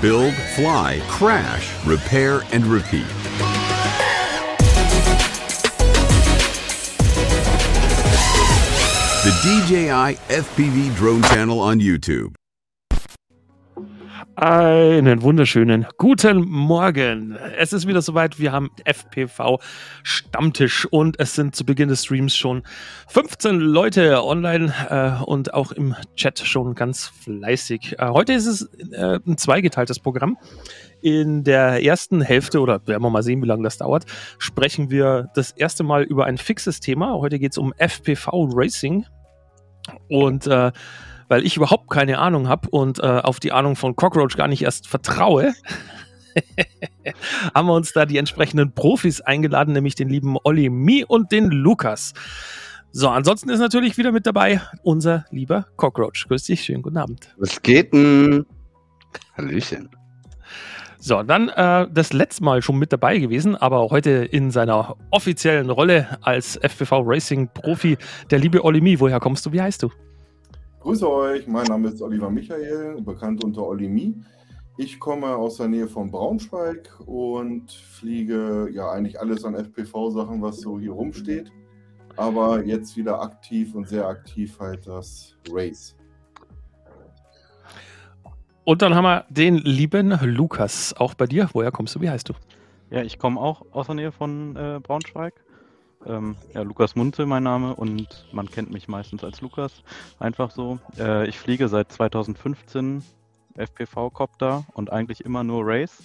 build, fly, crash, repair, and repeat. The DJI FPV Drone Channel on YouTube. Einen wunderschönen guten Morgen. Es ist wieder soweit. Wir haben FPV Stammtisch und es sind zu Beginn des Streams schon 15 Leute online äh, und auch im Chat schon ganz fleißig. Äh, heute ist es äh, ein zweigeteiltes Programm. In der ersten Hälfte, oder werden wir mal sehen, wie lange das dauert, sprechen wir das erste Mal über ein fixes Thema. Heute geht es um FPV Racing. Und äh, weil ich überhaupt keine Ahnung habe und äh, auf die Ahnung von Cockroach gar nicht erst vertraue, haben wir uns da die entsprechenden Profis eingeladen, nämlich den lieben Olli Mi und den Lukas. So, ansonsten ist natürlich wieder mit dabei unser lieber Cockroach. Grüß dich, schönen guten Abend. Was geht denn? Hallöchen. So, dann äh, das letzte Mal schon mit dabei gewesen, aber heute in seiner offiziellen Rolle als FPV Racing Profi, der liebe Olli Mi. Woher kommst du? Wie heißt du? Grüße euch, mein Name ist Oliver Michael, bekannt unter Olli Mi. Ich komme aus der Nähe von Braunschweig und fliege ja eigentlich alles an FPV-Sachen, was so hier rumsteht. Aber jetzt wieder aktiv und sehr aktiv halt das Race. Und dann haben wir den lieben Lukas, auch bei dir. Woher kommst du? Wie heißt du? Ja, ich komme auch aus der Nähe von äh, Braunschweig. Ähm, ja, Lukas Munzel mein Name und man kennt mich meistens als Lukas. Einfach so. Äh, ich fliege seit 2015 FPV-Copter und eigentlich immer nur Race.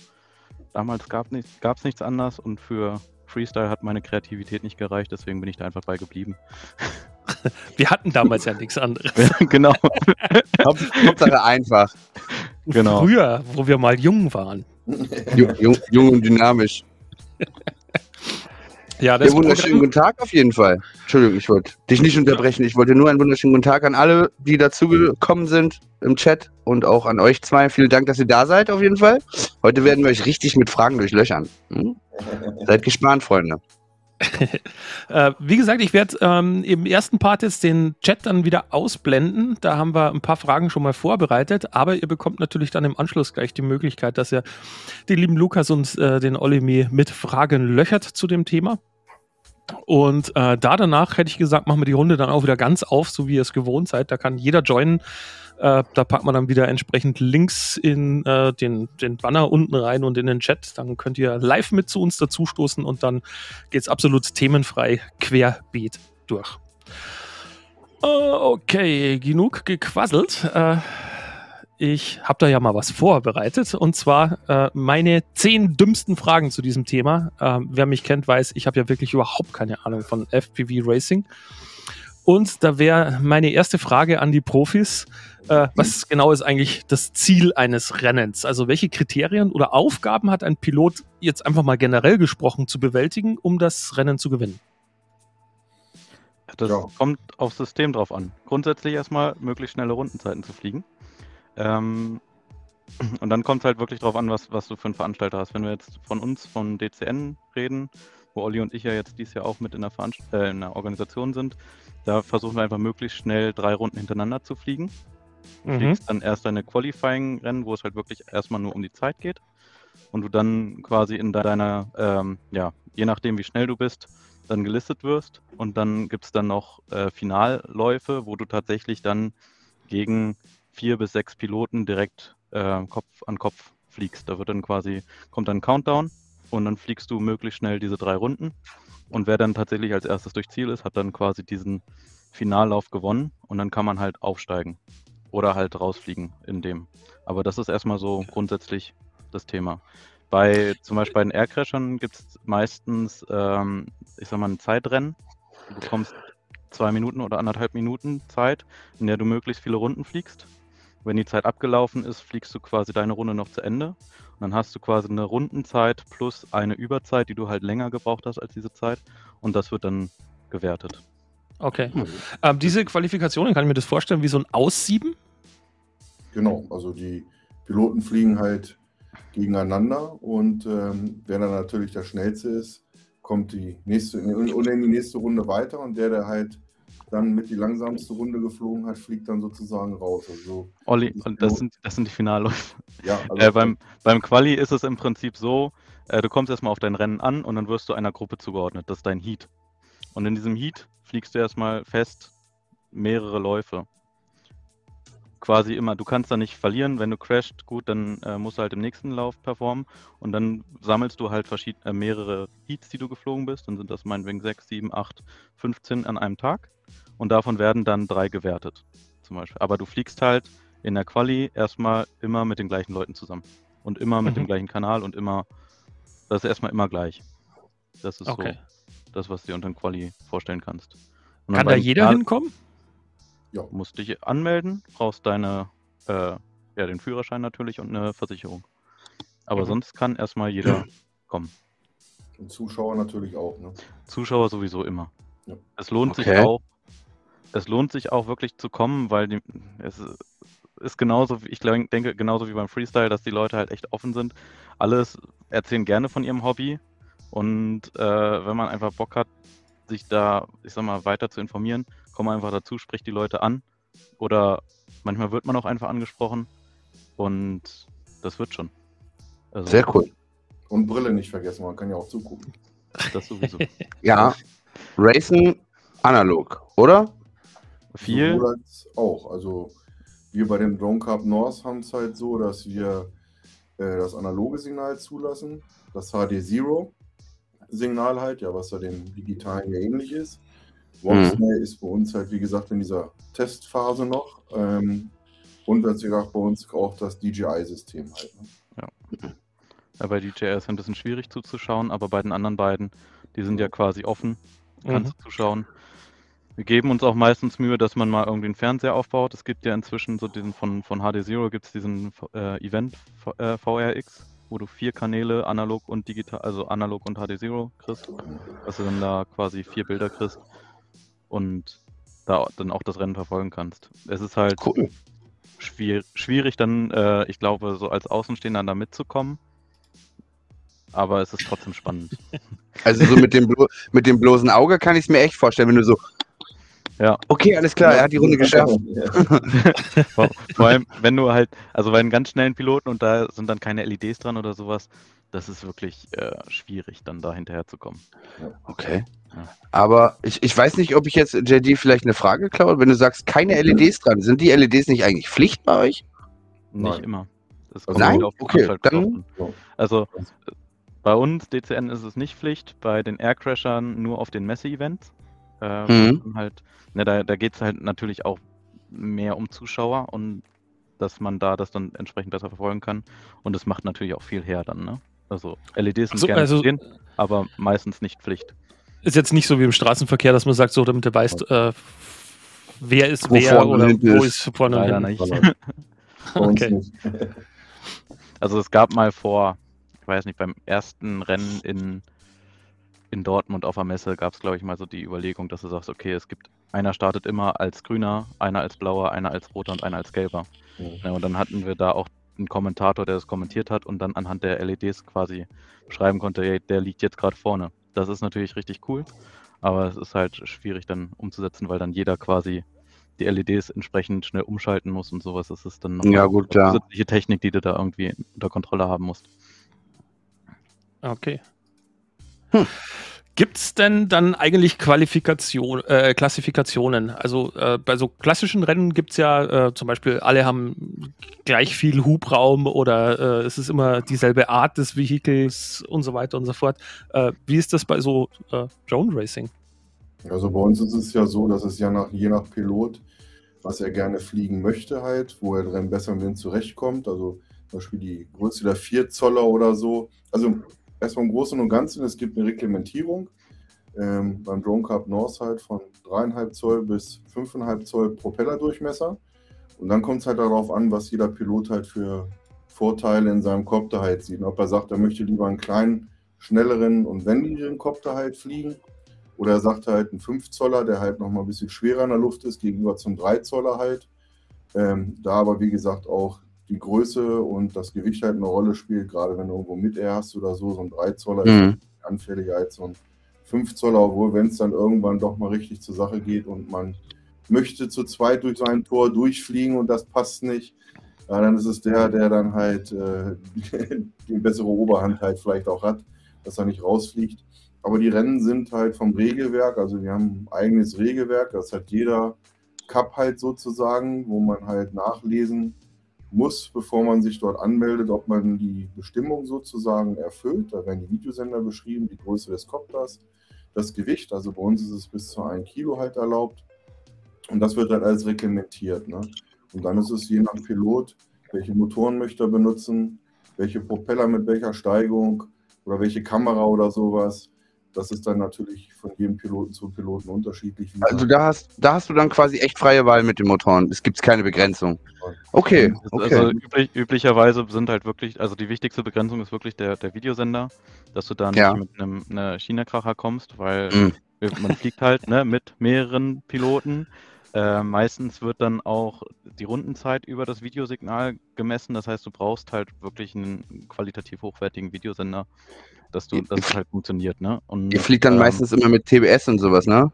Damals gab es nicht, nichts anderes und für Freestyle hat meine Kreativität nicht gereicht, deswegen bin ich da einfach bei geblieben. Wir hatten damals ja nichts anderes. genau. Hauptsache einfach. Genau. Früher, wo wir mal jung waren. Jung, jung, jung und dynamisch. Ja, das ja, wunderschönen guten Tag auf jeden Fall. Entschuldigung, ich wollte dich nicht unterbrechen. Ich wollte nur einen wunderschönen guten Tag an alle, die dazugekommen sind im Chat und auch an euch zwei. Vielen Dank, dass ihr da seid auf jeden Fall. Heute werden wir euch richtig mit Fragen durchlöchern. Hm? Seid gespannt, Freunde. äh, wie gesagt, ich werde ähm, im ersten Part jetzt den Chat dann wieder ausblenden. Da haben wir ein paar Fragen schon mal vorbereitet, aber ihr bekommt natürlich dann im Anschluss gleich die Möglichkeit, dass ihr den lieben Lukas und äh, den Olimi mit Fragen löchert zu dem Thema. Und äh, da danach hätte ich gesagt, machen wir die Runde dann auch wieder ganz auf, so wie ihr es gewohnt seid. Da kann jeder joinen. Äh, da packt man dann wieder entsprechend Links in äh, den, den Banner unten rein und in den Chat. Dann könnt ihr live mit zu uns dazustoßen und dann geht es absolut themenfrei querbeet durch. Äh, okay, genug gequasselt. Ich habe da ja mal was vorbereitet und zwar äh, meine zehn dümmsten Fragen zu diesem Thema. Äh, wer mich kennt, weiß, ich habe ja wirklich überhaupt keine Ahnung von FPV Racing. Und da wäre meine erste Frage an die Profis. Äh, was genau ist eigentlich das Ziel eines Rennens? Also welche Kriterien oder Aufgaben hat ein Pilot jetzt einfach mal generell gesprochen zu bewältigen, um das Rennen zu gewinnen? Das ja. kommt aufs System drauf an. Grundsätzlich erstmal möglichst schnelle Rundenzeiten zu fliegen. Ähm, und dann kommt es halt wirklich drauf an, was, was du für einen Veranstalter hast. Wenn wir jetzt von uns, von DCN reden, wo Olli und ich ja jetzt dieses Jahr auch mit in der, Veranst äh, in der Organisation sind, da versuchen wir einfach möglichst schnell drei Runden hintereinander zu fliegen. Du mhm. fliegst dann erst deine Qualifying-Rennen, wo es halt wirklich erstmal nur um die Zeit geht. Und du dann quasi in deiner, ähm, ja, je nachdem wie schnell du bist, dann gelistet wirst. Und dann gibt es dann noch äh, Finalläufe, wo du tatsächlich dann gegen vier bis sechs Piloten direkt äh, Kopf an Kopf fliegst. Da wird dann quasi, kommt dann ein Countdown und dann fliegst du möglichst schnell diese drei Runden. Und wer dann tatsächlich als erstes durch Ziel ist, hat dann quasi diesen Finallauf gewonnen und dann kann man halt aufsteigen oder halt rausfliegen in dem. Aber das ist erstmal so grundsätzlich das Thema. Bei zum Beispiel bei den Aircrashern gibt es meistens, ähm, ich sag mal, ein Zeitrennen. Du bekommst zwei Minuten oder anderthalb Minuten Zeit, in der du möglichst viele Runden fliegst. Wenn die Zeit abgelaufen ist, fliegst du quasi deine Runde noch zu Ende. Und dann hast du quasi eine Rundenzeit plus eine Überzeit, die du halt länger gebraucht hast als diese Zeit. Und das wird dann gewertet. Okay. Mhm. Ähm, diese Qualifikationen, kann ich mir das vorstellen, wie so ein Aussieben? Genau, also die Piloten fliegen halt gegeneinander und ähm, wer dann natürlich der Schnellste ist, kommt die nächste, in die nächste Runde weiter und der, der halt dann mit die langsamste Runde geflogen hat, fliegt dann sozusagen raus. Also, Olli, und das sind, das sind die Finalläufe. ja, also Äh, beim, beim Quali ist es im Prinzip so, äh, du kommst erstmal auf dein Rennen an und dann wirst du einer Gruppe zugeordnet. Das ist dein Heat. Und in diesem Heat fliegst du erstmal fest mehrere Läufe. Quasi immer, du kannst da nicht verlieren, wenn du crasht, gut, dann äh, musst du halt im nächsten Lauf performen und dann sammelst du halt verschied äh, mehrere Heats, die du geflogen bist, dann sind das meinetwegen 6, 7, 8, 15 an einem Tag und davon werden dann drei gewertet, zum Beispiel. Aber du fliegst halt in der Quali erstmal immer mit den gleichen Leuten zusammen und immer mit dem Mhm. gleichen Kanal und immer, das ist erstmal immer gleich. Das ist Okay. so das, was du dir unter dem Quali vorstellen kannst. Und Kann da jeder Finale hinkommen? musst dich anmelden, brauchst deine, äh, ja, den Führerschein natürlich und eine Versicherung. Aber Mhm. sonst kann erstmal jeder kommen. und Zuschauer natürlich auch. Ne? Zuschauer sowieso immer. Ja. Es lohnt sich Okay. auch, es lohnt sich auch wirklich zu kommen, weil die, es ist genauso, wie- ich glaub, denke genauso wie beim Freestyle, dass die Leute halt echt offen sind. Alles erzählen gerne von ihrem Hobby und äh, wenn man einfach Bock hat, sich da, ich sag mal, weiter zu informieren, komm einfach dazu, spricht die Leute an oder manchmal wird man auch einfach angesprochen und das wird schon. Also, Sehr cool. Und Brille nicht vergessen, man kann ja auch zugucken. Das sowieso. Ja, Racing analog, oder? Viel. Sowohl als auch. Also wir bei dem Drone Cup North haben es halt so, dass wir äh, das analoge Signal zulassen, das HD Zero Signal halt, ja, was ja dem digitalen ja ähnlich ist. Voxnay ist bei uns halt, wie gesagt, in dieser Testphase noch. Ähm, und wie gesagt, bei uns auch das DJI-System halt. Ne? Ja, bei DJI ist es ein bisschen schwierig zuzuschauen, aber bei den anderen beiden, die sind ja quasi offen, kannst du zuschauen. Wir geben uns auch meistens Mühe, dass man mal irgendwie einen Fernseher aufbaut. Es gibt ja inzwischen so diesen von, von HD Zero gibt es diesen äh, Event äh, VRX, wo du vier Kanäle analog und digital, also analog und HD Zero kriegst, dass du dann da quasi vier Bilder kriegst und da dann auch das Rennen verfolgen kannst. Es ist halt Cool. schwierig, schwierig dann, äh, ich glaube, so als Außenstehender da mitzukommen. Aber es ist trotzdem spannend. Also so mit dem, mit dem bloßen Auge kann ich es mir echt vorstellen, wenn du so. Ja. Okay, alles klar, er hat die Runde geschafft. Vor, vor allem, wenn du halt, also bei den ganz schnellen Piloten und da sind dann keine LEDs dran oder sowas, das ist wirklich äh, schwierig, dann da hinterher zu kommen. Okay. Ja. Aber ich, ich weiß nicht, ob ich jetzt JD vielleicht eine Frage klaue. Wenn du sagst, keine LEDs dran, sind die LEDs nicht eigentlich Pflicht bei euch? Nicht Nein. immer. Das Also Nein? wieder auf Okay, dann-. Also äh, bei uns, DCN, ist es nicht Pflicht, bei den Aircrashern nur auf den Messe-Events. Äh, Mhm. halt, ne, da da geht es halt natürlich auch mehr um Zuschauer und dass man da das dann entsprechend besser verfolgen kann. Und es macht natürlich auch viel her dann, ne? Also LEDs sind So, gerne also- zu sehen, aber meistens nicht Pflicht. Ist jetzt nicht so wie im Straßenverkehr, dass man sagt, so damit du weißt, äh, wer ist Wo wer und oder wo ist. ist vorne und Leider hinten. nicht. Okay. Also es gab mal vor, ich weiß nicht, beim ersten Rennen in, in Dortmund auf der Messe gab es, glaube ich, mal so die Überlegung, dass du sagst, okay, es gibt, einer startet immer als grüner, einer als blauer, einer als roter und einer als gelber. Mhm. Ja, und dann hatten wir da auch einen Kommentator, der das kommentiert hat und dann anhand der LEDs quasi beschreiben konnte, hey, der liegt jetzt gerade vorne. Das ist natürlich richtig cool, aber es ist halt schwierig dann umzusetzen, weil dann jeder quasi die LEDs entsprechend schnell umschalten muss und sowas. Das ist dann noch Ja, eine gut, klar. zusätzliche Technik, die du da irgendwie unter Kontrolle haben musst. Okay. Hm. Gibt es denn dann eigentlich Qualifikation, äh, Klassifikationen? Also äh, bei so klassischen Rennen gibt es ja äh, zum Beispiel, alle haben gleich viel Hubraum oder äh, es ist immer dieselbe Art des Vehikels und so weiter und so fort. Äh, wie ist das bei so äh, Drone Racing? Also bei uns ist es ja so, dass es ja nach, je nach Pilot, was er gerne fliegen möchte, halt, wo er drin besser mit zurechtkommt. Also zum Beispiel die Größe der 4 Zoller oder so. Also erstmal im Großen und Ganzen, es gibt eine Reglementierung. Ähm, beim Drone Cup North halt von 3,5 Zoll bis 5,5 Zoll Propellerdurchmesser. Und dann kommt es halt darauf an, was jeder Pilot halt für Vorteile in seinem Kopter halt sieht. Ob er sagt, er möchte lieber einen kleinen, schnelleren und wendigeren Kopter halt fliegen. Oder er sagt halt ein 5 Zoller, der halt nochmal ein bisschen schwerer in der Luft ist, gegenüber zum 3 Zoller halt. Ähm, da aber, wie gesagt, auch die Größe und das Gewicht halt eine Rolle spielt, gerade wenn du irgendwo mit Air hast oder so, so ein 3 Zoller ist Mhm. anfälliger als so ein 5 Zoller, obwohl wenn es dann irgendwann doch mal richtig zur Sache geht und man möchte zu zweit durch so ein Tor durchfliegen und das passt nicht, ja, dann ist es der, der dann halt äh, die bessere Oberhand halt vielleicht auch hat, dass er nicht rausfliegt. Aber die Rennen sind halt vom Regelwerk, also wir haben ein eigenes Regelwerk, das hat jeder Cup halt sozusagen, wo man halt nachlesen muss, bevor man sich dort anmeldet, ob man die Bestimmung sozusagen erfüllt. Da werden die Videosender beschrieben, die Größe des Kopters, das Gewicht, also bei uns ist es bis zu 1 Kilo halt erlaubt. Und das wird halt alles reglementiert. Ne? Und dann ist es je nach Pilot, welche Motoren möchte er benutzen, welche Propeller mit welcher Steigung oder welche Kamera oder sowas. Das ist dann natürlich von jedem Piloten zu Piloten unterschiedlich. Also da hast, da hast du dann quasi echt freie Wahl mit den Motoren. Es gibt keine Begrenzung. Okay, okay. Also üblich, üblicherweise sind halt wirklich, also die wichtigste Begrenzung ist wirklich der, der Videosender, dass du da nicht Ja. mit einem China-Kracher kommst, weil Mhm. man fliegt halt ne, mit mehreren Piloten. Äh, meistens wird dann auch die Rundenzeit über das Videosignal gemessen. Das heißt, du brauchst halt wirklich einen qualitativ hochwertigen Videosender, dass du, dass es halt funktioniert. Ne? Und, Ihr fliegt dann ähm, meistens immer mit TBS und sowas, ne?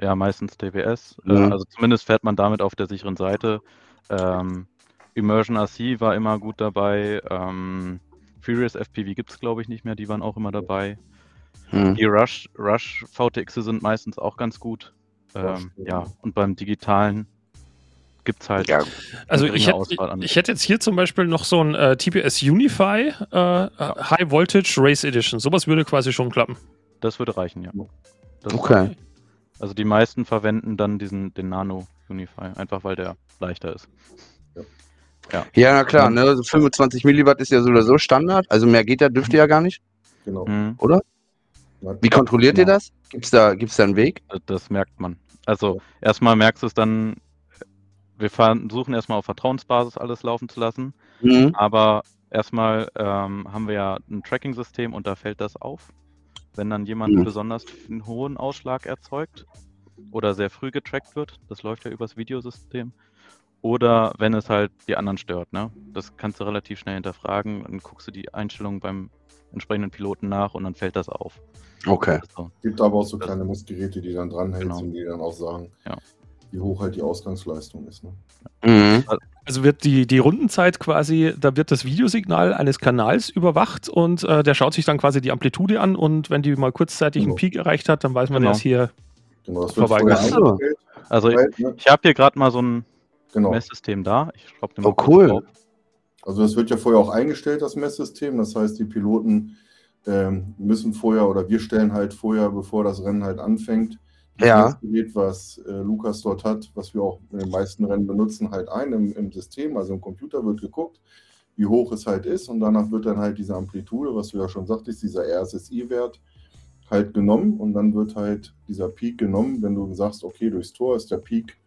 Ja, meistens TBS. Mhm. Äh, also zumindest fährt man damit auf der sicheren Seite. Ähm, Immersion RC war immer gut dabei. Ähm, Furious FPV gibt es, glaube ich, nicht mehr. Die waren auch immer dabei. Hm. Die Rush, Rush VTX sind meistens auch ganz gut. Ähm, ja, und beim digitalen gibt es halt. Ja, Also ich hätte, Auswahl an- ich hätte jetzt hier zum Beispiel noch so ein äh, TPS Unify äh, High Voltage Race Edition. Sowas würde quasi schon klappen. Das würde reichen, ja. Das, Okay. Also die meisten verwenden dann diesen, den Nano Unify, einfach weil der leichter ist. Ja, na klar, ne? So 25 Milliwatt ist ja so oder so Standard. Also mehr geht ja, dürft ihr ja gar nicht. Genau. Mhm. Wie kontrolliert ihr Genau. das? Gibt's da, gibt's da einen Weg? Das- merkt man. Also erstmal merkst du es dann, wir fahren, suchen erstmal auf Vertrauensbasis alles laufen zu lassen, Mhm. aber erstmal ähm, haben wir ja ein Tracking-System und da fällt das auf. Wenn dann jemand Mhm. besonders einen hohen Ausschlag erzeugt oder sehr früh getrackt wird, das läuft ja übers Videosystem, oder wenn es halt die anderen stört, ne? Das kannst du relativ schnell hinterfragen, dann guckst du die Einstellungen beim entsprechenden Piloten nach und dann fällt das auf. Okay. So. Gibt aber auch so kleine Messgeräte, die dann dranhältst Genau. und die dann auch sagen, Ja. wie hoch halt die Ausgangsleistung ist. Ne? Mhm. Also wird die, die Rundenzeit quasi, da wird das Videosignal eines Kanals überwacht und äh, der schaut sich dann quasi die Amplitude an und wenn die mal kurzzeitig einen Genau. Peak erreicht hat, dann weiß man, Genau. ist hier. Genau, das wird Vorbei. Also ich, ne? ich habe hier gerade mal so ein Genau. Messsystem da. Ich schraube den Oh, mal kurz cool. drauf. Also das wird ja vorher auch eingestellt, das Messsystem. Das heißt, die Piloten ähm, müssen vorher oder wir stellen halt vorher, bevor das Rennen halt anfängt, das Ja. Messgerät, was äh, Lukas dort hat, was wir auch in den meisten Rennen benutzen, halt ein im, im System. Also im Computer wird geguckt, wie hoch es halt ist und danach wird dann halt diese Amplitude, was du ja schon sagtest, dieser RSSI-Wert halt genommen und dann wird halt dieser Peak genommen, wenn du sagst, okay, durchs Tor ist der Peak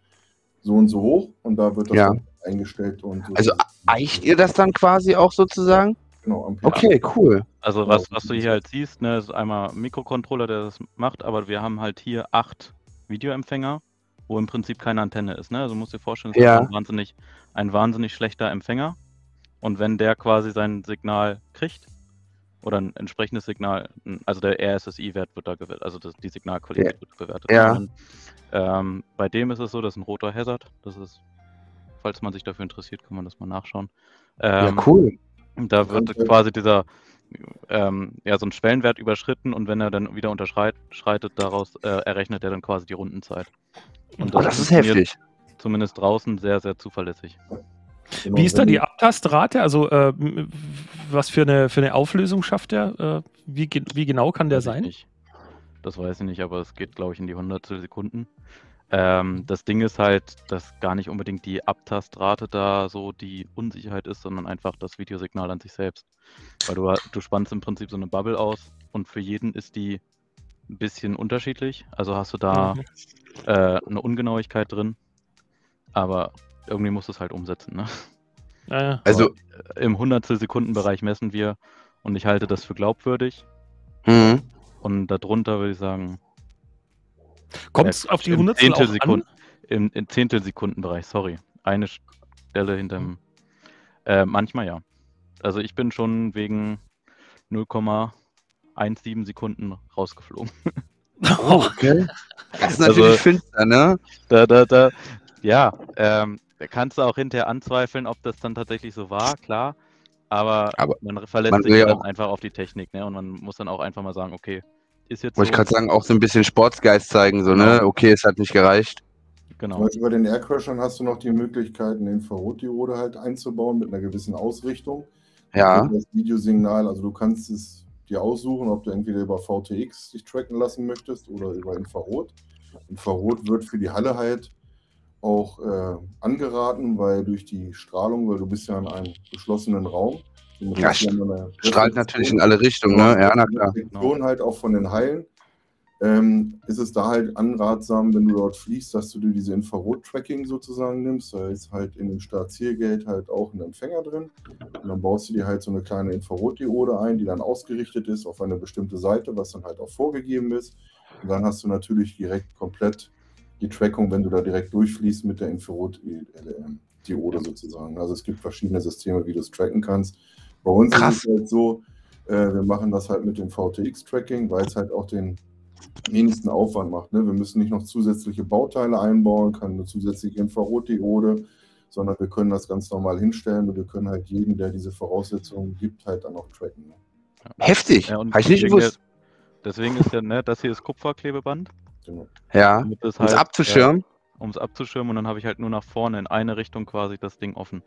so und so hoch und da wird das Ja. eingestellt und so. Also eicht ihr das dann quasi auch sozusagen? Genau. Okay, cool. Also was, was du hier halt siehst, ne, ist einmal ein Mikrocontroller, der das macht, aber wir haben halt hier acht Videoempfänger, wo im Prinzip keine Antenne ist. Ne? Also du musst dir vorstellen, es Ja. ist ein wahnsinnig, ein wahnsinnig schlechter Empfänger. Und wenn der quasi sein Signal kriegt, oder ein entsprechendes Signal, also der RSSI-Wert wird da gewertet, also das, die Signalqualität wird bewertet. Ja. Und, ähm, bei dem ist es so, das ist ein roter Hazard. Das ist, falls man sich dafür interessiert, kann man das mal nachschauen. Ähm, Ja, cool. da wird quasi dieser, ähm, ja, so ein Schwellenwert überschritten und wenn er dann wieder unterschreitet, daraus äh, errechnet er dann quasi die Rundenzeit. Und Oh, das ist heftig. Zumindest draußen sehr, sehr zuverlässig. Genau, Wie ist da die Abtastrate? Also äh, was für eine, für eine Auflösung schafft der? Äh, wie, ge- wie genau kann der Weiß sein? Das weiß ich nicht, aber es geht, glaube ich, in die Hundertstel Sekunden. Ähm, das Ding ist halt, dass gar nicht unbedingt die Abtastrate da so die Unsicherheit ist, sondern einfach das Videosignal an sich selbst. Weil du, du spannst im Prinzip so eine Bubble aus und für jeden ist die ein bisschen unterschiedlich. Also hast du da Mhm. äh, eine Ungenauigkeit drin, aber irgendwie musst du es halt umsetzen. Ne? Ja, ja. Also, Im Hundertstel Sekundenbereich messen wir und ich halte das für glaubwürdig. mhm. Und darunter würde ich sagen, Kommt es Ja, auf die Hundertstel auch an? Zehntelsekunden- im, im Zehntelsekundenbereich, sorry. Eine Stelle hinterm. Äh, manchmal ja. Also ich bin schon wegen 0,17 Sekunden rausgeflogen. Oh, okay. Das ist Also- natürlich finster, ne? Da, da, da, ja, ähm, da kannst du auch hinterher anzweifeln, ob das dann tatsächlich so war, klar. Aber, Aber man verlässt man sich ja auch- einfach auf die Technik, ne? Und man muss dann auch einfach mal sagen, okay, ist jetzt Wollte ich so, gerade sagen, auch so ein bisschen Sportsgeist zeigen, so, ne? Genau. Okay, es hat nicht gereicht. genau. Weil Über den Aircrashern hast du noch die Möglichkeit, eine Infrarotdiode halt einzubauen mit einer gewissen Ausrichtung. Ja. Das Videosignal, also du kannst es dir aussuchen, ob du entweder über VTX dich tracken lassen möchtest oder über Infrarot. Infrarot wird für die Halle halt auch äh, angeraten, weil durch die Strahlung, weil du bist ja in einem geschlossenen Raum. Ja, Strahlt natürlich in alle Richtungen, ne? Ja, na klar. Reflexion halt auch von den Hallen. Ähm, ist es da halt anratsam, wenn du dort fliegst, dass du dir diese Infrarot-Tracking sozusagen nimmst. Da ist halt in dem Startzielgate halt auch ein Empfänger drin. Und dann baust du dir halt so eine kleine Infrarotdiode ein, die dann ausgerichtet ist auf eine bestimmte Seite, was dann halt auch vorgegeben ist. Und dann hast du natürlich direkt komplett die Trackung, wenn du da direkt durchfließt mit der Infrarot-Diode sozusagen. Also es gibt verschiedene Systeme, wie du es tracken kannst. Bei uns Krass. ist es halt so, äh, wir machen das halt mit dem VTX-Tracking, weil es halt auch den wenigsten Aufwand macht. Ne? Wir müssen nicht noch zusätzliche Bauteile einbauen, keine zusätzliche Infrarotdiode, sondern wir können das ganz normal hinstellen und wir können halt jeden, der diese Voraussetzungen gibt, halt dann auch tracken. Ne? Heftig. Ja, und Habe ich nicht deswegen, gewusst. deswegen ist ja, ne, das hier ist Kupferklebeband. Genau. Ja. Um es halt, abzuschirmen. um es abzuschirmen und dann habe ich halt nur nach vorne in eine Richtung quasi das Ding offen.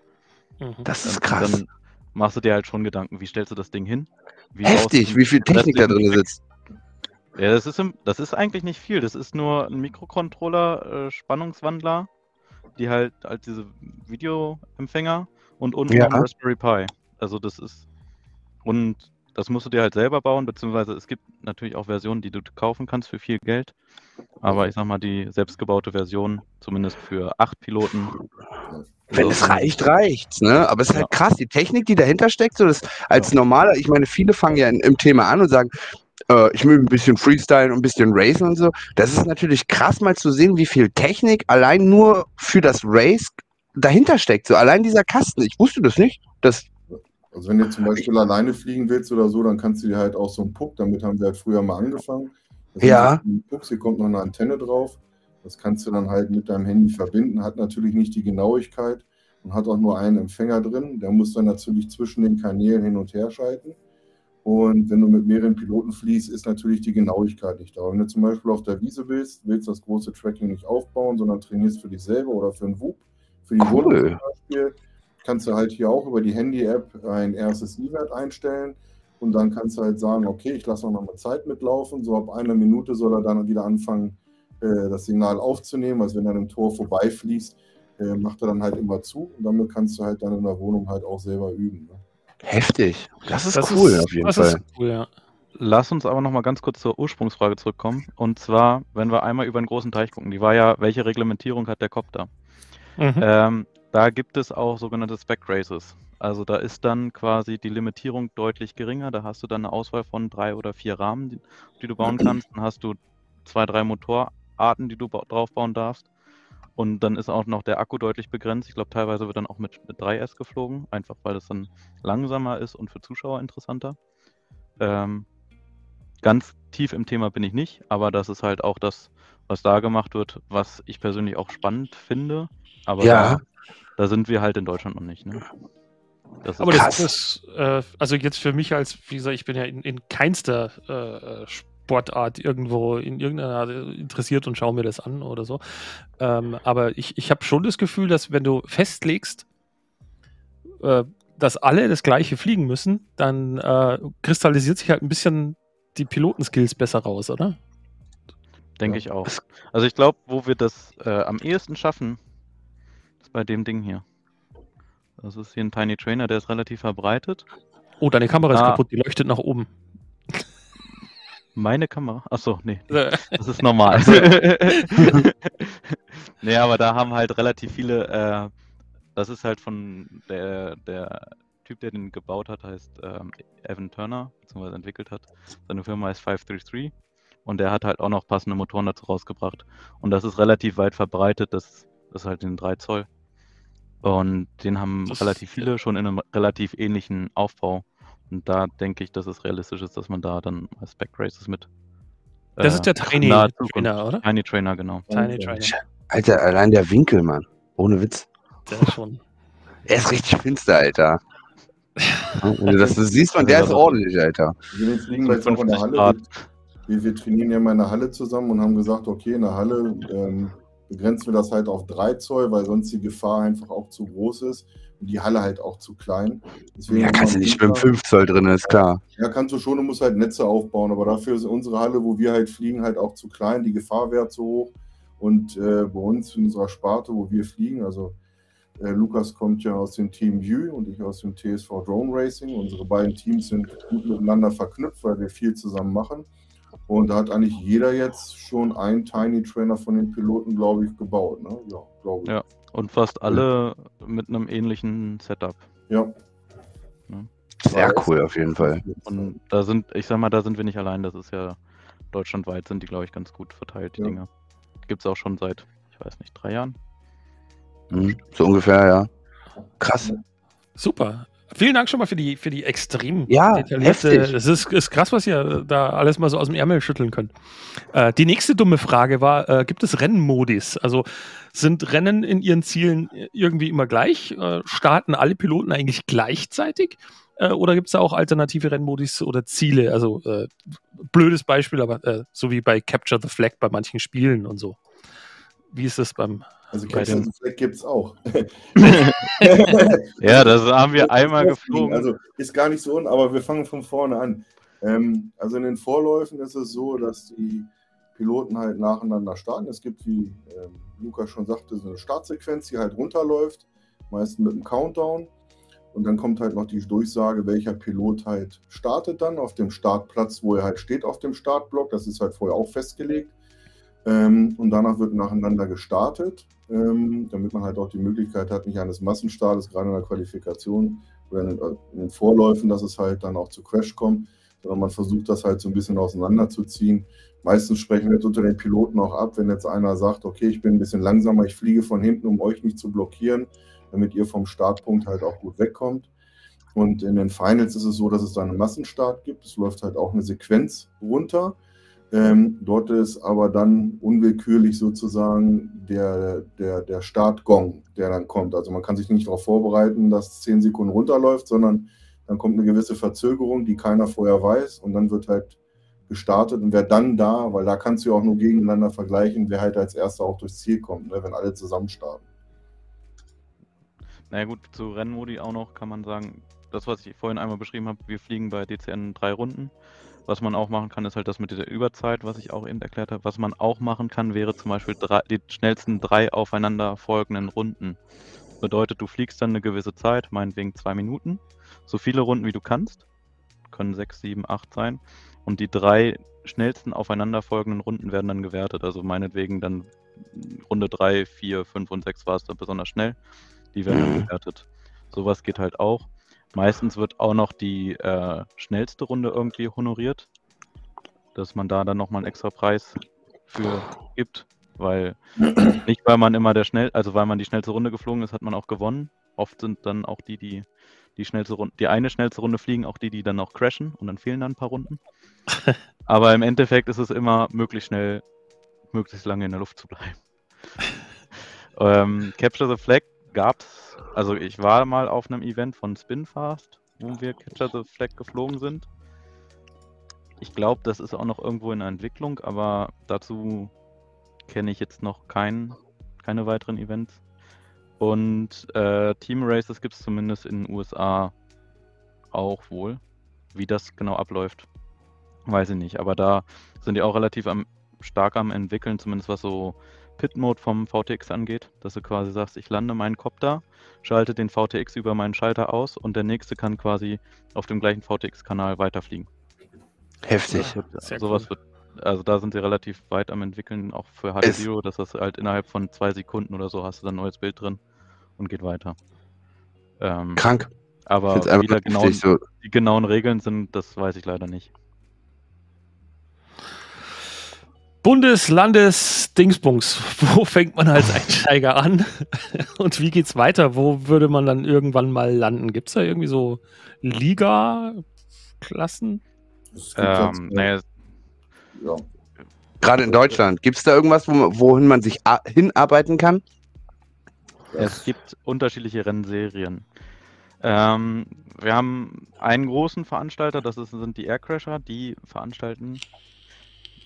Mhm. Das ist krass. Dann machst du dir halt schon Gedanken, wie stellst du das Ding hin? Wie Heftig, wie viel Technik da drin sitzt. Ja, das ist, im, das ist eigentlich nicht viel. Das ist nur ein Mikrocontroller, äh, Spannungswandler, die halt, halt diese Videoempfänger und unten Ja. ein Raspberry Pi. Also das ist. Und das musst du dir halt selber bauen, beziehungsweise es gibt natürlich auch Versionen, die du kaufen kannst für viel Geld. Aber ich sag mal, die selbstgebaute Version, zumindest für acht Piloten. Wenn es reicht, reicht's, ne? Aber es ist halt Ja. krass, die Technik, die dahinter steckt, so das als normaler, ich meine, viele fangen ja in, im Thema an und sagen, äh, ich will ein bisschen Freestylen und ein bisschen Racen und so. Das ist natürlich krass, mal zu sehen, wie viel Technik allein nur für das Race dahinter steckt. So allein dieser Kasten. Ich wusste das nicht. Das, Also wenn du zum Beispiel alleine fliegen willst oder so, dann kannst du dir halt auch so einen Puck, damit haben wir halt früher mal angefangen. Das Ja. so Pucks, hier kommt noch eine Antenne drauf. Das kannst du dann halt mit deinem Handy verbinden, hat natürlich nicht die Genauigkeit und hat auch nur einen Empfänger drin. Der muss dann natürlich zwischen den Kanälen hin und her schalten. Und wenn du mit mehreren Piloten fliegst, ist natürlich die Genauigkeit nicht da. Wenn du zum Beispiel auf der Wiese bist, willst das große Tracking nicht aufbauen, sondern trainierst für dich selber oder für einen WUP, für die Cool. Runde zum Beispiel, kannst du halt hier auch über die Handy-App einen RSSI-Wert einstellen und dann kannst du halt sagen, okay, ich lasse noch mal Zeit mitlaufen, so ab einer Minute soll er dann wieder anfangen, äh, das Signal aufzunehmen, also wenn er einem Tor vorbeifließt, äh, macht er dann halt immer zu und damit kannst du halt dann in der Wohnung halt auch selber üben. Ne? heftig. Das ist cool, auf jeden das Fall. Ist cool, ja. Lass uns aber noch mal ganz kurz zur Ursprungsfrage zurückkommen. Und zwar, wenn wir einmal über einen großen Teich gucken, die war ja, welche Reglementierung hat der Copter? Mhm. Ähm, da gibt es auch sogenannte Spec Races. Also da ist dann quasi die Limitierung deutlich geringer. Da hast du dann eine Auswahl von drei oder vier Rahmen, die, die du bauen kannst. Dann hast du zwei, drei Motorarten, die du ba- draufbauen darfst. Und dann ist auch noch der Akku deutlich begrenzt. Ich glaube, teilweise wird dann auch mit, mit 3S geflogen, einfach weil das dann langsamer ist und für Zuschauer interessanter. Ähm, ganz tief im Thema bin ich nicht, aber das ist halt auch das, was da gemacht wird, was ich persönlich auch spannend finde. Aber Ja. Da, sind wir halt in Deutschland noch nicht. Ne? Das ist Aber Krass. das ist, äh, also jetzt für mich als, wie gesagt, ich bin ja in, in keinster äh, Sportart irgendwo in irgendeiner Art interessiert und schaue mir das an oder so. Ähm, aber ich, ich habe schon das Gefühl, dass wenn du festlegst, äh, dass alle das gleiche fliegen müssen, dann äh, kristallisiert sich halt ein bisschen die Pilotenskills besser raus, oder? Denke Ja. ich auch. Also ich glaube, wo wir das äh, am ehesten schaffen, bei dem Ding hier. Das ist hier ein Tiny Trainer, der ist relativ verbreitet. Oh, deine Kamera ist Ah. kaputt, die leuchtet nach oben. Meine Kamera? Achso, nee, das ist normal. nee, aber da haben halt relativ viele, äh, das ist halt von der, der Typ, der den gebaut hat, heißt ähm, Evan Turner, beziehungsweise entwickelt hat. Seine Firma heißt 533 und der hat halt auch noch passende Motoren dazu rausgebracht. Und das ist relativ weit verbreitet, das, das ist halt den 3 Zoll. Und den haben Das- relativ viele schon in einem relativ ähnlichen Aufbau. Und da denke ich, dass es realistisch ist, dass man da dann Spec Races mit Das ist der Tiny. Trainer, oder? Tiny Trainer, genau. Tiny Trainer. Alter, allein der Winkel, Mann. Ohne Witz. Der ist schon. Er ist richtig finster, Alter. Wenn du das siehst, man, der ist ordentlich, Alter. Wir fliegen gleich auch in der 50 Halle. Wir, wir trainieren ja mal in der Halle zusammen und haben gesagt, okay, in der Halle ähm, begrenzen wir das halt auf 3 Zoll, weil sonst die Gefahr einfach auch zu groß ist und die Halle halt auch zu klein. Deswegen Ja, kannst du nicht mit dem Winter- 5 Zoll drin, ist klar. Ja, kannst du schon, du musst halt Netze aufbauen, aber dafür ist unsere Halle, wo wir halt fliegen, halt auch zu klein, die Gefahr wäre zu hoch. Und äh, bei uns in unserer Sparte, wo wir fliegen, also äh, Lukas kommt ja aus dem Team View und ich aus dem TSV Drone Racing. Unsere beiden Teams sind gut miteinander verknüpft, weil wir viel zusammen machen. Und da hat eigentlich jeder jetzt schon einen Tiny Trainer von den Piloten, glaube ich, gebaut. Ne? Ja, glaube ich. Ja. Und fast alle mit einem ähnlichen Setup. ja. Sehr cool, auf jeden Fall. Und da sind, ich sag mal, da sind wir nicht allein. Das ist ja deutschlandweit sind die, glaube ich, ganz gut verteilt, die Ja. Dinger. Gibt es auch schon seit, ich weiß nicht, drei Jahren. Mhm. So ungefähr, ja. Krass. Super. Vielen Dank schon mal für die, für die extrem Ja, detaillierte. Das ist, ist krass, was ihr da alles mal so aus dem Ärmel schütteln könnt. Äh, die nächste dumme Frage war: äh, Gibt es Rennmodis? Also sind Rennen in ihren Zielen irgendwie immer gleich? Äh, starten alle Piloten eigentlich gleichzeitig? Äh, oder gibt es da auch alternative Rennmodis oder Ziele? Also äh, blödes Beispiel, aber äh, so wie bei Capture the Flag bei manchen Spielen und so. Wie ist das beim Also Captain Flag gibt es auch. Ja, das haben wir einmal geflogen. Also ist gar nicht so, un- aber wir fangen von vorne an. Ähm, also in den Vorläufen ist es so, dass die Piloten halt nacheinander starten. Es gibt, wie ähm, Lukas schon sagte, so eine Startsequenz, die halt runterläuft, meistens mit einem Countdown. Und dann kommt halt noch die Durchsage, welcher Pilot halt startet dann auf dem Startplatz, wo er halt steht auf dem Startblock. Das ist halt vorher auch festgelegt. Ähm, und danach wird nacheinander gestartet, ähm, damit man halt auch die Möglichkeit hat, nicht eines Massenstartes, gerade in der Qualifikation oder in den, in den Vorläufen, dass es halt dann auch zu Crash kommt, sondern man versucht das halt so ein bisschen auseinanderzuziehen. Meistens sprechen wir jetzt unter den Piloten auch ab, wenn jetzt einer sagt, okay, ich bin ein bisschen langsamer, ich fliege von hinten, um euch nicht zu blockieren, damit ihr vom Startpunkt halt auch gut wegkommt. Und in den Finals ist es so, dass es da einen Massenstart gibt. Es läuft halt auch eine Sequenz runter. Ähm, dort ist aber dann unwillkürlich sozusagen der, der, der Startgong, der dann kommt. Also man kann sich nicht darauf vorbereiten, dass 10 Sekunden runterläuft, sondern dann kommt eine gewisse Verzögerung, die keiner vorher weiß und dann wird halt gestartet und wer dann da, weil da kannst du ja auch nur gegeneinander vergleichen, wer halt als erster auch durchs Ziel kommt, ne, wenn alle zusammen starten. Naja gut, zu Rennmodi auch noch kann man sagen, das, was ich vorhin einmal beschrieben habe, wir fliegen bei DCN drei Runden. Was man auch machen kann, ist halt das mit dieser Überzeit, was ich auch eben erklärt habe. Was man auch machen kann, wäre zum Beispiel drei, die schnellsten drei aufeinander folgenden Runden. Bedeutet, du fliegst dann eine gewisse Zeit, meinetwegen zwei Minuten, so viele Runden wie du kannst. Können sechs, sieben, acht sein. Und die drei schnellsten aufeinanderfolgenden Runden werden dann gewertet. Also meinetwegen dann Runde drei, vier, fünf und sechs war es dann besonders schnell. Die werden dann Mhm. bewertet. Sowas geht halt auch. Meistens wird auch noch die äh, schnellste Runde irgendwie honoriert, dass man da dann nochmal einen extra Preis für gibt, weil nicht weil man immer der schnell, also weil man die schnellste Runde geflogen ist, hat man auch gewonnen. Oft sind dann auch die, die die schnellste Runde, die eine schnellste Runde fliegen, auch die, die dann auch crashen und dann fehlen dann ein paar Runden. Aber im Endeffekt ist es immer möglichst schnell, möglichst lange in der Luft zu bleiben. ähm, Capture the Flag gab's, also ich war mal auf einem Event von Spinfast, wo wir Capture the Flag geflogen sind. Ich glaube, das ist auch noch irgendwo in der Entwicklung, aber dazu kenne ich jetzt noch kein, keine weiteren Events. Und äh, Team Races gibt es zumindest in den USA auch wohl. Wie das genau abläuft, weiß ich nicht. Aber da sind die auch relativ am, stark am entwickeln, zumindest was so Pit-Mode vom VTX angeht, dass du quasi sagst, ich lande meinen Copter, schalte den VTX über meinen Schalter aus und der nächste kann quasi auf dem gleichen VTX-Kanal weiterfliegen. Heftig. Sehr sowas cool. wird, also da sind sie relativ weit am entwickeln, auch für HD Zero, dass das halt innerhalb von zwei Sekunden oder so hast du dann ein neues Bild drin und geht weiter. Ähm, Krank. Aber wie da genau, so. die genauen Regeln sind, das weiß ich leider nicht. Bundes, Landes, Dingsbums. Wo fängt man als Einsteiger an? Und wie geht's weiter? Wo würde man dann irgendwann mal landen? Gibt es da irgendwie so Liga-Klassen? Ähm, naja, ja, Gerade in Deutschland. Gibt es da irgendwas, wo, wohin man sich hinarbeiten kann? Es gibt unterschiedliche Rennserien. Ähm, wir haben einen großen Veranstalter, das ist, sind die Aircrasher, die veranstalten.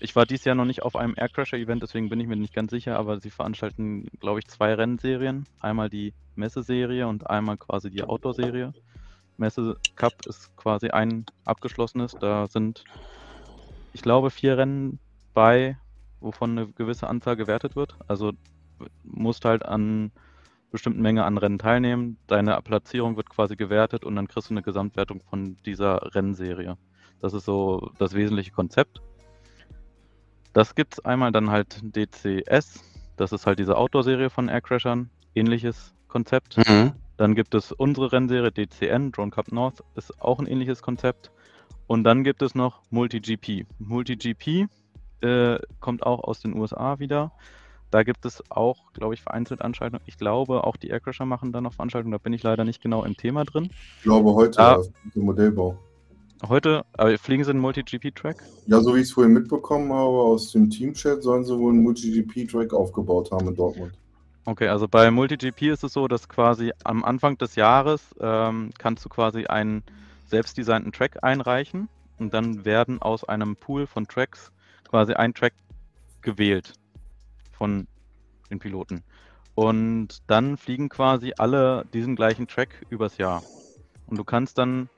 Ich war dieses Jahr noch nicht auf einem Aircrasher-Event, deswegen bin ich mir nicht ganz sicher, aber sie veranstalten, glaube ich, zwei Rennserien. Einmal die Messeserie und einmal quasi die Outdoor-Serie. Messe Cup ist quasi ein abgeschlossenes. Da sind, ich glaube, vier Rennen bei, wovon eine gewisse Anzahl gewertet wird. Also musst halt an bestimmten Menge an Rennen teilnehmen. Deine Platzierung wird quasi gewertet und dann kriegst du eine Gesamtwertung von dieser Rennserie. Das ist so das wesentliche Konzept. Das gibt es einmal dann halt DCS. Das ist halt diese Outdoor-Serie von Aircrashern. Ähnliches Konzept. Mhm. Dann gibt es unsere Rennserie DCN, Drone Cup North, ist auch ein ähnliches Konzept. Und dann gibt es noch MultiGP. MultiGP äh, kommt auch aus den USA wieder. Da gibt es auch, glaube ich, vereinzelt Anstaltungen. Ich glaube, auch die Aircrasher machen da noch Veranstaltungen. Da bin ich leider nicht genau im Thema drin. Ich glaube heute mit dem Modellbau. Heute, aber fliegen sie einen MultiGP-Track? Ja, so wie ich es vorhin mitbekommen habe aus dem Teamchat, sollen sie wohl einen MultiGP-Track aufgebaut haben in Dortmund. Okay, also bei MultiGP ist es so, dass quasi am Anfang des Jahres ähm, kannst du quasi einen selbstdesignten Track einreichen und dann werden aus einem Pool von Tracks quasi ein Track gewählt von den Piloten. Und dann fliegen quasi alle diesen gleichen Track übers Jahr. Und du kannst dann,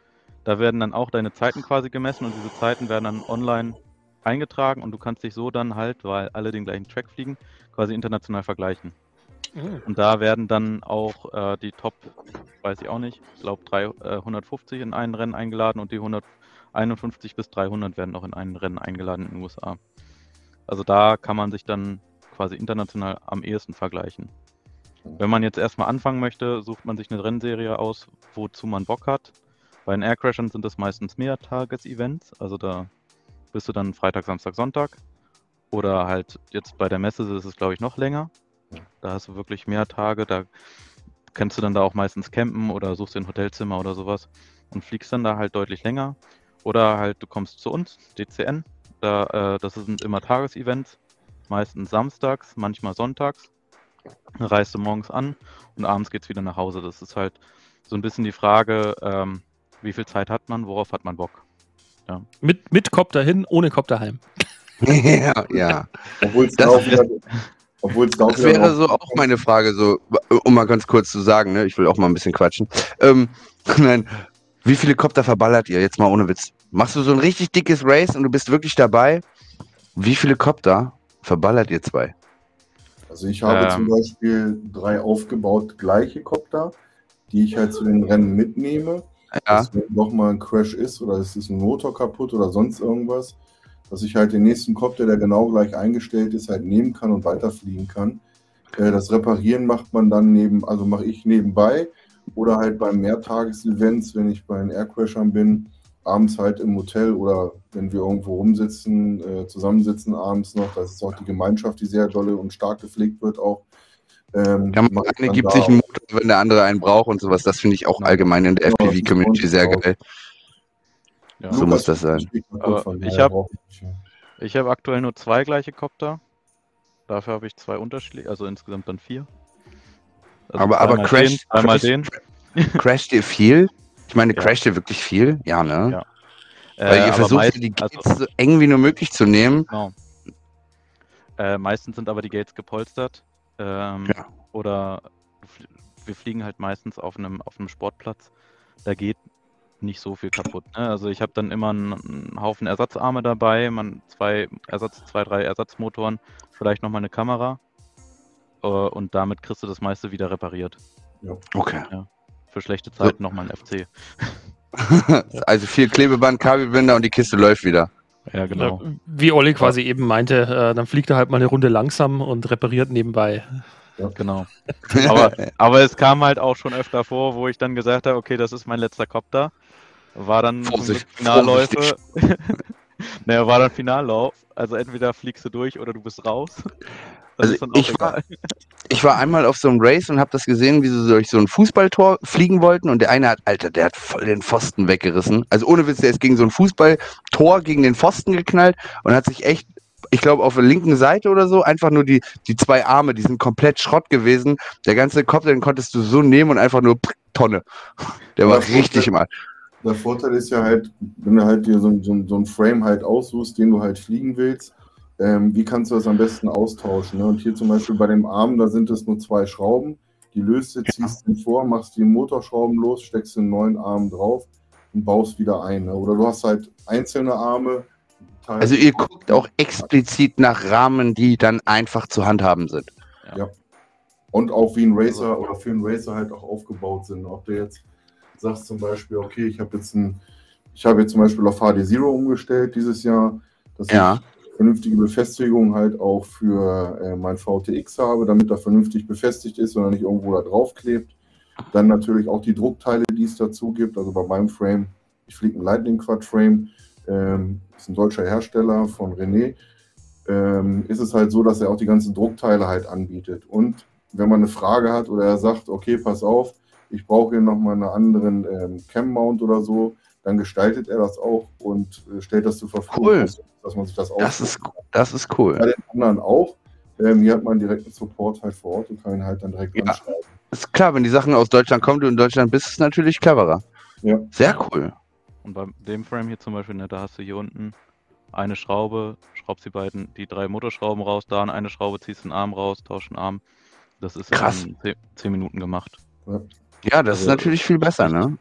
da werden dann auch deine Zeiten quasi gemessen und diese Zeiten werden dann online eingetragen und du kannst dich so dann halt, weil alle den gleichen Track fliegen, quasi international vergleichen. Mhm. Und da werden dann auch äh, die Top, weiß ich auch nicht, ich glaube äh, 150 in ein Rennen eingeladen und die 151 bis 300 werden auch in ein Rennen eingeladen in den USA. Also da kann man sich dann quasi international am ehesten vergleichen. Wenn man jetzt erstmal anfangen möchte, sucht man sich eine Rennserie aus, wozu man Bock hat. Bei den Aircrashern sind das meistens Mehrtages-Events, also da bist du dann Freitag, Samstag, Sonntag. Oder halt jetzt bei der Messe ist es, glaube ich, noch länger. Da hast du wirklich mehr Tage, da kannst du dann da auch meistens campen oder suchst dir ein Hotelzimmer oder sowas und fliegst dann da halt deutlich länger. Oder halt du kommst zu uns, DCN, da, äh, das sind immer Tagesevents, meistens samstags, manchmal sonntags. Dann reist du morgens an und abends geht's wieder nach Hause. Das ist halt so ein bisschen die Frage, ähm, wie viel Zeit hat man, worauf hat man Bock? Mit, mit Copter hin, ohne Copter heim. ja, ja. Obwohl es Das- da auch wieder. Obwohl es Das wäre so auch meine Frage, so, um mal ganz kurz zu sagen, ne? ich will auch mal ein bisschen quatschen. Ähm, nein, wie viele Kopter verballert ihr? Jetzt mal ohne Witz. Machst du so ein richtig dickes Race und du bist wirklich dabei? Wie viele Kopter verballert ihr zwei? Also ich habe Ähm. zum Beispiel drei aufgebaut gleiche Copter, die ich halt zu den Rennen mitnehme. Ja, Dass nochmal ein Crash ist oder es ist ein Motor kaputt oder sonst irgendwas, dass ich halt den nächsten Copter, der genau gleich eingestellt ist, halt nehmen kann und weiterfliegen kann. Äh, Das Reparieren macht man dann neben, also mache ich nebenbei oder halt bei Mehrtagesevents, wenn ich bei den Aircrashern bin, abends halt im Hotel oder wenn wir irgendwo rumsitzen, äh, zusammensitzen abends noch. Das ist auch die Gemeinschaft, die sehr dolle und stark gepflegt wird auch. Ähm, ja man mache ich eine gibt sich einen. Motor, wenn der andere einen braucht und sowas. Das finde ich auch allgemein in der FPV-Community sehr geil. Ja. So muss das sein. Aber ich hab- brauche ich habe aktuell nur zwei gleiche Copter. Dafür habe ich zwei unterschiedliche, also insgesamt dann vier. Also Aber- aber zweimal Crash- den, zweimal Crash- den. Crasht ihr viel? Ich meine, Ja. crasht ihr wirklich viel? Ja, ne? Ja. Weil Äh, ihr versucht meist- die Gates also, so eng wie nur möglich zu nehmen. genau. Äh, meistens sind aber die Gates gepolstert. Ähm, Ja. Oder wir fliegen halt meistens auf einem, auf einem Sportplatz. Da geht nicht so viel kaputt. Ne? Also ich habe dann immer einen, einen Haufen Ersatzarme dabei, man zwei Ersatz, zwei, drei Ersatzmotoren, vielleicht nochmal eine Kamera. Äh, und damit kriegst du das meiste wieder repariert. Okay. Für schlechte Zeiten nochmal ein FC. also viel Klebeband, Kabelbinder und die Kiste läuft wieder. Ja, genau. Ja, Wie Olli quasi eben meinte, äh, dann fliegt er halt mal eine Runde langsam und repariert nebenbei. Genau. Aber, aber es kam halt auch schon öfter vor, wo ich dann gesagt habe, okay, das ist mein letzter Copter. War dann Vorsicht, Finalläufe. naja, war dann Finallauf. Also entweder fliegst du durch oder du bist raus. Das Also ist dann auch ich war- egal. Ich war einmal auf so einem Race und habe das gesehen, wie sie durch so ein Fußballtor fliegen wollten und der eine hat, Alter, der hat voll den Pfosten weggerissen. Also ohne Witz, der ist gegen so ein Fußballtor gegen den Pfosten geknallt und hat sich echt ich glaube, auf der linken Seite oder so, einfach nur die, die zwei Arme, die sind komplett Schrott gewesen. Der ganze Kopf, den konntest du so nehmen und einfach nur pff, Tonne. Der war Aber richtig im Arsch. Der Vorteil ist ja halt, wenn du halt dir so, ein- so, so ein Frame halt aussuchst, den du halt fliegen willst, ähm, wie kannst du das am besten austauschen? Ne? Und hier zum Beispiel bei dem Arm, da sind es nur zwei Schrauben. Die löst du, ziehst den vor, machst die Motorschrauben los, steckst den neuen Arm drauf und baust wieder ein. Ne? Oder du hast halt einzelne Arme. Also ihr guckt auch explizit nach Rahmen, die dann einfach zu handhaben sind. Und auch wie ein Racer oder für einen Racer halt auch aufgebaut sind. Ob du jetzt sagst zum Beispiel, okay, ich habe jetzt ein, ich habe jetzt zum Beispiel auf HD Zero umgestellt dieses Jahr, dass Ja. ich vernünftige Befestigung halt auch für äh, mein VTX habe, damit er vernünftig befestigt ist und er nicht irgendwo da drauf klebt. Dann natürlich auch die Druckteile, die es dazu gibt. Also bei meinem Frame, ich fliege ein Lightning Quad Frame, ähm, ist ein deutscher Hersteller von René. Ähm, ist es halt so, dass er auch die ganzen Druckteile halt anbietet. Und wenn man eine Frage hat oder er sagt, okay, pass auf, ich brauche hier nochmal einen anderen ähm, Cam-Mount oder so, dann gestaltet er das auch und äh, stellt das zur Verfügung, Cool. dass, man sich das Das ist, das ist Bei cool. den anderen auch. Ähm, hier hat man direkten Support halt vor Ort und kann ihn halt dann direkt Ja. anschreiben. Ist klar, wenn die Sachen aus Deutschland kommen, du in Deutschland bist, ist es natürlich cleverer. Ja. Sehr cool. Und bei dem Frame hier zum Beispiel, ne, da hast du hier unten eine Schraube, schraubst die beiden, die drei Motorschrauben raus, da eine Schraube, ziehst den Arm raus, tausch den Arm. Das ist Krass. in 10, 10 Minuten gemacht. Ja, das ist Also, natürlich viel besser, ne?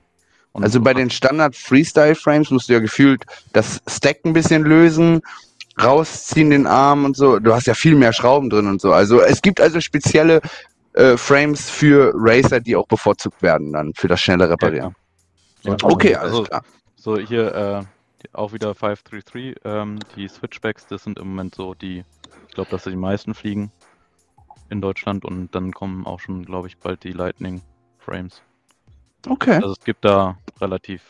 Und Also bei den Standard Freestyle Frames musst du ja gefühlt das Stack ein bisschen lösen, rausziehen den Arm und so. Du hast ja viel mehr Schrauben drin und so. Also es gibt also spezielle äh, Frames für Racer, die auch bevorzugt werden dann für das schnelle Reparieren. Ja, Okay, also- alles klar. So, hier äh, auch wieder 533. Ähm, die Switchbacks, das sind im Moment so die, ich glaube, dass die meisten fliegen in Deutschland und dann kommen auch schon, glaube ich, bald die Lightning Frames. Okay. Also es gibt da relativ.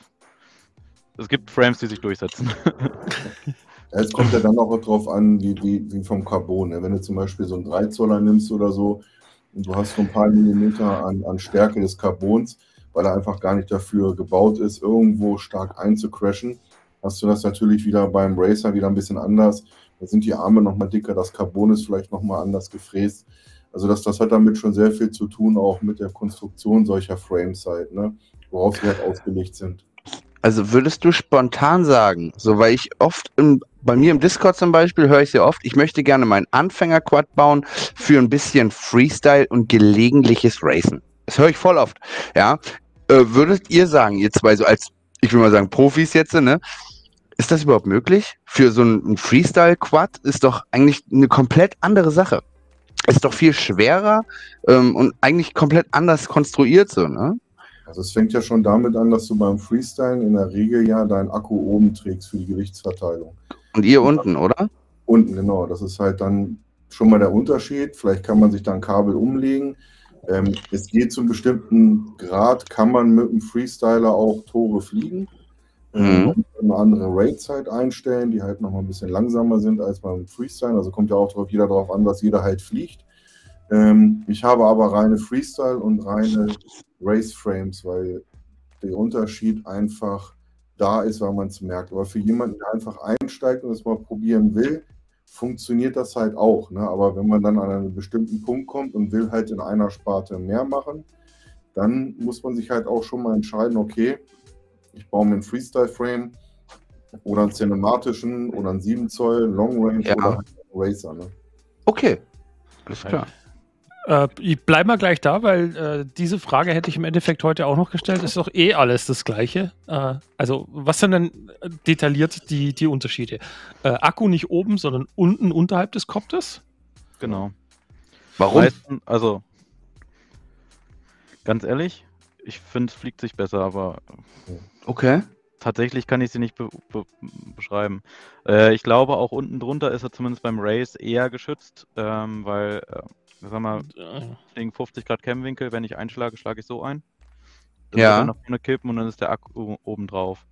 Es gibt Frames, die sich durchsetzen. Es kommt ja dann auch drauf an, wie, wie, wie vom Carbon. Ne? Wenn du zum Beispiel so einen 3 Zoller nimmst oder so und du hast so ein paar Millimeter an, an Stärke des Carbons, weil er einfach gar nicht dafür gebaut ist, irgendwo stark einzucrashen, hast du das natürlich wieder beim Racer wieder ein bisschen anders. Da sind die Arme nochmal dicker, das Carbon ist vielleicht nochmal anders gefräst. Also das, das hat damit schon sehr viel zu tun, auch mit der Konstruktion solcher Frames halt, ne? worauf sie halt ausgelegt sind. Also würdest du spontan sagen, so weil ich oft im, bei mir im Discord zum Beispiel höre ich sehr oft, ich möchte gerne meinen Anfänger-Quad bauen für ein bisschen Freestyle und gelegentliches Racen. Das höre ich voll oft. Ja, äh, würdet ihr sagen, ihr zwei so als, ich will mal sagen Profis jetzt, ne? Ist das überhaupt möglich? Für so ein, ein Freestyle-Quad ist doch eigentlich eine komplett andere Sache. Ist doch viel schwerer ähm, und eigentlich komplett anders konstruiert so, ne? Also es fängt ja schon damit an, dass du beim Freestylen in der Regel ja deinen Akku oben trägst für die Gewichtsverteilung. Und ihr unten, oder? Unten, genau. Das ist halt dann schon mal der Unterschied. Vielleicht kann man sich da ein Kabel umlegen. Ähm, es geht zu einem bestimmten Grad, kann man mit einem Freestyler auch Tore fliegen. Ähm, Mhm. eine andere Rate-Zeit einstellen, die halt nochmal ein bisschen langsamer sind als beim Freestyle. Also kommt ja auch drauf, jeder darauf an, was jeder halt fliegt. Ähm, ich habe aber reine Freestyle und reine Race Frames, weil der Unterschied einfach da ist, weil man es merkt. Aber für jemanden, der einfach einsteigt und es mal probieren will, funktioniert das halt auch. Ne? Aber wenn man dann an einen bestimmten Punkt kommt und will halt in einer Sparte mehr machen, dann muss man sich halt auch schon mal entscheiden, okay, ich baue mir einen Freestyle-Frame oder einen cinematischen oder einen 7 Zoll Long Range Ja. oder einen Racer. Ne? Okay. Alles klar. Äh, ich bleibe mal gleich da, weil äh, diese Frage hätte ich im Endeffekt heute auch noch gestellt. Ist doch eh alles das Gleiche. Äh, also, was sind denn äh, detailliert die, die Unterschiede? Äh, Akku nicht oben, sondern unten unterhalb des Kopters? genau. Warum? Meisten, also, ganz ehrlich, ich finde, es fliegt sich besser, aber Okay. tatsächlich kann ich sie nicht be be beschreiben. Äh, ich glaube, auch unten drunter ist er zumindest beim Race eher geschützt, ähm, weil, äh, sag mal, Äh, wegen 50 Grad Cam-Winkel, wenn ich einschlage, schlage ich so ein. Dann Ja. nach vorne kippen und dann ist der Akku oben drauf.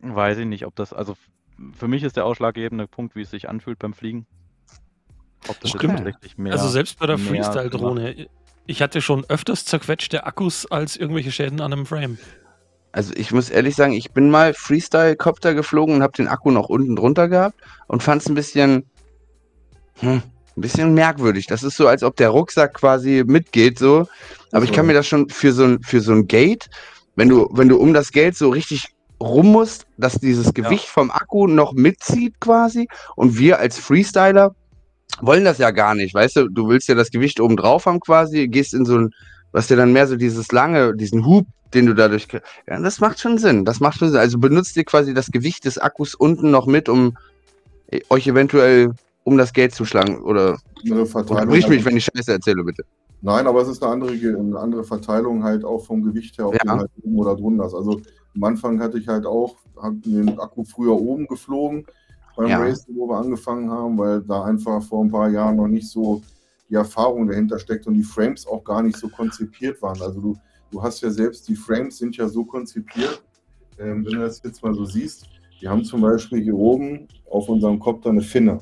Weiß ich nicht, ob das, also für mich ist der ausschlaggebende Punkt, wie es sich anfühlt beim Fliegen. Ob das tatsächlich mehr. also, selbst bei der Freestyle-Drohne, ich hatte schon öfters zerquetschte Akkus als irgendwelche Schäden an einem Frame. Also ich muss ehrlich sagen, ich bin mal Freestyle-Copter geflogen und habe den Akku noch unten drunter gehabt und fand es ein bisschen, hm, ein bisschen merkwürdig. Das ist so, als ob der Rucksack quasi mitgeht, so. Aber ich kann mir das schon für so ein, für so ein Gate, wenn du, wenn du um das Gate so richtig rum musst, dass dieses Gewicht vom Akku noch mitzieht quasi und wir als Freestyler wollen das ja gar nicht, weißt du, du willst ja das Gewicht oben drauf haben quasi, gehst in so ein, was dir dann mehr so dieses lange, diesen Hub, den du dadurch, ja, das macht schon Sinn, das macht schon Sinn. Also benutzt ihr quasi das Gewicht des Akkus unten noch mit, um äh, euch eventuell um das Geld zu schlagen oder Verteilung. Sprich mich, wenn ich Scheiße erzähle, bitte. Nein, aber es ist eine andere, eine andere Verteilung halt auch vom Gewicht her, ob Ja. du halt oben oder drunter hast. Also am Anfang hatte ich halt auch hab den Akku früher oben geflogen beim Ja. Race, wo wir angefangen haben, weil da einfach vor ein paar Jahren noch nicht so die Erfahrung dahinter steckt und die Frames auch gar nicht so konzipiert waren. Also du, du hast ja selbst, die Frames sind ja so konzipiert, ähm, wenn du das jetzt mal so siehst, wir haben zum Beispiel hier oben auf unserem Kopter eine Finne.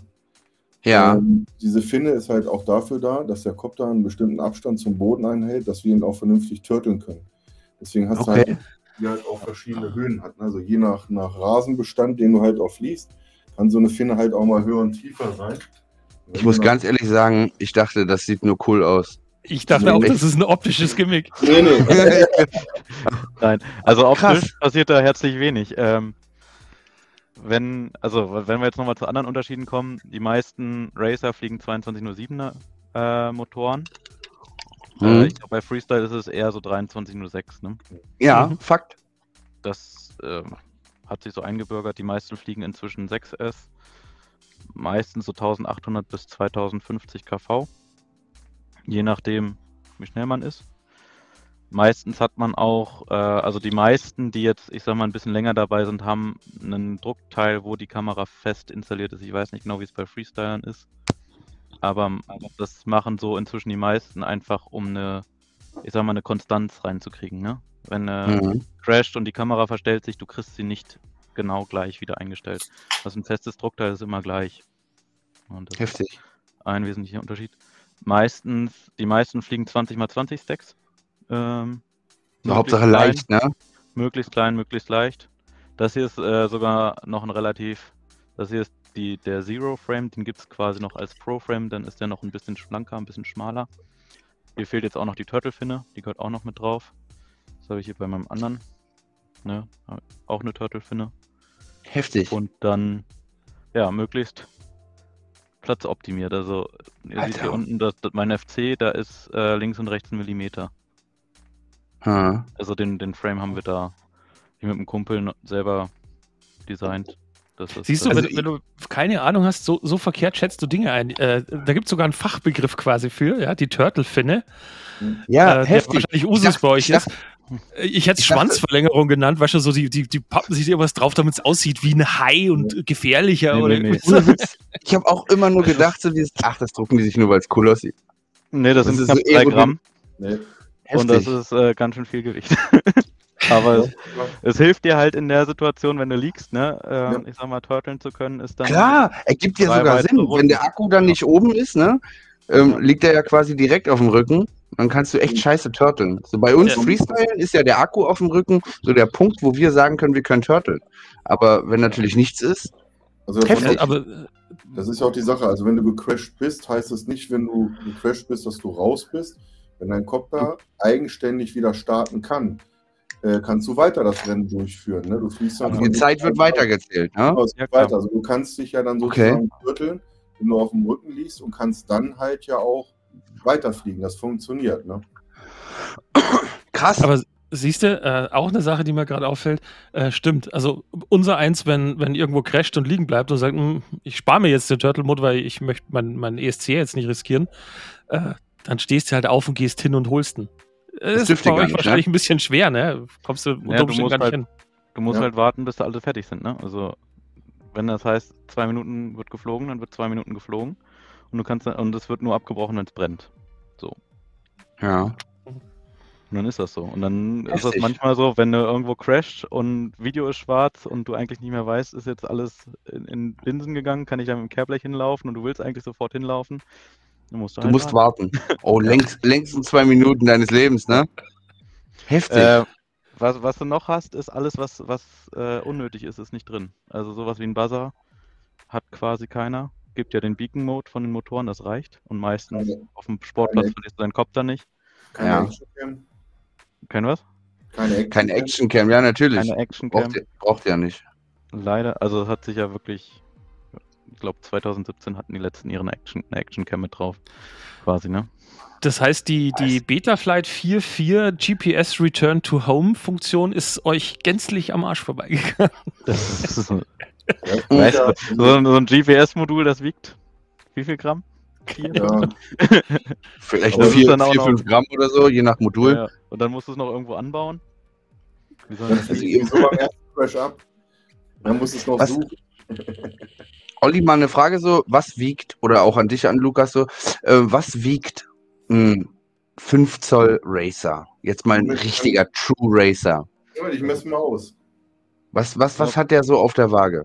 Ja, Ähm, diese Finne ist halt auch dafür da, dass der Kopter einen bestimmten Abstand zum Boden einhält, dass wir ihn auch vernünftig turteln können. Deswegen hast Okay. du halt, die halt auch verschiedene Höhen hat. Also je nach, nach Rasenbestand, den du halt auch fließt, kann so eine Finne halt auch mal höher und tiefer sein. ich muss ganz ehrlich sagen, ich dachte, das sieht nur cool aus. Ich dachte auch, das ist ein optisches Gimmick. Nee, nee. Nein, also Krass. optisch passiert da herzlich wenig. Ähm, wenn, also wenn wir jetzt nochmal zu anderen Unterschieden kommen, die meisten Racer fliegen 2207er äh, Motoren. Äh, Mhm. ich glaube, bei Freestyle ist es eher so 2306, ne? Ja, Mhm. Fakt. Das äh, hat sich so eingebürgert. Die meisten fliegen inzwischen 6S. Meistens so 1800 bis 2050 kV. Je nachdem, wie schnell man ist. Meistens hat man auch, äh, also die meisten, die jetzt, ich sag mal, ein bisschen länger dabei sind, haben einen Druckteil, wo die Kamera fest installiert ist. Ich weiß nicht genau, wie es bei Freestylern ist. Aber das machen so inzwischen die meisten einfach, um eine, ich sag mal, eine Konstanz reinzukriegen. Ne? Wenn äh, Mhm. crasht und die Kamera verstellt sich, du kriegst sie nicht genau gleich wieder eingestellt. Also ein festes Druckteil ist immer gleich. Und das ist Heftig. ein wesentlicher Unterschied. Meistens, die meisten fliegen 20 x 20 Stacks. Ähm, Hauptsache möglichst leicht, ne? Klein, möglichst klein, möglichst leicht. Das hier ist äh, sogar noch ein relativ, das hier ist die, der Zero Frame, den gibt es quasi noch als Pro Frame, dann ist der noch ein bisschen schlanker, ein bisschen schmaler. Hier fehlt jetzt auch noch die Turtle-Finne, die gehört auch noch mit drauf. Das habe ich hier bei meinem anderen. Ne? Auch eine Turtle-Finne. Heftig. Und dann, ja, möglichst platzoptimiert. Also, ihr seht Alter. hier unten, das, das, mein FC, da ist äh, links und rechts ein Millimeter. Ha. Also, den, den Frame haben wir da mit dem Kumpel selber designt. Das ist, Siehst du, äh, Also wenn, wenn du keine Ahnung hast, so, so verkehrt schätzt du Dinge ein. Äh, da gibt es sogar einen Fachbegriff quasi für, ja, die Turtle-Finne, Ja, äh, der heftig. wahrscheinlich Ich Usus dachte- bei euch ich ist. Äh, Ich hätte es ich dachte- Schwanzverlängerung genannt, weißt du, so die, die, die pappen sich irgendwas drauf, damit es aussieht wie ein Hai und gefährlicher Nee, oder nee, nee. Ich habe auch immer nur gedacht, so dieses, ach, das drucken die sich nur, weil es cool aussieht. nee, das, das sind ist knapp so drei Gramm nee. Und das ist äh, ganz schön viel Gewicht. Aber es, es hilft dir halt in der Situation, wenn du liegst, ne? Äh, Ja. Ich sag mal, turteln zu können, ist dann. Klar, ergibt ja drei sogar Sinn. Wenn Runden. der Akku dann nicht oben ist, ne, ähm, liegt er ja quasi direkt auf dem Rücken. Dann kannst du echt scheiße turteln. So bei uns Ja. Freestyle ist ja der Akku auf dem Rücken so der Punkt, wo wir sagen können, wir können turteln. Aber wenn natürlich nichts ist, Also das, Heftig. Ja, aber das ist ja auch die Sache. Also wenn du gecrashed bist, heißt es nicht, wenn du gecrashed bist, dass du raus bist. Wenn dein Kopter eigenständig wieder starten kann, äh, kannst du weiter das Rennen durchführen. Ne? Du fliegst dann die von Zeit wird weitergezählt. Ne? Ja, weiter. Also du kannst dich ja dann Okay. sozusagen gürteln, wenn du auf dem Rücken liegst und kannst dann halt ja auch weiterfliegen. Das funktioniert. Ne? Krass. Aber siehst du, äh, auch eine Sache, die mir gerade auffällt, äh, stimmt. Also unser eins, wenn, wenn irgendwo crasht und liegen bleibt und sagt, "Hm, ich spare mir jetzt den Turtle Mode, weil ich möchte mein, mein ESC jetzt nicht riskieren, äh, dann stehst du halt auf und gehst hin und holst ihn. Äh, Das ist dürfte bei euch nicht, wahrscheinlich ein bisschen schwer, ne? Kommst du unter du Umständen musst gar nicht halt- hin. Du musst Ja. halt warten, bis da alle fertig sind, ne? Also, wenn das heißt, zwei Minuten wird geflogen, dann wird zwei Minuten geflogen. Und du kannst und es wird nur abgebrochen, wenn es brennt. ja. Und dann ist das so. Und dann ist das Heftig. manchmal so, wenn du irgendwo crasht und Video ist schwarz und du eigentlich nicht mehr weißt, ist jetzt alles in, in Linsen gegangen, kann ich da mit dem Kehrblech hinlaufen und du willst eigentlich sofort hinlaufen, dann musst du Du halt musst warten. Oh, längst, längsten zwei Minuten deines Lebens, ne? Heftig. Äh, was, was du noch hast, ist alles, was, was äh, unnötig ist, ist nicht drin. Also sowas wie ein Buzzer hat quasi keiner. Gibt ja den Beacon-Mode von den Motoren, das reicht. Und meistens Keine- auf dem Sportplatz keine- verlierst du deinen Kopf dann nicht. Keine Ja. Actioncam. Kein was? Keine Action. Kein Actioncam, ja, natürlich. Keine Action-Cam. Braucht, ihr, braucht ihr ja nicht. Leider, also es hat sich ja wirklich, ich glaube 2017 hatten die letzten ihren Action, eine Action-Cam mit drauf. Quasi, ne? Das heißt, die, die Betaflight 4.4 GPS Return to Home Funktion ist euch gänzlich am Arsch vorbeigegangen. Das ist so, Ja, weißt du, so, ein- so ein GPS-Modul, das wiegt wie viel Gramm? Ja, Vielleicht ist 4, dann auch 4 noch- 5 Gramm oder so, je nach Modul. Ja, und dann musst du es noch irgendwo anbauen. Wie soll das das Also ist ihr- so beim ersten Crash ab. Dann muss es noch Was- suchen. Olli, mal eine Frage so, was wiegt, oder auch an dich, an Lukas so, äh, was wiegt ein 5 Zoll Racer? Jetzt mal ein richtiger True Racer. Ja, Ich messe mal aus. Was, was, was hat der so auf der Waage?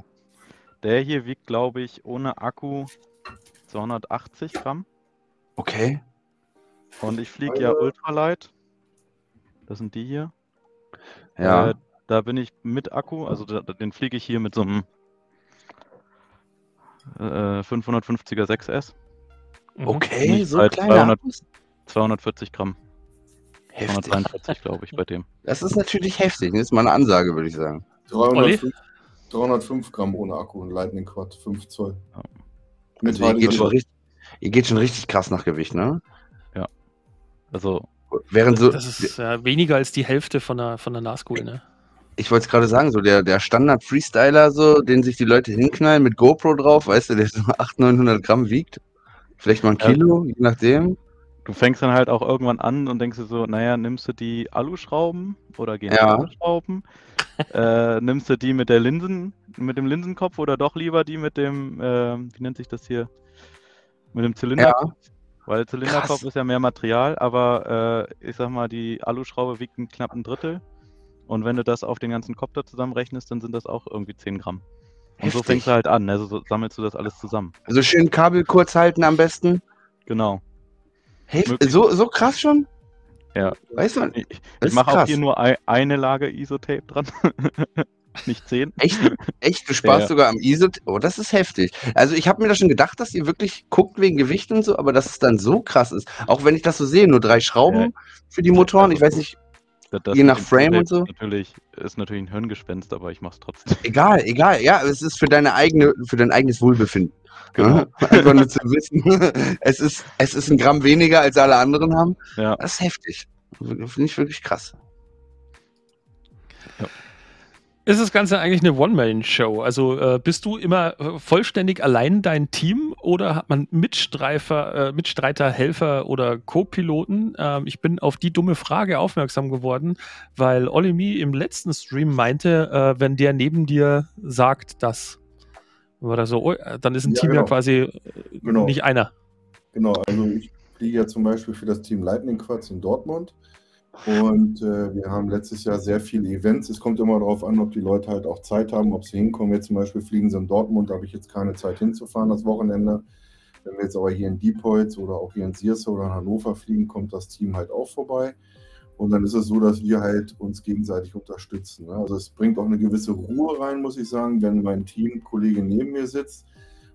Der hier wiegt, glaube ich, ohne Akku 280 Gramm. Okay. Und ich fliege ja Ultralight. Das sind die hier. Ja. Äh, da bin ich mit Akku, also da, den fliege ich hier mit so einem äh, 550er 6S. Mhm. okay, so seit kleiner 200 Akkus. 240 Gramm. Heftig. 243, glaube ich, bei dem. Das ist natürlich heftig. Das ist mal eine Ansage, würde ich sagen. 305, 305 Gramm ohne Akku und Lightning Quad 5 Zoll. Ja. Mit Also ihr, geht richtig, ihr geht schon richtig krass nach Gewicht, ne? Also, Während so, Das ist äh, weniger als die Hälfte von der, von der Nazgul, ne? Ich wollte es gerade sagen, so der, der Standard-Freestyler, so, den sich die Leute hinknallen mit GoPro drauf, weißt du, der so 800, 900 Gramm wiegt. Vielleicht mal ein Ja. Kilo, je nachdem. du fängst dann halt auch irgendwann an und denkst dir so, naja, nimmst du die Aluschrauben oder gehen Ja. Äh, nimmst du die mit der Linsen, mit dem Linsenkopf oder doch lieber die mit dem, ähm, wie nennt sich das hier? Mit dem Zylinderkopf? Weil Zylinderkopf Krass. ist ja mehr Material, aber äh, ich sag mal, die Aluschraube wiegt einen knappen Drittel. Und wenn du das auf den ganzen Kopf da zusammenrechnest, dann sind das auch irgendwie 10 Gramm. Und so Heftig. fängst du halt an, also so sammelst du das alles zusammen. Also schön Kabel kurz halten am besten. Genau. Möglich. so, so krass schon? Ja. Weißt du, Ich, ich mache auch hier nur ei- eine Lage Isotape dran. Nicht zehn. echt, echt du sparst Ja. sogar am ISO. Oh, das ist heftig. Also ich habe mir das schon gedacht, dass ihr wirklich guckt wegen Gewicht und so, aber dass es dann so krass ist. Auch wenn ich das so sehe, nur drei Schrauben Ja. für die Motoren. Ich weiß nicht, Das- Je nach Frame und so? Natürlich, ist natürlich ein Hirngespenst, aber ich mach's trotzdem. egal, egal. Ja, es ist für deine eigene, für dein eigenes Wohlbefinden. Genau. Ja? Einfach nur zu wissen, es ist, es ist ein Gramm weniger, als alle anderen haben. Ja. Das ist heftig. Finde ich wirklich krass. Ist das Ganze eigentlich eine One-Man-Show? Also äh, bist du immer äh, vollständig allein dein Team oder hat man Mitstreifer, äh, Mitstreiter, Helfer oder Co-Piloten? Ähm, ich bin auf die dumme Frage aufmerksam geworden, weil Olimi im letzten Stream meinte, äh, wenn der neben dir sagt, das war da so, oh, dann ist ein Ja, Team ja genau. quasi äh, Genau. nicht einer. Genau, also ich fliege ja zum Beispiel für das Team Lightning Quads in Dortmund. Und äh, wir haben letztes Jahr sehr viele Events. Es kommt immer darauf an, ob die Leute halt auch Zeit haben, ob sie hinkommen. Jetzt zum Beispiel fliegen sie in Dortmund, da habe ich jetzt keine Zeit hinzufahren das Wochenende. Wenn wir jetzt aber hier in Diepholz oder auch hier in Sierse oder in Hannover fliegen, kommt das Team halt auch vorbei. Und dann ist es so, dass wir halt uns gegenseitig unterstützen. Ne? Also es bringt auch eine gewisse Ruhe rein, muss ich sagen, wenn mein Teamkollege neben mir sitzt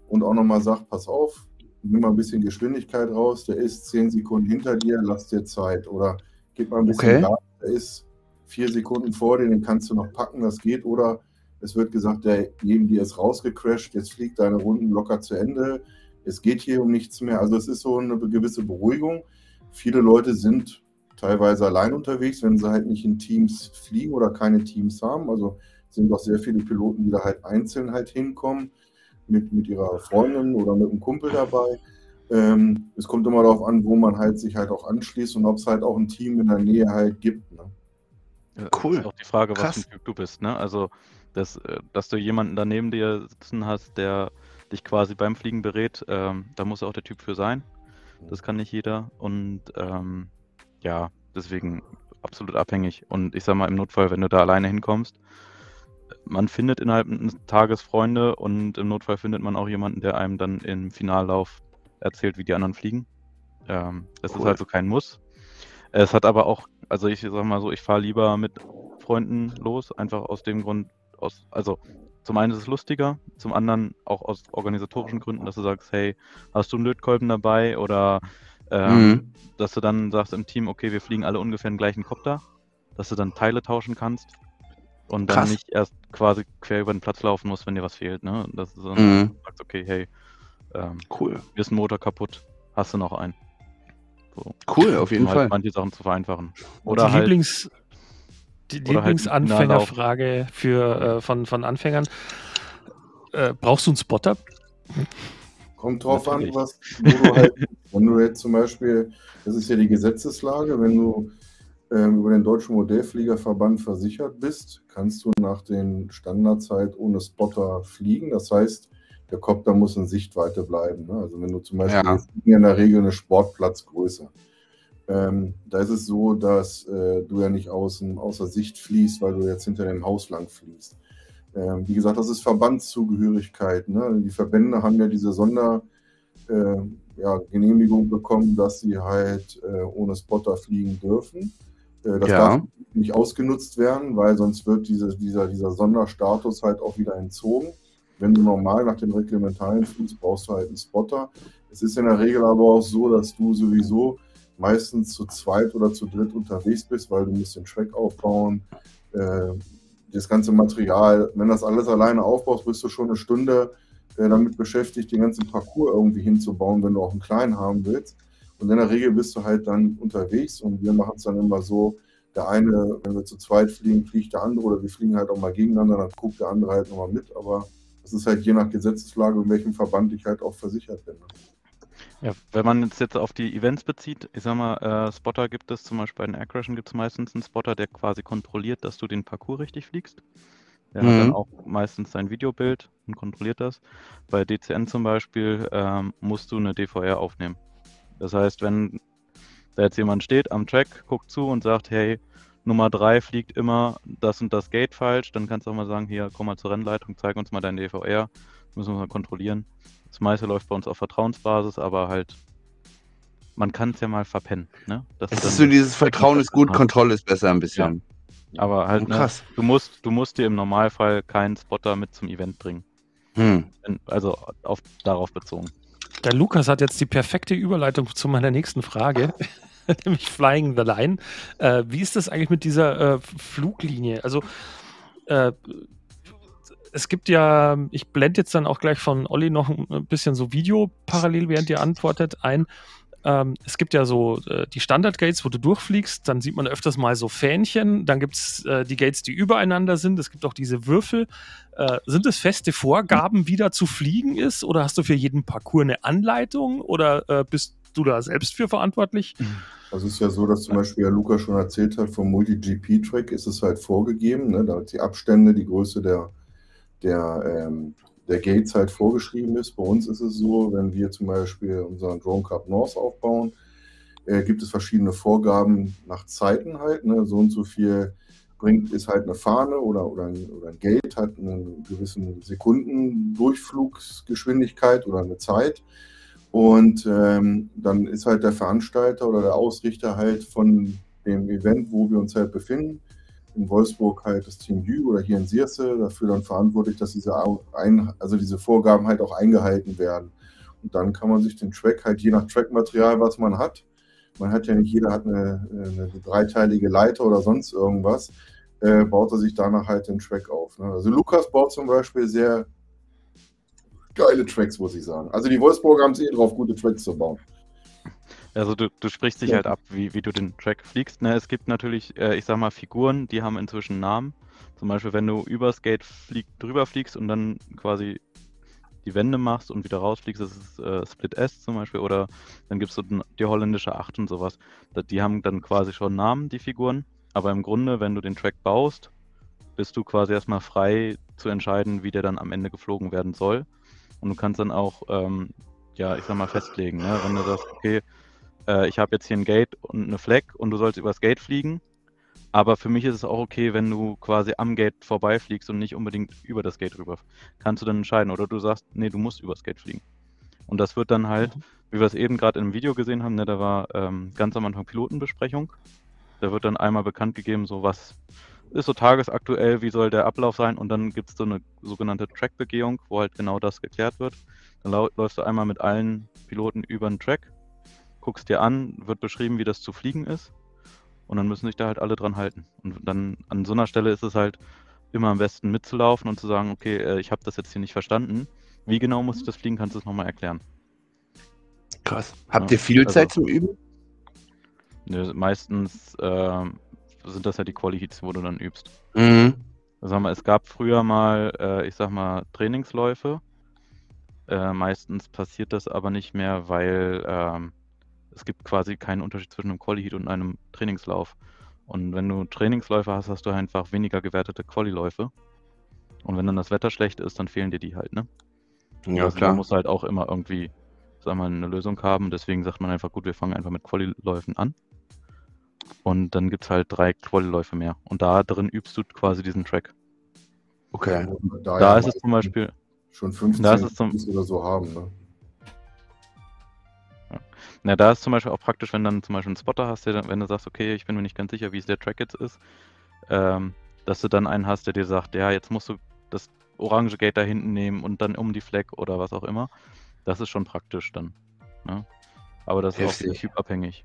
und auch nochmal sagt, pass auf, nimm mal ein bisschen Geschwindigkeit raus, der ist zehn Sekunden hinter dir, lass dir Zeit. Oder gib mal ein bisschen Okay. Gas, der ist vier Sekunden vor dir, den kannst du noch packen, das geht. Oder es wird gesagt, der neben dir ist rausgecrashed, jetzt fliegt deine Runden locker zu Ende, es geht hier um nichts mehr. Also es ist so eine gewisse Beruhigung. Viele Leute sind teilweise allein unterwegs, wenn sie halt nicht in Teams fliegen oder keine Teams haben. Also sind auch sehr viele Piloten, die da halt einzeln halt hinkommen mit, mit ihrer Freundin oder mit einem Kumpel dabei. Ähm, es kommt immer darauf an, wo man halt sich halt auch anschließt und ob es halt auch ein Team in der Nähe halt gibt. Ne? Cool. Ist auch die Frage, was Krass. für ein Typ du bist, ne? Also, dass, äh, dass du jemanden da neben dir sitzen hast, der dich quasi beim Fliegen berät, ähm, da muss auch der Typ für sein. Das kann nicht jeder. Und ähm, ja, deswegen absolut abhängig. Und ich sag mal, im Notfall, wenn du da alleine hinkommst, man findet innerhalb eines Tages Freunde und im Notfall findet man auch jemanden, der einem dann im Finallauf erzählt, wie die anderen fliegen. Ähm, es ist Cool. also kein Muss. Es hat aber auch, also ich sag mal so, ich fahre lieber mit Freunden los, einfach aus dem Grund, aus, also zum einen ist es lustiger, zum anderen auch aus organisatorischen Gründen, dass du sagst, hey, hast du einen Lötkolben dabei oder ähm, Mhm. dass du dann sagst im Team, okay, wir fliegen alle ungefähr den gleichen Kopter, dass du dann Teile tauschen kannst und dann Krass. nicht erst quasi quer über den Platz laufen musst, wenn dir was fehlt, ne? Dass du dann Mhm. sagst, okay, hey, ähm, Cool. mir ist ein Motor kaputt, hast du noch einen. So, Cool, auf jeden um halt Fall. manche Sachen zu vereinfachen. Oder die halt, Lieblings, die oder halt Lieblingsanfängerfrage für, äh, von, von Anfängern. Äh, brauchst du einen Spotter? Kommt drauf Natürlich. an, was wo du halt, wenn du jetzt zum Beispiel, das ist ja die Gesetzeslage, wenn du ähm, über den Deutschen Modellfliegerverband versichert bist, kannst du nach den Standardzeit ohne Spotter fliegen. Das heißt, der Kopter muss in Sichtweite bleiben. Ne? Also wenn du zum Beispiel, Ja. in der Regel eine Sportplatzgröße. Ähm, da ist es so, dass äh, du ja nicht außen, außer Sicht fließt, weil du jetzt hinter dem Haus lang fließt. Ähm, wie gesagt, das ist Verbandszugehörigkeit. Ne? Die Verbände haben ja diese Sonder, äh, ja, bekommen, dass sie halt äh, ohne Spotter fliegen dürfen. Äh, das Ja. darf nicht ausgenutzt werden, weil sonst wird diese, dieser, dieser Sonderstatus halt auch wieder entzogen. Wenn du normal nach den Reglementarien fliegst, brauchst du halt einen Spotter. Es ist in der Regel aber auch so, dass du sowieso meistens zu zweit oder zu dritt unterwegs bist, weil du musst den Track aufbauen, äh, das ganze Material. Wenn das alles alleine aufbaust, bist du schon eine Stunde äh, damit beschäftigt, den ganzen Parcours irgendwie hinzubauen, wenn du auch einen kleinen haben willst. Und in der Regel bist du halt dann unterwegs und wir machen es dann immer so, der eine, wenn wir zu zweit fliegen, fliegt der andere oder wir fliegen halt auch mal gegeneinander, dann guckt der andere halt nochmal mit. Aber das ist halt je nach Gesetzeslage, in welchem Verband ich halt auch versichert bin. Ja, wenn man es jetzt auf die Events bezieht, ich sag mal, äh, Spotter gibt es, zum Beispiel bei den Aircrashen gibt es meistens einen Spotter, der quasi kontrolliert, dass du den Parcours richtig fliegst. Der hat dann Mhm. auch meistens sein Videobild und kontrolliert das. Bei DCN zum Beispiel ähm, musst du eine DVR aufnehmen. Das heißt, wenn da jetzt jemand steht am Track, guckt zu und sagt, hey, Nummer 3 fliegt immer das und das Gate falsch, dann kannst du auch mal sagen, hier, komm mal zur Rennleitung, zeig uns mal deine DVR, müssen wir mal kontrollieren. Das meiste läuft bei uns auf Vertrauensbasis, aber halt, man kann es ja mal verpennen. Ne? Das Es ist so dieses Vertrauen ist gut, Ja. Kontrolle ist besser ein bisschen. aber halt, ne, Krass. du musst, du musst dir im Normalfall keinen Spotter mit zum Event bringen. Hm. Also auf, darauf bezogen. Der Lukas hat jetzt die perfekte Überleitung zu meiner nächsten Frage, nämlich Flying the Line. Äh, wie ist das eigentlich mit dieser äh, Fluglinie? Also äh, es gibt ja, ich blende jetzt dann auch gleich von Olli noch ein bisschen so Video parallel, während ihr antwortet, ein. Ähm, es gibt ja so äh, die Standard-Gates, wo du durchfliegst, dann sieht man öfters mal so Fähnchen, dann gibt es äh, die Gates, die übereinander sind, es gibt auch diese Würfel. Äh, sind es feste Vorgaben, wie da zu fliegen ist, oder hast du für jeden Parcours eine Anleitung oder äh, du da selbst für verantwortlich? Also es ist ja so, dass zum Beispiel ja Luca schon erzählt hat, vom Multi-GP-Track ist es halt vorgegeben, ne, damit die Abstände, die Größe der, der, ähm, der Gates halt vorgeschrieben ist. Bei uns ist es so, wenn wir zum Beispiel unseren Drone Cup North aufbauen, äh, gibt es verschiedene Vorgaben nach Zeiten halt. Ne, so und so viel bringt ist halt eine Fahne oder, oder, ein, oder ein Gate, hat einen gewissen Sekundendurchflugsgeschwindigkeit oder eine Zeit. Und ähm, dann ist halt der Veranstalter oder der Ausrichter halt von dem Event, wo wir uns halt befinden, in Wolfsburg halt das Team Jü oder hier in Sierse, dafür dann verantwortlich, dass diese, ein, also diese Vorgaben halt auch eingehalten werden. Und dann kann man sich den Track halt je nach Trackmaterial, was man hat, man hat ja nicht, jeder hat eine, eine dreiteilige Leiter oder sonst irgendwas, äh, baut er sich danach halt den Track auf. Ne? Also Lukas baut zum Beispiel sehr geile Tracks, muss ich sagen. Also die Wolfsburger haben es eh drauf, gute Tracks zu bauen. Also du, du sprichst dich Ja. halt ab, wie, wie du den Track fliegst. Ne? Es gibt natürlich, äh, ich sag mal, Figuren, die haben inzwischen Namen. Zum Beispiel, wenn du übers Gate flieg, drüber fliegst und dann quasi die Wände machst und wieder rausfliegst, das ist äh, Split S zum Beispiel, oder dann gibt es so die holländische 8 und sowas. Die haben dann quasi schon Namen, die Figuren. Aber im Grunde, wenn du den Track baust, bist du quasi erstmal frei zu entscheiden, wie der dann am Ende geflogen werden soll. Und du kannst dann auch, ähm, ja, ich sag mal, festlegen, ne? wenn du sagst, okay, äh, ich habe jetzt hier ein Gate und eine Fleck und du sollst übers Gate fliegen. Aber für mich ist es auch okay, wenn du quasi am Gate vorbeifliegst und nicht unbedingt über das Gate rüber. Kannst du dann entscheiden. Oder du sagst, nee, du musst übers Gate fliegen. Und das wird dann halt, wie wir es eben gerade im Video gesehen haben, ne, da war ähm, ganz am Anfang Pilotenbesprechung. Da wird dann einmal bekannt gegeben, so was, ist so tagesaktuell, wie soll der Ablauf sein und dann gibt es so eine sogenannte Track-Begehung, wo halt genau das geklärt wird. Dann läufst du einmal mit allen Piloten über den Track, guckst dir an, wird beschrieben, wie das zu fliegen ist und dann müssen sich da halt alle dran halten. Und dann an so einer Stelle ist es halt immer am besten mitzulaufen und zu sagen, okay, äh, ich habe das jetzt hier nicht verstanden. Wie genau muss ich das fliegen, kannst du es nochmal erklären. Krass. Habt ihr viel also- Zeit zum Üben? Ne, meistens äh, sind das ja die Quali-Heats, wo du dann übst. Mhm. Sag mal, es gab früher mal, äh, ich sag mal, Trainingsläufe. Äh, meistens passiert das aber nicht mehr, weil ähm, es gibt quasi keinen Unterschied zwischen einem Quali-Heat und einem Trainingslauf. Und wenn du Trainingsläufe hast, hast du einfach weniger gewertete Quali-Läufe. Und wenn dann das Wetter schlecht ist, dann fehlen dir die halt, ne? Ja, also, klar. Man muss halt auch immer irgendwie, sag mal, eine Lösung haben. Deswegen sagt man einfach, gut, wir fangen einfach mit Quali-Läufen an. Und dann gibt es halt drei Quali-Läufe mehr. Und da drin übst du quasi diesen Track. Okay. Da, Da ist es zum Beispiel, Schon 15 da ist es zum- oder so haben, ne? na, da ist zum Beispiel auch praktisch, wenn dann zum Beispiel einen Spotter hast, der dann, wenn du sagst, okay, ich bin mir nicht ganz sicher, wie es der Track jetzt ist, ähm, dass du dann einen hast, der dir sagt, ja, jetzt musst du das orange Gate da hinten nehmen und dann um die Fleck oder was auch immer. Das ist schon praktisch dann. Ne? Aber das ist auch Heftig. wieder typabhängig.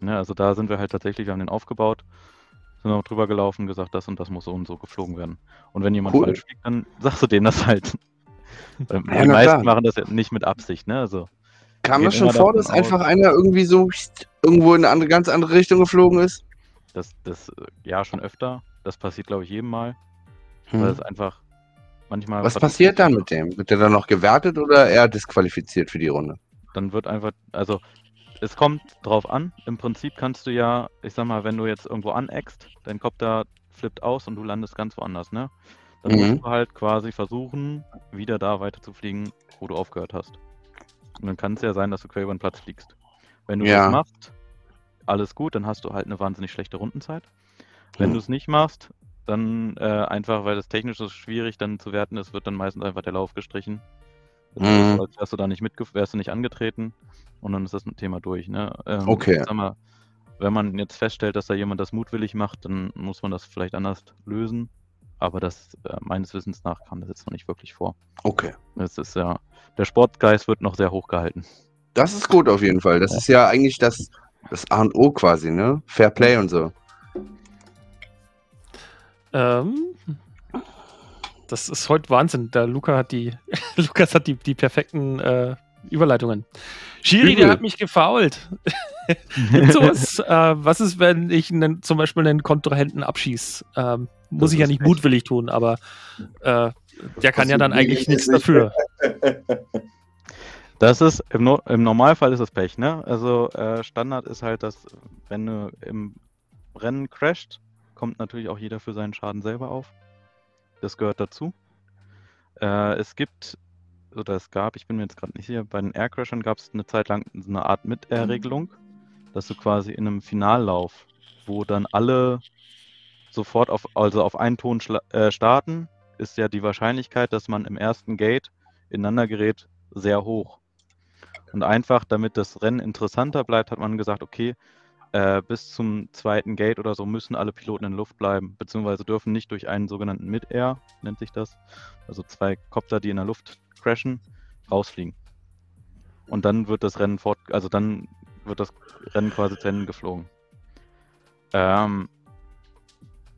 Ne, also da sind wir halt tatsächlich, wir haben den aufgebaut, sind auch drüber gelaufen, gesagt, das und das muss so und so geflogen werden. Und wenn jemand Cool. falsch fliegt, dann sagst du denen das halt. Ja, die meisten klar. machen das ja nicht mit Absicht, ne? Also Kam das schon vor, dass einfach aus- einer irgendwie so irgendwo in eine andere, ganz andere Richtung geflogen ist? das, das, äh, ja, schon öfter. Das passiert, glaube ich, jedem Mal. Weil es Hm. einfach manchmal. Was passiert dann mit dem? Wird der dann noch gewertet oder eher disqualifiziert für die Runde? Dann wird einfach, also es kommt drauf an. Im Prinzip kannst du ja, ich sag mal, wenn du jetzt irgendwo aneckst, dein Copter flippt aus und du landest ganz woanders, ne? Dann Mhm. musst du halt quasi versuchen, wieder da weiter zu fliegen, wo du aufgehört hast. Und dann kann es ja sein, dass du quer über den Platz fliegst. Wenn du Ja. das machst, alles gut, dann hast du halt eine wahnsinnig schlechte Rundenzeit. Wenn Hm. du es nicht machst, dann äh, einfach, weil das technisch so schwierig dann zu werten ist, wird dann meistens einfach der Lauf gestrichen. Ist Mhm. so, als wärst du da nicht mitgef wärst du nicht angetreten und dann ist das Thema durch. Ne? Ähm, Okay. mal, wenn man jetzt feststellt, dass da jemand das mutwillig macht, dann muss man das vielleicht anders lösen. Aber das äh, meines Wissens nach kam das jetzt noch nicht wirklich vor. Okay. Das ist ja, der Sportgeist wird noch sehr hoch gehalten. Das ist gut auf jeden Fall. Das ist ja eigentlich das, das A und O quasi, ne? Fair Play und so. Ähm, das ist heute Wahnsinn. Der Luca hat die, Lukas hat die, die perfekten äh, Überleitungen. Schiri, der hat mich gefault. Sowas? äh, was ist, wenn ich einen, zum Beispiel einen Kontrahenten abschieße? Ähm, muss Das ich ja nicht mutwillig tun, aber äh, der kann ja dann eigentlich nichts dafür. Das ist, im, no im Normalfall ist es Pech, ne? Also äh, Standard ist halt, dass wenn du im Rennen crasht, kommt natürlich auch jeder für seinen Schaden selber auf. Das gehört dazu. Äh, es gibt, oder es gab, ich bin mir jetzt gerade nicht sicher, bei den Aircrashern gab es eine Zeit lang so eine Art Mit-Air-Regelung, dass du quasi in einem Finallauf, wo dann alle sofort auf, also auf einen Ton äh, starten, ist ja die Wahrscheinlichkeit, dass man im ersten Gate ineinander gerät, sehr hoch. Und einfach, damit das Rennen interessanter bleibt, hat man gesagt, okay, äh, bis zum zweiten Gate oder so müssen alle Piloten in der Luft bleiben, beziehungsweise dürfen nicht durch einen sogenannten Mid-Air, nennt sich das, also zwei Kopter, die in der Luft crashen, rausfliegen. Und dann wird das Rennen fort, also dann wird das Rennen quasi zu Ende geflogen. Ähm,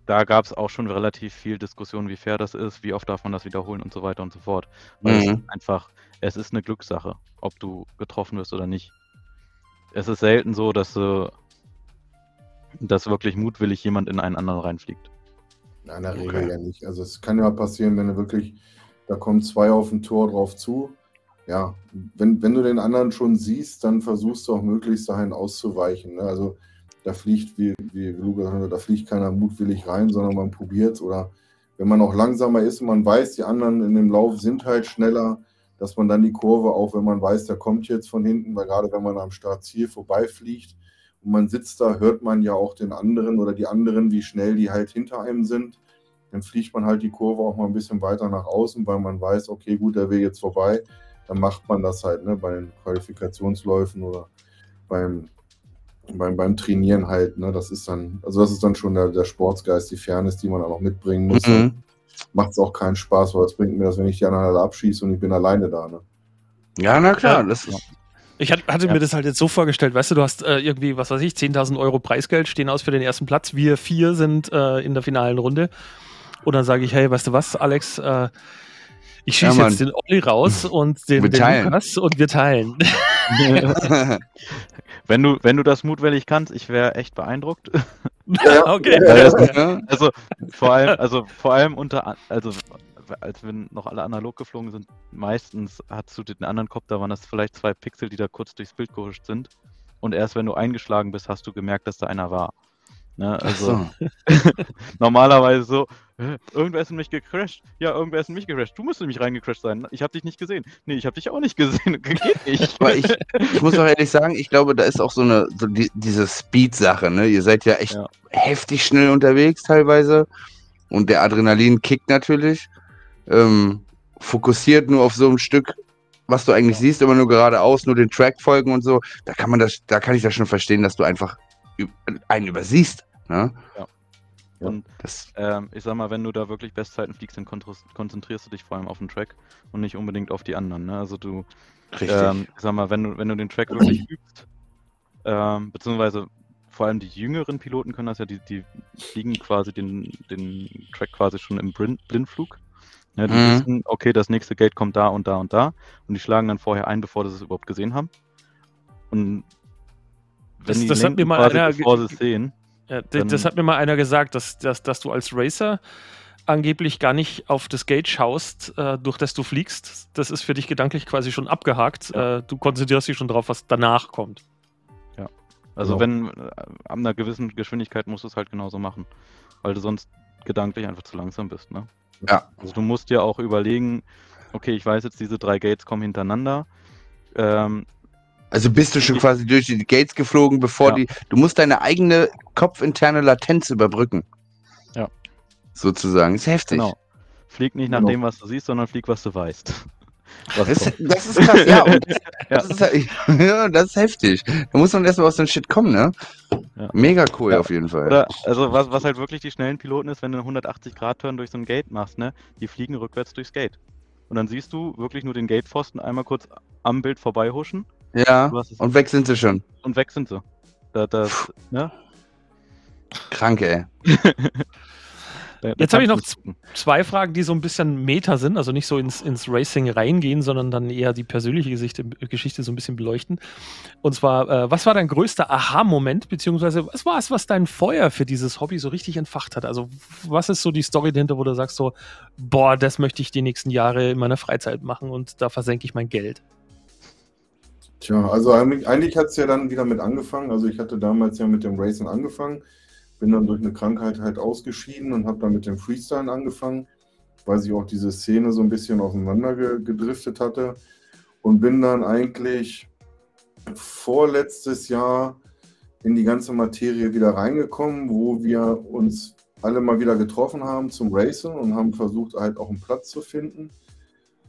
da gab es auch schon relativ viel Diskussion, wie fair das ist, wie oft darf man das wiederholen und so weiter und so fort. Weil es Mhm. ist einfach, es ist eine Glückssache, ob du getroffen wirst oder nicht. Es ist selten so, dass, äh, dass wirklich mutwillig jemand in einen anderen reinfliegt. Ja, in der Okay. Regel ja nicht. Also es kann ja passieren, wenn du wirklich, da kommen zwei auf ein Tor drauf zu. Ja, wenn, wenn du den anderen schon siehst, dann versuchst du auch möglichst dahin auszuweichen. Ne? Also da fliegt, wie, wie hat, da fliegt keiner mutwillig rein, sondern man probiert Oder wenn man auch langsamer ist und man weiß, die anderen in dem Lauf sind halt schneller, dass man dann die Kurve, auch wenn man weiß, der kommt jetzt von hinten, weil gerade wenn man am Startziel vorbeifliegt und man sitzt da, hört man ja auch den anderen oder die anderen, wie schnell die halt hinter einem sind. Dann fliegt man halt die Kurve auch mal ein bisschen weiter nach außen, weil man weiß, okay, gut, der will jetzt vorbei. Dann macht man das halt ne, bei den Qualifikationsläufen oder beim beim, beim Trainieren halt, ne, das ist dann, also das ist dann schon der, der Sportsgeist, die Fairness, die man auch noch mitbringen muss. Mhm. Macht es auch keinen Spaß, weil es bringt mir das, wenn ich die anderen alle abschieße und ich bin alleine da. Ne? Ja, na klar, das ist. Ich hat- hatte Ja. mir das halt jetzt so vorgestellt, weißt du, du hast äh, irgendwie, was weiß ich, 10.000 Euro Preisgeld stehen aus für den ersten Platz. Wir vier sind äh, in der finalen Runde. Und dann sage ich, hey, weißt du was, Alex, äh, ich schieße Ja, jetzt den Olli raus und den, Wir den teilen. Lukas und wir teilen. Wenn du, wenn du das mutwillig kannst, ich wäre echt beeindruckt. okay. Ja. also vor allem, also vor allem unter, also als wir noch alle analog geflogen sind, meistens hast du den anderen Kopf, da waren das vielleicht zwei Pixel, die da kurz durchs Bild gehuscht sind. Und erst wenn du eingeschlagen bist, hast du gemerkt, dass da einer war. Ne? Also so. normalerweise so, "Hä, irgendwer ist in mich gecrashed. Ja, irgendwer ist in mich gecrashed. Du musst in mich reingecrashed sein. Ich habe dich nicht gesehen. Nee, ich habe dich auch nicht gesehen. Geht nicht. Aber ich, ich muss auch ehrlich sagen, ich glaube, da ist auch so eine, so die, diese Speed-Sache, ne? Ihr seid ja echt Ja. heftig schnell unterwegs teilweise. Und der Adrenalin kickt natürlich. Ähm, fokussiert nur auf so ein Stück, was du eigentlich siehst, immer nur geradeaus, nur den Track folgen und so. Da kann man das, da kann ich das schon verstehen, dass du einfach einen übersiehst. Ne? Und Das, ähm, ich sag mal, wenn du da wirklich Bestzeiten fliegst, dann konzentrierst du dich vor allem auf den Track und nicht unbedingt auf die anderen. Ne? Also du, richtig. ähm, ich sag mal, wenn du, wenn du den Track wirklich übst, ähm, beziehungsweise vor allem die jüngeren Piloten können das ja, die, die fliegen quasi den, den Track quasi schon im Blind, Blindflug. Ja, die Mhm. wissen, okay, das nächste Gate kommt da und da und da und die schlagen dann vorher ein, bevor sie es überhaupt gesehen haben. Und wenn Das- die das hat mir mal quasi, einer bevor sie es sehen. Ja, d- Dann- das hat mir mal einer gesagt, dass, dass, dass du als Racer angeblich gar nicht auf das Gate schaust, äh, durch das du fliegst. Das ist für dich gedanklich quasi schon abgehakt. Ja. Äh, du konzentrierst dich schon drauf, was danach kommt. Also Genau. wenn äh, ab einer gewissen Geschwindigkeit musst du es halt genauso machen, weil du sonst gedanklich einfach zu langsam bist. Ne? Ja. Also du musst dir auch überlegen, okay, ich weiß jetzt, diese drei Gates kommen hintereinander. Ähm, Also bist du schon Ich- quasi durch die Gates geflogen, bevor Ja. die. Du musst deine eigene kopfinterne Latenz überbrücken. Ja. Sozusagen. Ist heftig. genau. Flieg nicht nach Genau. dem, was du siehst, sondern flieg, was du weißt. Was Das, das ist krass, ja. Ja. das, ist, halt- ja, das ist heftig. Da muss man erstmal aus dem Shit kommen, ne? Ja. Mega cool Ja. auf jeden Fall. Oder, also was, was halt wirklich die schnellen Piloten ist, wenn du einen 180-Grad-Turn durch so ein Gate machst, ne? Die fliegen rückwärts durchs Gate. Und dann siehst du wirklich nur den Gatepfosten einmal kurz am Bild vorbeihuschen Ja. Und weg sind sie schon. und weg sind sie. Da, das, ne? Krank, ey. Da, Jetzt habe ich noch Zwei Fragen, die so ein bisschen Meta sind, also nicht so ins, ins Racing reingehen, sondern dann eher die persönliche Geschichte, Geschichte so ein bisschen beleuchten. Und zwar, äh, was war dein größter Aha-Moment, beziehungsweise was war es, was dein Feuer für dieses Hobby so richtig entfacht hat? Also, was ist so die Story dahinter, wo du sagst so, boah, das möchte ich die nächsten Jahre in meiner Freizeit machen und da versenke ich mein Geld? Tja, also eigentlich, eigentlich hat es ja dann wieder mit angefangen. Also ich hatte damals ja mit dem Racing angefangen, bin dann durch eine Krankheit halt ausgeschieden und habe dann mit dem Freestyle angefangen, weil sich auch diese Szene so ein bisschen auseinander ge gedriftet hatte und bin dann eigentlich vorletztes Jahr in die ganze Materie wieder reingekommen, wo wir uns alle mal wieder getroffen haben zum Racing und haben versucht halt auch einen Platz zu finden.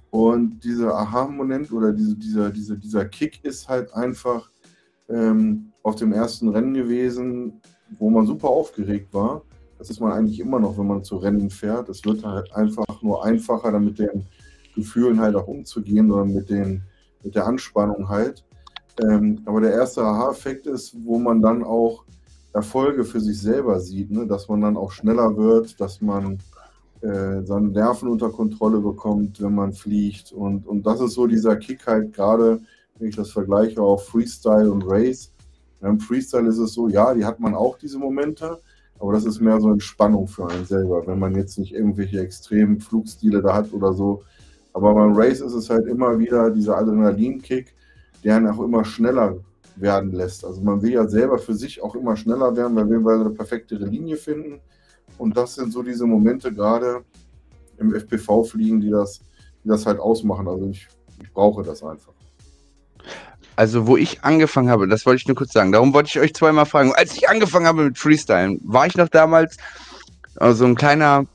Und dieser Aha-Moment oder diese, dieser, dieser, dieser Kick ist halt einfach ähm, auf dem ersten Rennen gewesen, wo man super aufgeregt war. Das ist man eigentlich immer noch, wenn man zu Rennen fährt. Es wird halt einfach nur einfacher, dann mit den Gefühlen halt auch umzugehen oder mit, den, mit der Anspannung halt. Ähm, aber der erste Aha-Effekt ist, wo man dann auch Erfolge für sich selber sieht, ne? dass man dann auch schneller wird, dass man äh, seine Nerven unter Kontrolle bekommt, wenn man fliegt. Und, und das ist so dieser Kick halt gerade, wenn ich das vergleiche auf Freestyle und Race. Beim Freestyle ist es so, ja, die hat man auch diese Momente, aber das ist mehr so Entspannung für einen selber, wenn man jetzt nicht irgendwelche extremen Flugstile da hat oder so. Aber beim Race ist es halt immer wieder dieser Adrenalinkick, der einen auch immer schneller werden lässt. Also man will ja selber für sich auch immer schneller werden, weil wir eine perfektere Linie finden. Und das sind so diese Momente gerade im FPV-Fliegen, die das, die das halt ausmachen. Also ich, ich brauche das einfach. Also, wo ich angefangen habe, das wollte ich nur kurz sagen. Darum wollte ich euch zweimal fragen. Als ich angefangen habe mit Freestylen, war ich noch damals äh, so ein kleiner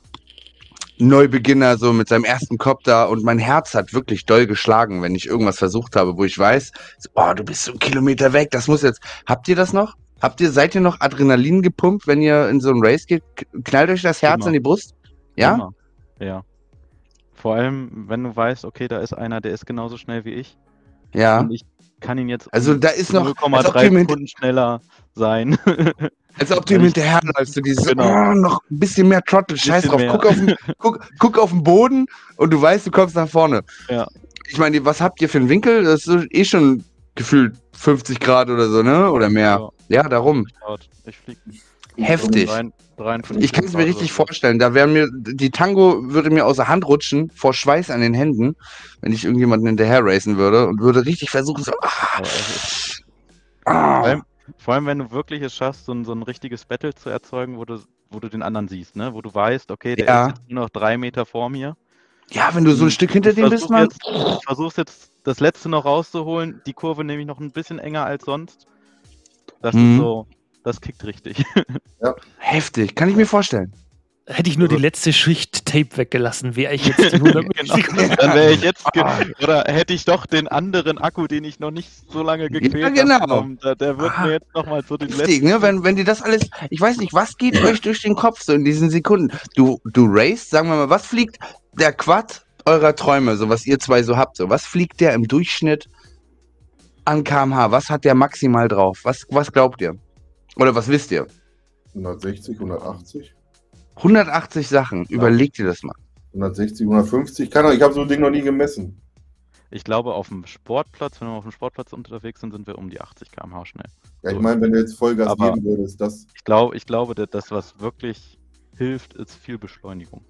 Neubeginner, so mit seinem ersten Copter und mein Herz hat wirklich doll geschlagen, wenn ich irgendwas versucht habe, wo ich weiß, so, oh, du bist so einen Kilometer weg, das muss jetzt. Habt ihr das noch? Habt ihr, seid ihr noch Adrenalin gepumpt, wenn ihr in so ein Race geht? Knallt euch das Herz Immer. in die Brust? Ja? Immer. Ja. Vor allem, wenn du weißt, okay, da ist einer, der ist genauso schnell wie ich. Ja. Und ich kann ihn jetzt Also da ist noch- als ob du 0,3 ihm hinter- Sekunden schneller sein. Als ob du ihm hinterherläufst, so dieses, Genau. oh, noch ein bisschen mehr Trottel, scheiß drauf, mehr. guck auf, den, guck, guck auf den Boden und du weißt, du kommst nach vorne. Ja. Ich meine, was habt ihr für einen Winkel? Das ist eh schon gefühlt 50 Grad oder so, ne? Oder mehr. Ja, darum. Ich fliege Heftig. 53 Ich kann es mir richtig so. vorstellen. Da wären mir, die Tango würde mir aus der Hand rutschen, vor Schweiß an den Händen, wenn ich irgendjemanden hinterher racen würde und würde richtig versuchen, so, ah, ah. Vor allem, vor allem, wenn du wirklich es schaffst, so ein, so ein richtiges Battle zu erzeugen, wo du, wo du den anderen siehst, ne? Wo du weißt, okay, der Ja. ist jetzt nur noch drei Meter vor mir. Ja, wenn du so ein Stück hinter dem bist, Mann. Jetzt, ich versuch's jetzt, das letzte noch rauszuholen. Die Kurve nehme ich noch ein bisschen enger als sonst. Das Mhm. ist so, das kickt richtig. Heftig, kann ich mir vorstellen. Hätte ich nur die letzte Schicht Tape weggelassen, wäre ich jetzt die 100 Genau. Sekunden. Dann wäre ich jetzt, ge Ah. oder hätte ich doch den anderen Akku, den ich noch nicht so lange gequält habe, genau. genommen. Der, der wird Ah. mir jetzt nochmal so den letzten. ne? Wenn, wenn dir das alles, ich weiß nicht, was geht euch durch den Kopf so in diesen Sekunden? Du, du racest, sagen wir mal, was fliegt der Quad eurer Träume, so was ihr zwei so habt, so was fliegt der im Durchschnitt an kmh? Was hat der maximal drauf? Was, was glaubt ihr? Oder was wisst ihr? 160, 180, 180 Sachen, überlegt ihr das mal. 160, 150. Keine Ahnung, ich habe so ein Ding noch nie gemessen. Ich glaube, auf dem Sportplatz, wenn wir auf dem Sportplatz unterwegs sind, sind wir um die 80 km/h schnell. Ja, ich So. meine, wenn du jetzt Vollgas Aber- geben würdest, das. Ich glaube, ich glaube, dass das, was wirklich hilft, ist viel Beschleunigung.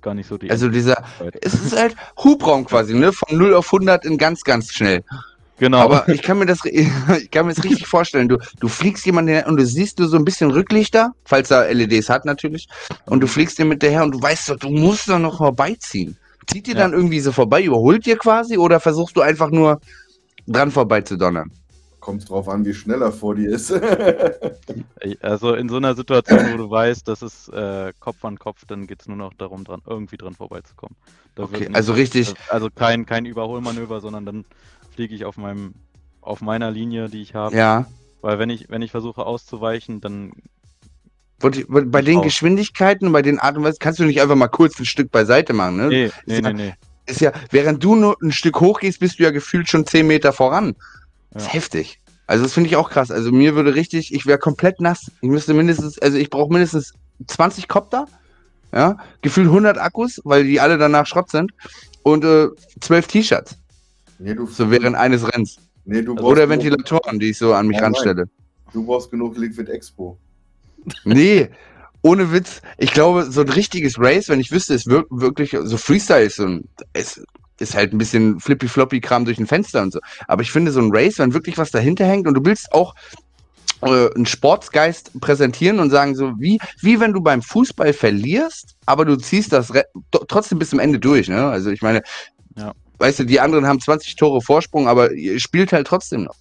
Gar nicht so die. Also dieser, Endlichkeit. es ist halt Hubraum quasi, ne? Von 0 auf 100 in ganz, ganz schnell. Genau. Aber ich kann mir das, ich kann mir das richtig vorstellen. Du, du fliegst jemanden her und du siehst nur so ein bisschen Rücklichter, falls er LEDs hat natürlich. Und du fliegst dir mit der her und du weißt doch, du musst doch noch vorbeiziehen. Zieht ihr Ja. dann irgendwie so vorbei, überholt ihr quasi oder versuchst du einfach nur dran vorbei zu donnern? Kommt drauf an, wie schnell er vor dir ist. Also in so einer Situation, wo du weißt, das ist äh, Kopf an Kopf, dann geht es nur noch darum, dran, irgendwie dran vorbeizukommen. Da Okay, nicht- also richtig, Also kein, kein Überholmanöver, sondern dann fliege ich auf meinem auf meiner Linie, die ich habe. ja. Weil wenn ich, wenn ich versuche auszuweichen, dann ihr- Bei den. Geschwindigkeiten, bei den Art und Weise, kannst du nicht einfach mal kurz ein Stück beiseite machen, ne? Nee, nee, ja- nee, nee. Ist ja, während du nur ein Stück hochgehst, bist du ja gefühlt schon 10 Meter voran. Das ist Ja. heftig. Also das finde ich auch krass. Also mir würde richtig, ich wäre komplett nass. Ich müsste mindestens, also ich brauche mindestens 20 Kopter, ja, gefühlt 100 Akkus, weil die alle danach Schrott sind und äh, 12 T-Shirts, nee, du, so während eines Renns. nee, du brauchst Oder Ventilatoren, die ich so an mich Nein, nein. ranstelle. Du brauchst genug Liquid Expo. Nee, ohne Witz. Ich glaube, so ein richtiges Race, wenn ich wüsste, es wir wirklich, so Freestyle ist so ein, es ist halt ein bisschen flippy-floppy-Kram durch ein Fenster und so. Aber ich finde so ein Race, wenn wirklich was dahinter hängt und du willst auch äh, einen Sportsgeist präsentieren und sagen so, wie, wie wenn du beim Fußball verlierst, aber du ziehst das Re trotzdem bis zum Ende durch, ne? Also ich meine, Ja. Weißt du, die anderen haben 20 Tore Vorsprung, aber ihr spielt halt trotzdem noch.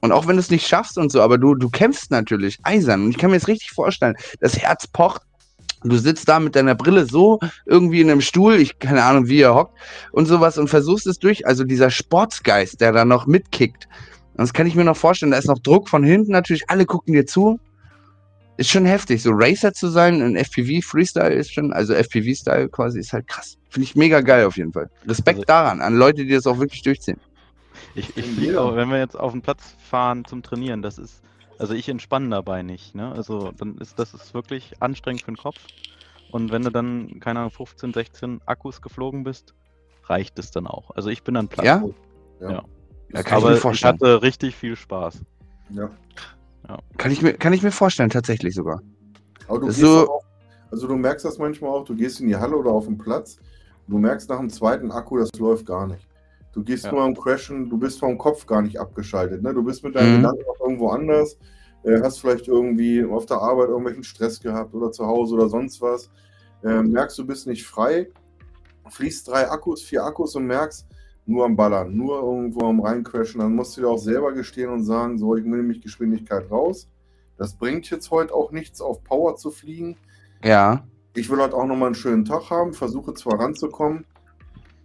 Und auch wenn du es nicht schaffst und so, aber du, du kämpfst natürlich eisern. Und ich kann mir jetzt richtig vorstellen, das Herz pocht. Du sitzt da mit deiner Brille so irgendwie in einem Stuhl, ich keine Ahnung, wie er hockt und sowas und versuchst es durch. Also dieser Sportsgeist, der da noch mitkickt. Und das kann ich mir noch vorstellen. Da ist noch Druck von hinten natürlich. Alle gucken dir zu. Ist schon heftig. So Racer zu sein in FPV Freestyle ist schon, also FPV-Style quasi, ist halt krass. Finde ich mega geil auf jeden Fall. Respekt Also- daran, an Leute, die das auch wirklich durchziehen. Ich, ich Ja. fliege auch, wenn wir jetzt auf den Platz fahren zum Trainieren, das ist, also ich entspanne dabei nicht, ne? Also dann ist das ist wirklich anstrengend für den Kopf. Und wenn du dann, keine Ahnung, 15, 16 Akkus geflogen bist, reicht es dann auch. Also ich bin dann platt. Ja? Ja. Ja. Ja, kann ich Aber mir ich vorstellen. hatte richtig viel Spaß. ja. Kann ich mir, kann ich mir vorstellen, tatsächlich sogar. Aber du so- auch, also du merkst das manchmal auch, du gehst in die Halle oder auf den Platz, du merkst nach dem zweiten Akku, das läuft gar nicht. Du gehst Ja. nur am Crashen, du bist vom Kopf gar nicht abgeschaltet. Ne? Du bist mit deinen Mhm. Gedanken auch irgendwo anders, äh, hast vielleicht irgendwie auf der Arbeit irgendwelchen Stress gehabt oder zu Hause oder sonst was. Äh, merkst, du bist nicht frei, fließt drei Akkus, vier Akkus und merkst, nur am Ballern, nur irgendwo am Reincrashen. Dann musst du dir auch selber gestehen und sagen, so, ich nehme mich Geschwindigkeit raus. Das bringt jetzt heute auch nichts, auf Power zu fliegen. Ja. Ich will halt auch nochmal einen schönen Tag haben, versuche zwar ranzukommen,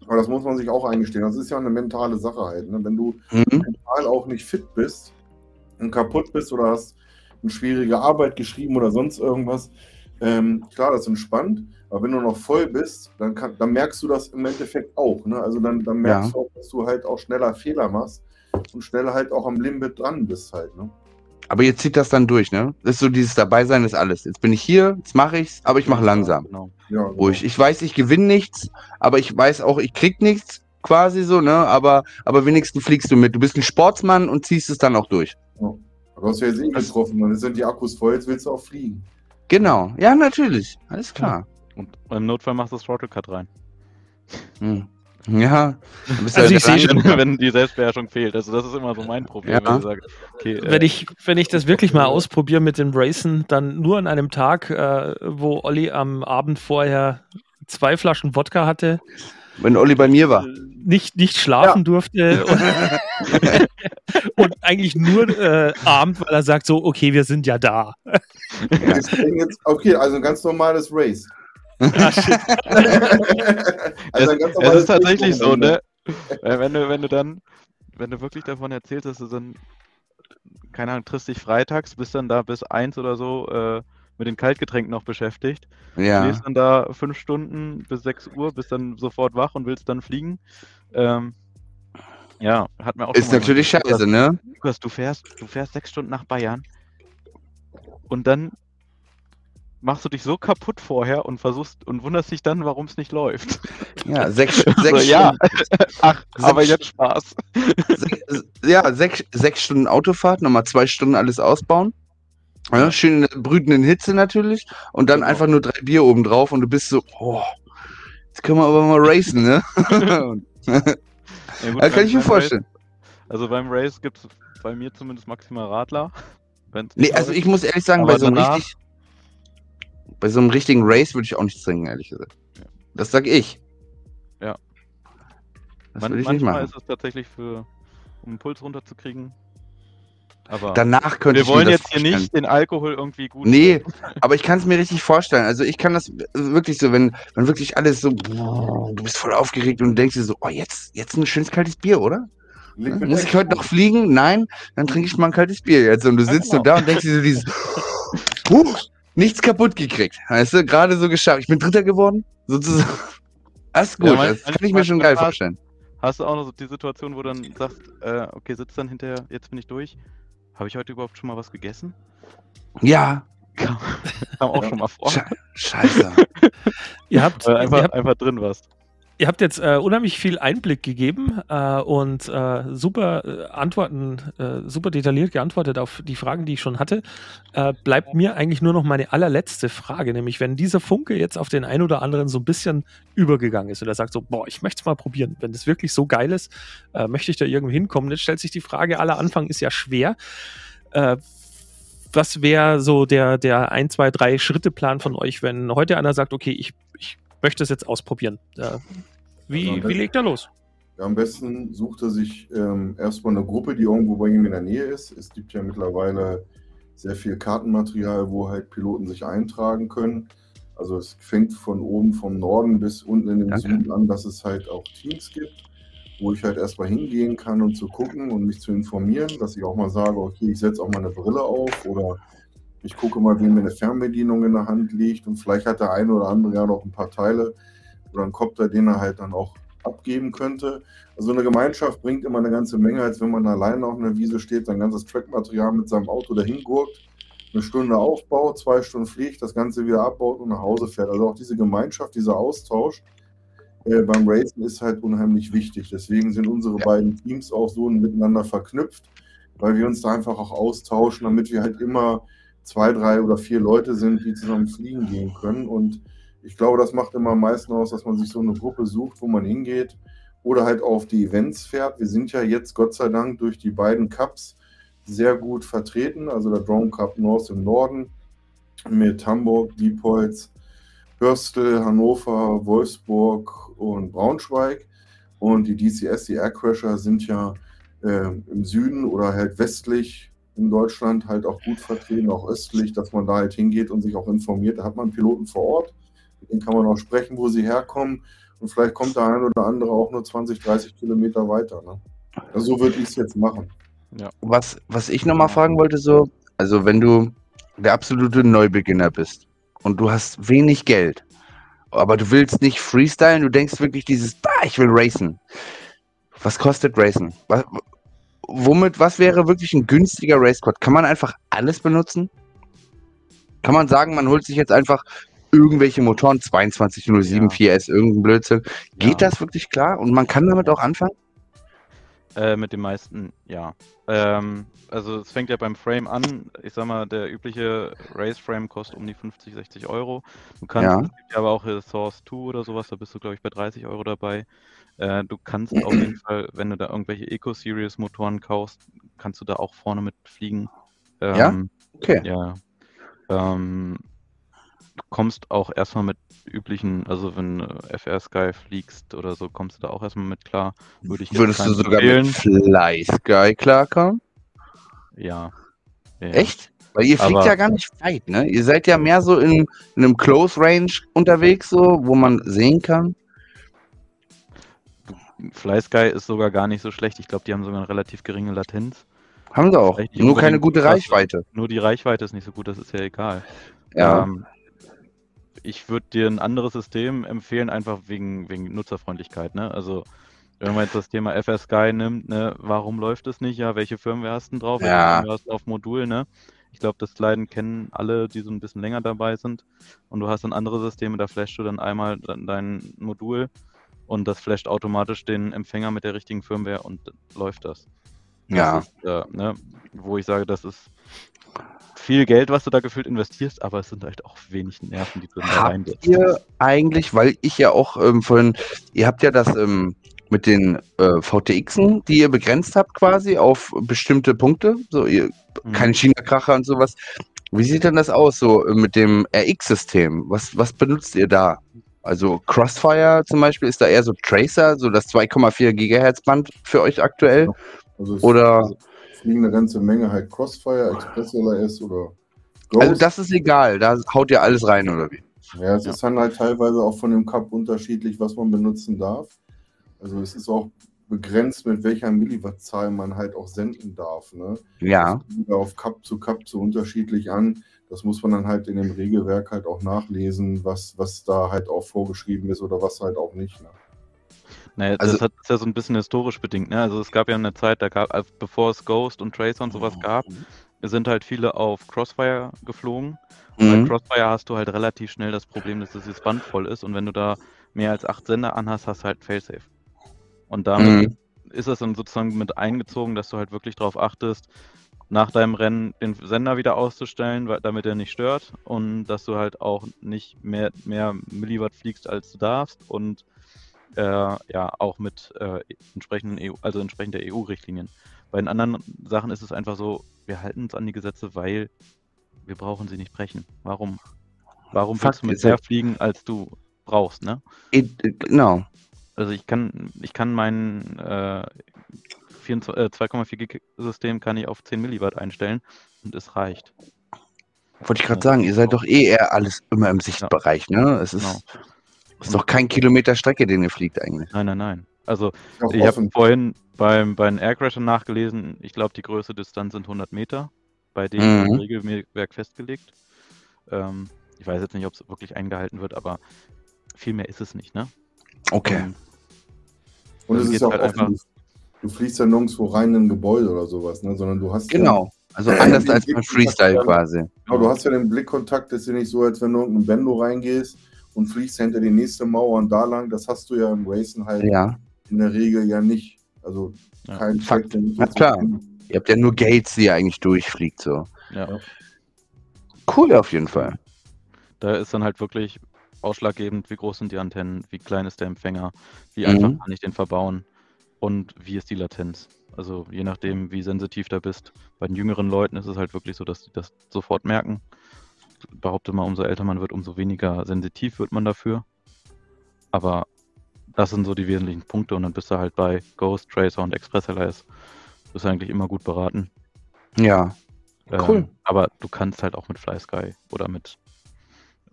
aber das muss man sich auch eingestehen. Das ist ja eine mentale Sache halt. Ne? Wenn du Mhm. mental auch nicht fit bist und kaputt bist oder hast eine schwierige Arbeit geschrieben oder sonst irgendwas. Ähm, klar, das ist entspannt, aber wenn du noch voll bist, dann, kann, dann merkst du das im Endeffekt auch. Ne? Also dann, dann merkst Ja. du auch, dass du halt auch schneller Fehler machst und schneller halt auch am Limit dran bist halt. Ne? Aber ihr zieht das dann durch, ne? Das ist so dieses Dabeisein ist alles. Jetzt bin ich hier, jetzt mache ich's, aber ich mache langsam. Genau. Ja, Ruhig. Ich weiß, ich gewinne nichts, aber ich weiß auch, ich krieg nichts, quasi so, ne? Aber, aber wenigstens fliegst du mit. Du bist ein Sportsmann und ziehst es dann auch durch. Du hast ja jetzt eh getroffen, dann sind die Akkus voll, jetzt willst du auch fliegen. Genau. Ja, natürlich. Alles klar. Und im Notfall machst du das Throttle Cut rein. Hm. Ja. Du bist Also ja ich sehe schon, wenn die Selbstbeherrschung fehlt. Also das ist immer so mein Problem, Ja. wenn ich sage, okay, äh, Wenn ich, wenn ich das wirklich mal ausprobiere mit dem Racen, dann nur an einem Tag, äh, wo Olli am Abend vorher zwei Flaschen Wodka hatte, Wenn Olli bei mir war. äh, nicht, nicht schlafen durfte und, und eigentlich nur äh, Abend, weil er sagt so, okay, wir sind ja da. Jetzt, okay, also ein ganz normales Race. Ah, shit. also es, ein ganz es ist tatsächlich so, ne? Äh, wenn du, wenn du dann, wenn du wirklich davon erzählst, dass du dann, keine Ahnung, triffst dich freitags, bist dann da bis eins oder so äh, mit den Kaltgetränken noch beschäftigt, Ja. stehst dann da fünf Stunden bis 6 Uhr, bist dann sofort wach und willst dann fliegen. Ähm, ja, hat mir auch Ist natürlich gesagt, scheiße, ne? Lukas, du fährst, du fährst sechs Stunden nach Bayern und dann machst du dich so kaputt vorher und versuchst und wunderst dich dann, warum es nicht läuft. Ja, sechs, So, sechs ja, Stunden. ach, aber Sechs- jetzt Spaß. Sech- ja, sechs, sechs Stunden Autofahrt, nochmal zwei Stunden alles ausbauen. Ja, schön in der brütenden Hitze natürlich. Und dann Genau. einfach nur drei Bier oben drauf und du bist so, oh, jetzt können wir aber mal racen, ne? Ja, gut, kann beim- ich mir vorstellen. Race, also beim Race gibt es bei mir zumindest maximal Radler. Nee, nicht also ich muss ehrlich sagen, bei so richtig, bei so einem richtigen Race würde ich auch nichts trinken, ehrlich gesagt. Ja. Das sag ich. Ja. Das Man, würde ich nicht manchmal ist es tatsächlich für, um den Puls runterzukriegen. Aber Danach könnte wir ich mir wollen das jetzt hier vorstellen. nicht den Alkohol irgendwie gut. Nee, aber ich kann es mir richtig vorstellen. Also ich kann das wirklich so, wenn, wenn wirklich alles so, du bist voll aufgeregt und denkst dir so, oh, jetzt, jetzt ein schönes kaltes Bier, oder? Leg mit Muss ich heute noch fliegen? Nein, dann trinke ich mal ein kaltes Bier jetzt. Und du Ja, sitzt genau. nur da und denkst dir so dieses, huh, nichts kaputt gekriegt. Weißt du, gerade so geschafft. Ich bin Dritter geworden, sozusagen. Das ist Ja, gut, mein- das kann ich mir schon geil vorstellen. Hast du auch noch so die Situation, wo du dann sagst, äh, okay, sitzt dann hinterher, jetzt bin ich durch. Habe ich heute überhaupt schon mal was gegessen? Ja, Kam, kam auch schon mal vor. Sche scheiße. Ihr habt, Weil ihr einfach, habt einfach drin warst. Ihr habt jetzt äh, unheimlich viel Einblick gegeben äh, und äh, super äh, Antworten, äh, super detailliert geantwortet auf die Fragen, die ich schon hatte. Äh, bleibt mir eigentlich nur noch meine allerletzte Frage, nämlich wenn dieser Funke jetzt auf den einen oder anderen so ein bisschen übergegangen ist und er sagt so, boah, ich möchte es mal probieren, wenn das wirklich so geil ist, möchte ich da irgendwie hinkommen. Jetzt stellt sich die Frage, aller Anfang ist ja schwer. Was wäre so der, der ein, zwei, drei Schritte-Plan von euch, wenn heute einer sagt, okay, ich, ich möchte es jetzt ausprobieren? Äh, wie, Also wie legt er los? Ja, am besten sucht er sich ähm, erstmal eine Gruppe, die irgendwo bei ihm in der Nähe ist. Es gibt ja mittlerweile sehr viel Kartenmaterial, wo halt Piloten sich eintragen können. Also es fängt von oben vom Norden bis unten in den Danke. Süden an, dass es halt auch Teams gibt, wo ich halt erstmal hingehen kann und zu gucken und mich zu informieren, dass ich auch mal sage, okay, ich setze auch mal eine Brille auf oder ich gucke mal, wem mir eine Fernbedienung in der Hand liegt und vielleicht hat der eine oder andere ja noch ein paar Teile oder einen Kopter, den er halt dann auch abgeben könnte. Also eine Gemeinschaft bringt immer eine ganze Menge, als wenn man alleine auf einer Wiese steht, sein ganzes Trackmaterial mit seinem Auto dahin gurkt, eine Stunde aufbaut, zwei Stunden fliegt, das Ganze wieder abbaut und nach Hause fährt. Also auch diese Gemeinschaft, dieser Austausch äh, beim Racing ist halt unheimlich wichtig. Deswegen sind unsere Ja. beiden Teams auch so miteinander verknüpft, weil wir uns da einfach auch austauschen, damit wir halt immer zwei, drei oder vier Leute sind, die zusammen fliegen gehen können. Und ich glaube, das macht immer am meisten aus, dass man sich so eine Gruppe sucht, wo man hingeht oder halt auf die Events fährt. Wir sind ja jetzt Gott sei Dank durch die beiden Cups sehr gut vertreten. Also der Drone Cup North im Norden mit Hamburg, Diepholz, Hörstel, Hannover, Wolfsburg und Braunschweig. Und die DCS, die Aircrasher, sind ja äh, im Süden oder halt westlich in Deutschland halt auch gut vertreten, auch östlich, dass man da halt hingeht und sich auch informiert. Da hat man Piloten vor Ort, mit denen kann man auch sprechen, wo sie herkommen. Und vielleicht kommt der ein oder andere auch nur 20, 30 Kilometer weiter. Ne? Also so würde ich es jetzt machen. Was, was ich nochmal fragen wollte, so, Also wenn du der absolute Neubeginner bist und du hast wenig Geld, aber du willst nicht freestylen, du denkst wirklich dieses, bah, ich will racen. Was kostet Racen? Was, womit, was wäre wirklich ein günstiger Racequad? Kann man einfach alles benutzen? Kann man sagen, man holt sich jetzt einfach irgendwelche Motoren, 2207, Ja. 4S, irgendein Blödsinn. Geht Ja. das wirklich klar? Und man kann damit auch anfangen? Äh, mit den meisten, ja. Ähm, also es fängt ja beim Frame an. Ich sag mal, der übliche Race-Frame kostet um die 50, 60 Euro. Du kannst, Ja. aber auch Source 2 oder sowas, da bist du, glaube ich, bei 30 Euro dabei. Äh, du kannst auf jeden Fall, wenn du da irgendwelche Eco-Series-Motoren kaufst, kannst du da auch vorne mit fliegen. Ja? Ähm, Okay. Ja. Ähm, du kommst auch erstmal mit üblichen, also wenn du FR Sky fliegst oder so, kommst du da auch erstmal mit klar. Würde ich Würdest du sogar empfehlen. mit Fly Sky klarkommen? Ja. ja. Echt? Weil ihr fliegt Aber- ja gar nicht weit, ne? Ihr seid ja mehr so in, in einem Close Range unterwegs, so, wo man sehen kann. Fly Sky ist sogar gar nicht so schlecht. Ich glaube, die haben sogar eine relativ geringe Latenz. Haben sie auch. Nur keine gute. Reichweite. Nur die Reichweite ist nicht so gut, das ist ja egal. Ja. Ähm, ich würde dir ein anderes System empfehlen, einfach wegen, wegen Nutzerfreundlichkeit. Ne? Also, wenn man jetzt das Thema FR Sky nimmt, ne, warum läuft es nicht? Ja, welche Firmware hast du denn drauf? Ja. Firmware hast du auf Modul? Ne? Ich glaube, das Leiden kennen alle, die so ein bisschen länger dabei sind. Und du hast dann andere Systeme, da flashst du dann einmal dein Modul und das flasht automatisch den Empfänger mit der richtigen Firmware und läuft das. ja. Das ist, äh, ne, wo ich sage, das ist viel Geld, was du da gefühlt investierst, aber es sind halt auch wenig Nerven, die du da reinsetzt. ihr eigentlich, weil ich ja auch ähm, vorhin, ihr habt ja das ähm, mit den äh, VTXen, die ihr begrenzt habt quasi auf bestimmte Punkte, so ihr, Mhm. keine China-Kracher und sowas. Wie sieht denn das aus so mit dem RX-System? Was, was benutzt ihr da? Also Crossfire zum Beispiel, ist da eher so Tracer, so das 2,4 Gigahertz Band für euch aktuell? Also es Oder, fliegen eine ganze Menge halt Crossfire, Express LRS oder Ghost. also das ist egal, da haut ihr alles rein oder wie? Ja, es Ja. ist dann halt teilweise auch von dem Cup unterschiedlich, was man benutzen darf. Also es ist auch begrenzt, mit welcher Milliwattzahl man halt auch senden darf. Ne? Ja, Das auf Cup zu Cup so unterschiedlich an. Das muss man dann halt in dem Regelwerk halt auch nachlesen, was, was da halt auch vorgeschrieben ist oder was halt auch nicht. Ne? Naja, Also- das hat, ist ja so ein bisschen historisch bedingt. Ne? Also es gab ja eine Zeit, da gab, bevor es Ghost und Tracer und sowas gab, sind halt viele auf Crossfire geflogen. Bei mhm. Crossfire hast du halt relativ schnell das Problem, dass das Band voll ist und wenn du da mehr als acht Sender anhast, hast du halt Failsafe. Und damit Mhm. ist es dann sozusagen mit eingezogen, dass du halt wirklich darauf achtest, nach deinem Rennen den Sender wieder auszustellen, weil, damit er nicht stört und dass du halt auch nicht mehr, mehr Milliwatt fliegst, als du darfst und äh, ja, auch mit äh, entsprechenden EU, also entsprechend der EU-Richtlinien. Bei den anderen Sachen ist es einfach so, wir halten uns an die Gesetze, weil wir brauchen sie nicht brechen. Warum? Warum Fakt willst du mit mehr fliegen, als du brauchst, ne? It- Genau. Also ich kann, ich kann mein äh, 24 äh, 2,4 Gig System kann ich auf 10 Milliwatt einstellen und es reicht. Wollte ich gerade Ja. sagen, ihr seid doch eh eher alles immer im Sichtbereich, ne? Es ist, Genau. ist doch kein Kilometer Strecke, den ihr fliegt eigentlich. Nein, nein, nein. Also auch ich habe vorhin beim, bei den Aircrashern nachgelesen, ich glaube die größte Distanz sind 100 Meter, bei denen Mhm. Regelwerk festgelegt. Ähm, ich weiß jetzt nicht, ob es wirklich eingehalten wird, aber viel mehr ist es nicht, ne? Okay. Und Und es ist ja auch halt offen. einfach- Du, fliegst ja nirgendwo rein in ein Gebäude oder sowas, ne? sondern du hast ja Genau. Also anders als beim Freestyle quasi. Genau, du hast ja den Blickkontakt, das ist ja nicht so, als wenn du in ein Bendo reingehst und fliegst hinter die nächste Mauer und da lang. Das hast du ja im Racen halt Ja. in der Regel ja nicht. Also Ja. kein Fakt. Na jetzt klar. Ihr habt ja nur Gates, die ihr eigentlich durchfliegt, so. ja. Cool auf jeden Fall. Da ist dann halt wirklich ausschlaggebend, wie groß sind die Antennen, wie klein ist der Empfänger, wie Mhm. einfach kann ich den verbauen und wie ist die Latenz. Also je nachdem, wie sensitiv da bist. Bei den jüngeren Leuten ist es halt wirklich so, dass die das sofort merken. Ich behaupte mal, umso älter man wird, umso weniger sensitiv wird man dafür. Aber das sind so die wesentlichen Punkte und dann bist du halt bei Ghost, Tracer und Express LRS. Bist du eigentlich immer gut beraten. Ja. Cool. Ähm, aber du kannst halt auch mit FlySky oder mit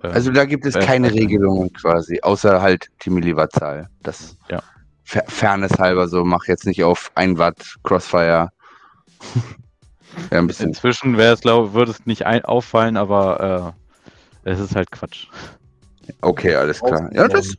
ähm, Also da gibt es keine Regelungen quasi, außer halt die Milliwattzahl. Das Ja. Fairness halber so, mach jetzt nicht auf 1 Watt Crossfire. Ja, ein bisschen. Inzwischen wäre es, glaube würde es nicht auffallen, aber äh, es ist halt Quatsch. Okay, alles klar. Ja, das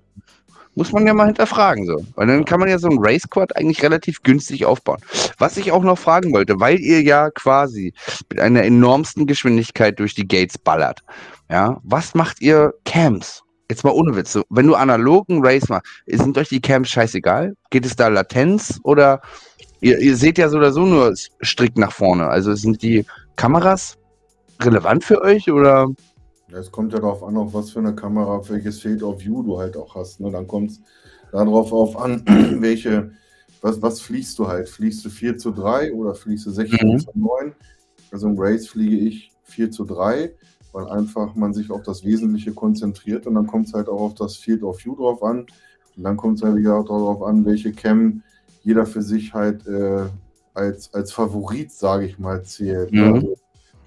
muss man ja mal hinterfragen so. Weil dann kann man ja so ein Race Quad eigentlich relativ günstig aufbauen. Was ich auch noch fragen wollte, weil ihr ja quasi mit einer enormsten Geschwindigkeit durch die Gates ballert. Ja, was macht ihr Camps? Jetzt mal ohne Witz. So, wenn du analogen Race machst, sind euch die Camps scheißegal? Geht es da Latenz oder ihr, ihr seht ja so oder so nur strikt nach vorne? Also sind die Kameras relevant für euch oder? Es kommt ja darauf an, auf was für eine Kamera, welches Field of View du halt auch hast. Ne? Dann kommt es darauf auf an, welche, was, was fliegst du halt? Fliegst du 4 zu 3 oder fliegst du 16 Mhm. zu 9? Also im Race fliege ich 4 zu 3, weil einfach man sich auf das Wesentliche konzentriert und dann kommt es halt auch auf das Field of View drauf an. Und dann kommt es halt wieder darauf an, welche Cam jeder für sich halt äh, als, als Favorit, sage ich mal, zählt. Mhm. Also,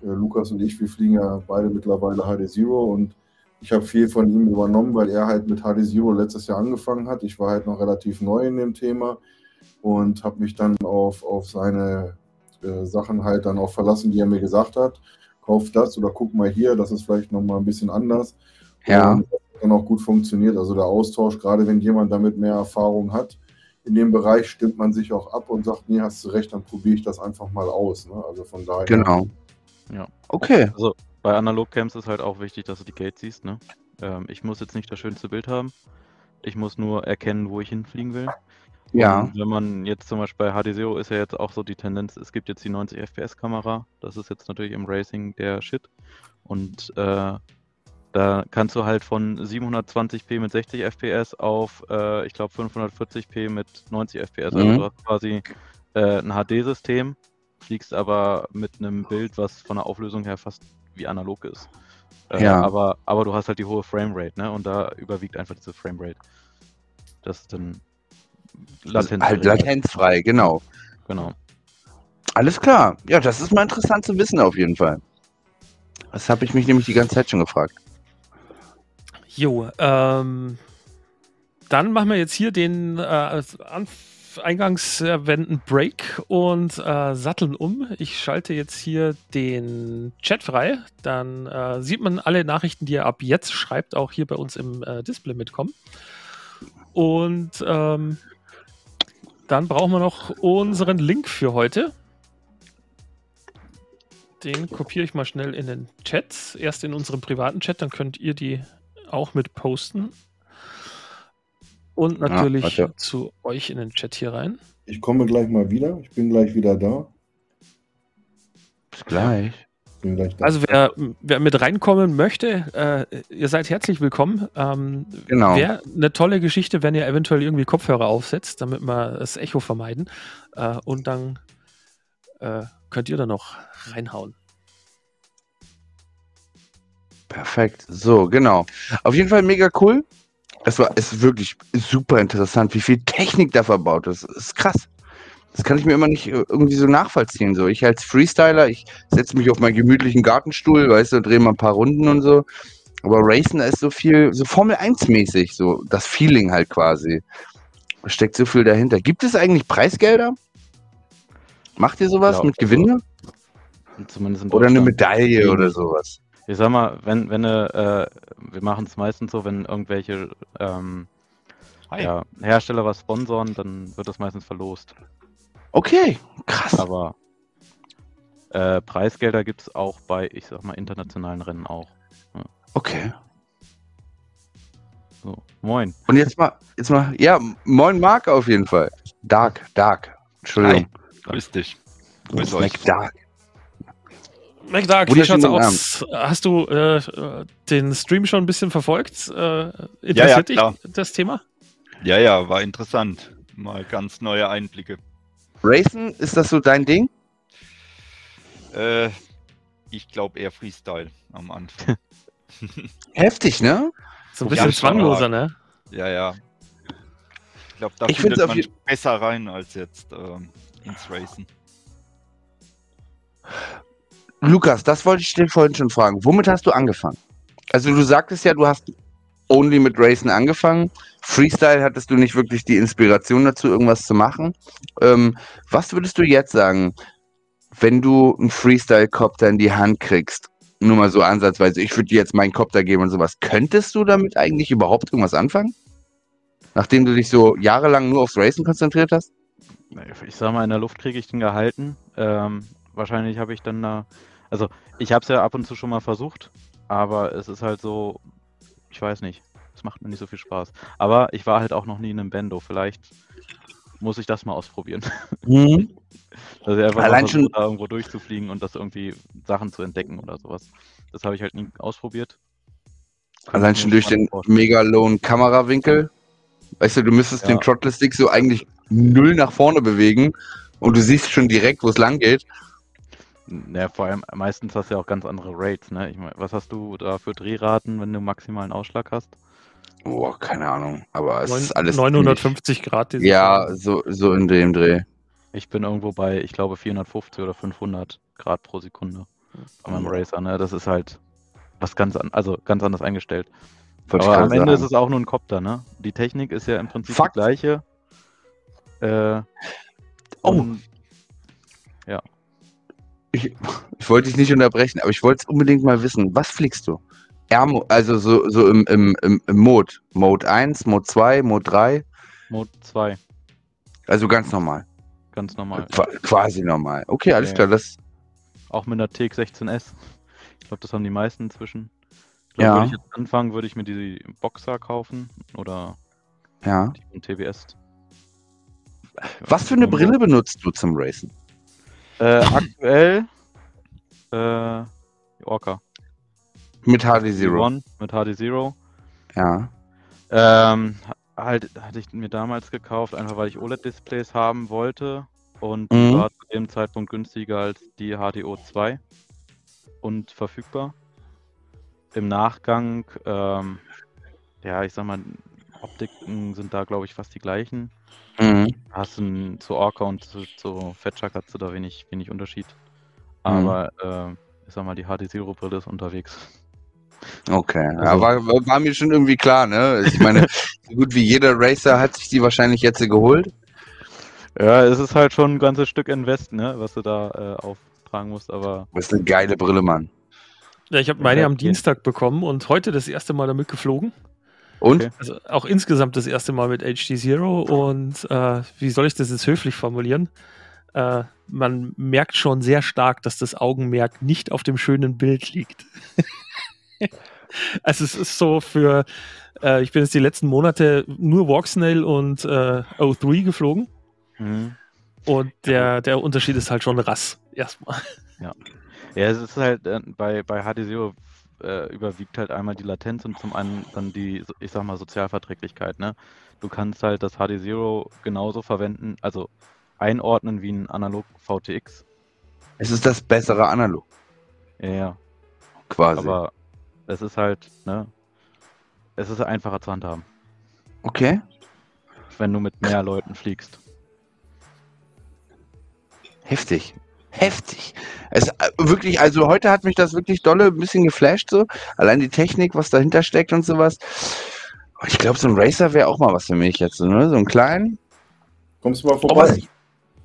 äh, Lukas und ich, wir fliegen ja beide mittlerweile HD Zero und ich habe viel von ihm übernommen, weil er halt mit HD Zero letztes Jahr angefangen hat. Ich war halt noch relativ neu in dem Thema und habe mich dann auf, auf seine äh, Sachen halt dann auch verlassen, die er mir gesagt hat. Kauf das oder guck mal hier, das ist vielleicht nochmal ein bisschen anders. Ja. Und das dann auch gut funktioniert. Also der Austausch, gerade wenn jemand damit mehr Erfahrung hat, in dem Bereich stimmt man sich auch ab und sagt, nee, hast du recht, dann probiere ich das einfach mal aus. Ne? Also von daher. Genau. Ja. Okay. Also bei Analogcams ist halt auch wichtig, dass du die Gates siehst. Ne? Ähm, ich muss jetzt nicht das schönste Bild haben. Ich muss nur erkennen, wo ich hinfliegen will. Ja. Und wenn man jetzt zum Beispiel bei HD Zero ist ja jetzt auch so die Tendenz, es gibt jetzt die 90 FPS Kamera. Das ist jetzt natürlich im Racing der Shit. Und äh, da kannst du halt von 720p mit 60 FPS auf, äh, ich glaube, 540p mit 90 FPS. Also Mhm. du hast quasi äh, ein HD-System, fliegst aber mit einem Bild, was von der Auflösung her fast wie analog ist. Äh, Ja. aber, aber du hast halt die hohe Framerate, ne? Und da überwiegt einfach diese Framerate. Das ist dann Latenz. halt latenzfrei, genau. Genau. Alles klar. Ja, das ist mal interessant zu wissen auf jeden Fall. Das habe ich mich nämlich die ganze Zeit schon gefragt. Jo, ähm, dann machen wir jetzt hier den äh, eingangs erwähnten Break und äh, satteln um. Ich schalte jetzt hier den Chat frei. Dann äh, sieht man alle Nachrichten, die ihr ab jetzt schreibt, auch hier bei uns im äh, Display mitkommen. Und ähm, dann brauchen wir noch unseren Link für heute. Den kopiere ich mal schnell in den Chat. Erst in unserem privaten Chat, dann könnt ihr die auch mit posten. Und natürlich warte. zu euch in den Chat hier rein. Ich komme gleich mal wieder. Ich bin gleich wieder da. Bis gleich. Also wer, wer mit reinkommen möchte, äh, ihr seid herzlich willkommen. Ähm, Genau. Wäre eine tolle Geschichte, wenn ihr eventuell irgendwie Kopfhörer aufsetzt, damit wir das Echo vermeiden. Äh, und dann äh, könnt ihr da noch reinhauen. Perfekt. So, genau. Auf jeden Fall mega cool. Es war es ist wirklich super interessant, wie viel Technik da verbaut ist. Das ist krass. Das kann ich mir immer nicht äh, irgendwie so nachvollziehen. So, ich als Freestyler, ich setze mich auf meinen gemütlichen Gartenstuhl, weißt du, drehe mal ein paar Runden und so. Aber Racing, da ist so viel, so Formel 1-mäßig, so das Feeling halt quasi. Da steckt so viel dahinter. Gibt es eigentlich Preisgelder? Macht ihr sowas Ja, mit also Gewinne? Zumindest in Oder eine. Medaille oder sowas? Ich sag mal, wenn, wenn äh, wir machen es meistens so, wenn irgendwelche ähm, ja, Hersteller was sponsoren, dann wird das meistens verlost. Okay, krass. Aber äh, Preisgelder gibt es auch bei, ich sag mal, internationalen Rennen auch. Okay. So, moin. Und jetzt mal, jetzt mal, ja, moin Marc auf jeden Fall. Dark, Dark. Entschuldigung. Grüß dich. Grüß euch. Mac Dark. McDark, wie schaut's aus? Hast du äh, den Stream schon ein bisschen verfolgt? Äh, Ja, ja, interessiert dich klar. das Thema? Ja, ja, war interessant. Mal ganz neue Einblicke. Racing, ist das so dein Ding? Äh, ich glaube eher Freestyle am Anfang. Heftig, ne? So ein bisschen schon, zwangloser, ne? ja, ja. Ich glaube, da Ich findet auf man besser rein als jetzt ähm, ins Racen. Lukas, das wollte ich dir vorhin schon fragen. Womit hast du angefangen? Also du sagtest ja, du hast only mit Racing angefangen. Freestyle hattest du nicht wirklich die Inspiration dazu, irgendwas zu machen. Ähm, was würdest du jetzt sagen? wenn du einen Freestyle-Copter in die Hand kriegst, nur mal so ansatzweise, ich würde dir jetzt meinen Copter geben und sowas, könntest du damit eigentlich überhaupt irgendwas anfangen? Nachdem du dich so jahrelang nur aufs Racen konzentriert hast? Ich sag mal, in der Luft kriege ich den gehalten. Ähm, wahrscheinlich habe ich dann da. Also, ich habe es ja ab und zu schon mal versucht, aber es ist halt so, ich weiß nicht. Es macht mir nicht so viel Spaß. Aber ich war halt auch noch nie in einem Bendo. Vielleicht muss ich das mal ausprobieren. Mhm. Ich einfach Allein schon- da irgendwo durchzufliegen und das irgendwie Sachen zu entdecken oder sowas. Das habe ich halt nie ausprobiert. Könnte Allein schon durch den mega lowen Kamerawinkel. Weißt du, du müsstest Ja. den Throttle Stick so eigentlich null nach vorne bewegen und du siehst schon direkt, wo es lang geht. Ja, vor allem meistens hast du ja auch ganz andere Rates, ne? Ich meine, was hast du da für Drehraten, wenn du maximalen Ausschlag hast? Boah, keine Ahnung. Aber es Neun- ist alles. 950 Grad. ziemlich- dieses Ja, so, so in dem Dreh. Ich bin irgendwo bei, ich glaube, 450 oder 500 Grad pro Sekunde bei meinem Racer, ne? Das ist halt was ganz an, also ganz anders eingestellt. Wollte Aber am Ende ist es auch nur ein Copter, ne? Die Technik ist ja im Prinzip Fakt. die gleiche. Äh, Oh. und- Ich, ich wollte dich nicht unterbrechen, aber ich wollte es unbedingt mal wissen. Was fliegst du? R also so, so im, im, im, im Mode. Mode 1, Mode 2, Mode 3. Mode 2, Also ganz normal. ganz normal. Qua quasi normal. Okay, alles Ja. klar. Das, Auch mit einer TX16S. Ich glaube, das haben die meisten inzwischen. Ich glaube, Ja. würde ich jetzt anfangen, würde ich mir die Boxer kaufen oder ja. die von TBS. Was für eine Brille benutzt du zum Racen? Äh, aktuell äh, die Orca. Mit HD Zero. One mit HD Zero. Ja. Ähm, halt, hatte ich mir damals gekauft, einfach weil ich OLED-Displays haben wollte. Und die Mhm. war zu dem Zeitpunkt günstiger als die HDO 2 und verfügbar. Im Nachgang, ähm, ja, ich sag mal, Optiken sind da, glaube ich, fast die gleichen. Mhm. Hast du zu Orca und zu, zu Fetchuck hast du da wenig, wenig Unterschied. Mhm. Aber, äh, ich sag mal, die HD Zero Brille ist unterwegs. Okay. Also- ja, war, war mir schon irgendwie klar, ne? Ich meine, so gut wie jeder Racer hat sich die wahrscheinlich jetzt geholt. Ja, es ist halt schon ein ganzes Stück Invest, ne, was du da äh, auftragen musst, aber Das ist eine geile Brille, Mann. Ja, ich habe meine Ja, am. Dienstag bekommen und heute das erste Mal damit geflogen. Und? Okay. Also auch insgesamt das erste Mal mit HD Zero und äh, wie soll ich das jetzt höflich formulieren? Äh, man merkt schon sehr stark, dass das Augenmerk nicht auf dem schönen Bild liegt. also es ist so für, äh, ich bin jetzt die letzten Monate nur Walksnail und äh, O3 geflogen mhm. und der, der Unterschied ist halt schon rass. Erstmal. ja, es ist halt äh, bei, bei HD Zero äh, überwiegt halt einmal die Latenz und zum einen dann die, so- ich sag mal, Sozialverträglichkeit, ne? Du kannst halt das HD Zero genauso verwenden, also einordnen wie ein Analog VTX. Es ist das bessere Analog, Ja, ja, quasi. aber es ist halt, ne? Es ist einfacher zu handhaben, okay. wenn du mit mehr Leuten fliegst. Heftig. Heftig. Es äh, wirklich, also heute hat mich das wirklich dolle ein bisschen geflasht so. Allein die Technik, was dahinter steckt und sowas. Ich glaube, so ein Racer wäre auch mal was für mich jetzt, so, ne? So einen kleinen. Kommst du mal Aber, vorbei?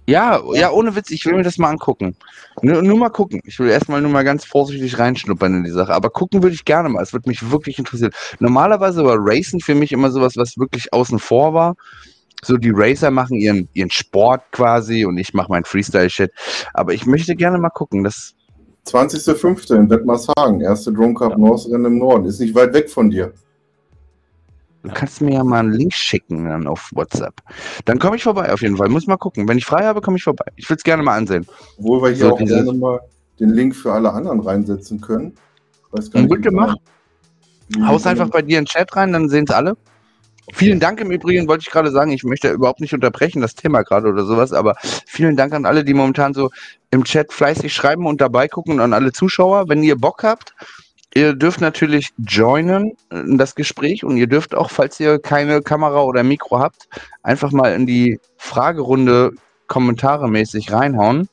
Ja, ja, ohne Witz, ich will mir das mal angucken. Nur, nur mal gucken. Ich will erstmal nur mal ganz vorsichtig reinschnuppern in die Sache. Aber gucken würde ich gerne mal. Es würde mich wirklich interessieren. Normalerweise war Racing für mich immer sowas, was wirklich außen vor war. So, die Racer machen ihren, ihren Sport quasi und ich mache meinen Freestyle-Shit. Aber ich möchte gerne mal gucken. Das, 20.05. in Wettmarshagen, erste Drone Cup Ja. North-Rennen im Norden. Ist nicht weit weg von dir. Du kannst mir ja mal einen Link schicken dann auf WhatsApp. Dann komme ich vorbei auf jeden Fall. Muss mal gucken. Wenn ich frei habe, komme ich vorbei. Ich will es gerne mal ansehen. Obwohl wir hier So, auch gerne mal den Link für alle anderen reinsetzen können. Weiß Gut wie gemacht. wie- Haus einfach bei dir in den Chat rein, dann sehen es alle. Vielen Dank im Übrigen, wollte ich gerade sagen. Ich möchte überhaupt nicht unterbrechen, das Thema gerade oder sowas, aber vielen Dank an alle, die momentan so im Chat fleißig schreiben und dabei gucken und an alle Zuschauer. Wenn ihr Bock habt, ihr dürft natürlich joinen in das Gespräch und ihr dürft auch, falls ihr keine Kamera oder Mikro habt, einfach mal in die Fragerunde Kommentare mäßig reinhauen.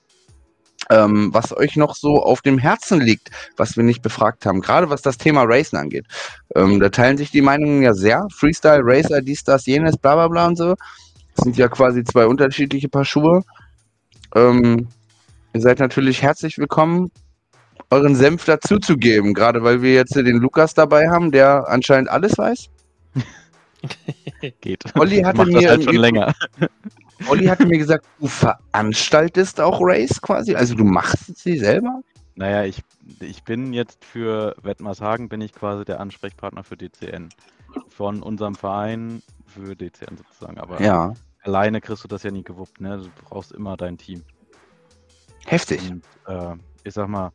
Ähm, was euch noch so auf dem Herzen liegt, was wir nicht befragt haben, gerade was das Thema Racen angeht. Ähm, da teilen sich die Meinungen ja sehr. Freestyle, Racer, dies, das, jenes, bla bla bla und so. Das sind ja quasi zwei unterschiedliche Paar Schuhe. Ähm, ihr seid natürlich herzlich willkommen, euren Senf dazuzugeben, gerade weil wir jetzt den Lukas dabei haben, der anscheinend alles weiß. Geht. Olli hatte mir halt schon länger. Olli hatte mir gesagt, du veranstaltest auch Race quasi, also du machst sie selber? Naja, ich, ich bin jetzt für Wettmarshagen bin ich quasi der Ansprechpartner für DCN. Von unserem Verein für DCN sozusagen. Aber Ja, alleine kriegst du das ja nie gewuppt, ne? Du brauchst immer dein Team. heftig. Und äh, ich sag mal,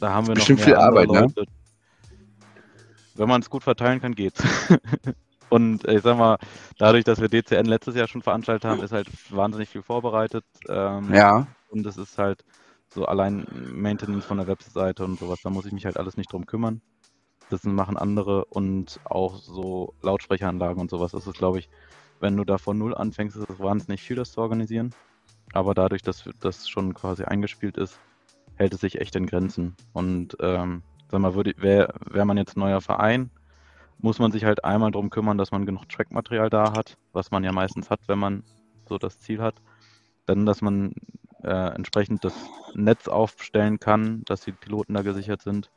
da haben wir Bestimmt noch viel Arbeit, ne? Leute. Wenn man es gut verteilen kann, geht's. Und äh, ich sag mal, dadurch, dass wir DCN letztes Jahr schon veranstaltet haben, ist halt wahnsinnig viel vorbereitet. Ähm, Ja, Und es ist halt so allein Maintenance von der Webseite und sowas, da muss ich mich halt alles nicht drum kümmern. Das machen andere und auch so Lautsprecheranlagen und sowas. Das ist, glaube ich, wenn du da von null anfängst, ist es wahnsinnig viel, das zu organisieren. Aber dadurch, dass das schon quasi eingespielt ist, hält es sich echt in Grenzen. Und ähm, sag mal, wäre wär man jetzt neuer Verein, muss man sich halt einmal drum kümmern, dass man genug Trackmaterial da hat, was man ja meistens hat, wenn man so das Ziel hat. Dann, dass man äh, entsprechend das Netz aufstellen kann, dass die Piloten da gesichert sind.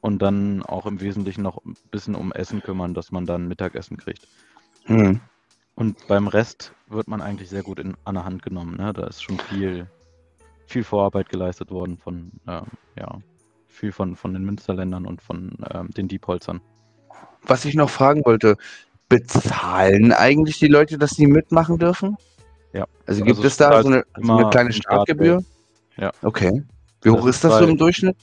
Und dann auch im Wesentlichen noch ein bisschen um Essen kümmern, dass man dann Mittagessen kriegt. hm. Und beim Rest wird man eigentlich sehr gut in, an der Hand genommen. Ne? Da ist schon viel, viel Vorarbeit geleistet worden von, ähm, ja, viel von, von den Münsterländern und von ähm, den Diepholzern. was ich noch fragen wollte, bezahlen eigentlich die Leute, dass sie mitmachen dürfen? Ja. Also gibt Also es da so eine, ist so eine kleine ein Startgebühr? Ja. Okay. Wie hoch ist ist das so bei- im Durchschnitt?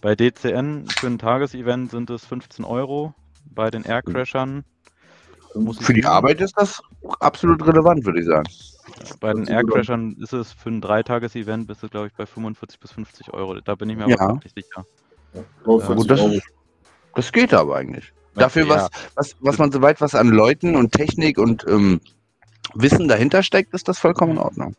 Bei DCN für ein Tagesevent sind es 15 Euro. Bei den Aircrashern Für die. Arbeit ist das absolut relevant, würde ich sagen. Bei den Aircrashern ist es für ein Dreitages-Event bist du, glaube ich, bei 45 bis 50 Euro. Da bin ich mir Ja. aber wirklich sicher. Ja, glaub, Ja, 40 gut, das Das geht aber eigentlich. Dafür, Ja, was, was, was man soweit was an Leuten und Technik und ähm, Wissen dahinter steckt, ist das vollkommen in Ordnung.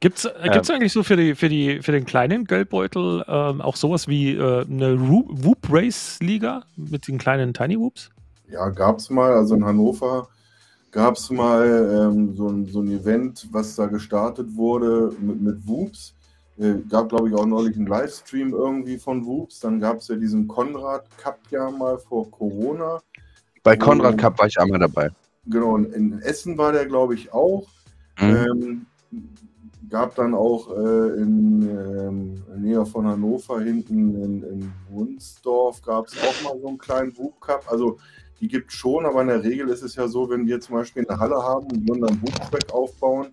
Gibt's, äh, gibt's eigentlich so für, die, für, die, für den kleinen Geldbeutel ähm, auch sowas wie äh, eine Whoop Race Liga mit den kleinen Tiny Whoops? Ja, gab es mal, also in Hannover gab es mal ähm, so, ein, so ein Event, was da gestartet wurde mit, mit Whoops. Äh, gab, glaube ich, auch neulich einen Livestream irgendwie von Whoops. Dann gab es ja diesen Konrad Cup ja mal vor Corona. Bei Oh. Konrad Cup war ich einmal dabei. Genau, und in Essen war der, glaube ich, auch. Mhm. Ähm, gab dann auch äh, in ähm, näher von Hannover hinten in, in Wunsdorf gab es auch mal so einen kleinen Whoop Cup. Also die gibt es schon, aber in der Regel ist es ja so, wenn wir zum Beispiel eine Halle haben und wollen dann Whoop Track aufbauen,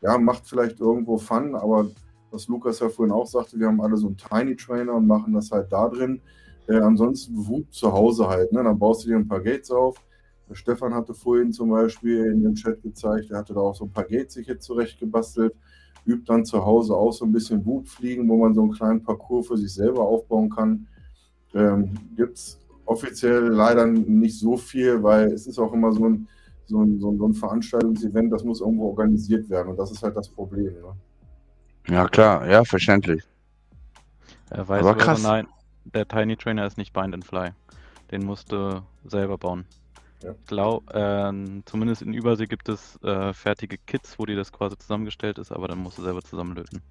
ja, macht vielleicht irgendwo Fun, aber was Lukas ja vorhin auch sagte, wir haben alle so einen Tiny Trainer und machen das halt da drin. Äh, ansonsten Whoop zu Hause halt, ne? Dann baust du dir ein paar Gates auf. Der Stefan hatte vorhin zum Beispiel in dem Chat gezeigt, er hatte da auch so ein paar Gates sich jetzt zurecht gebastelt, übt dann zu Hause auch so ein bisschen Wut fliegen, wo man so einen kleinen Parcours für sich selber aufbauen kann. Ähm, Gibt es offiziell leider nicht so viel, weil es ist auch immer so ein, so ein, so ein, so ein Veranstaltungsevent, das muss irgendwo organisiert werden und das ist halt das Problem. Ne? Ja, klar, ja, verständlich. Er weiß Aber krass. nein, der Tiny Trainer ist nicht Bind and Fly. Den musst du selber bauen. Ja. Ich glaub, ähm, zumindest in Übersee gibt es äh, fertige Kits, wo dir das quasi zusammengestellt ist, aber dann musst du selber zusammenlöten.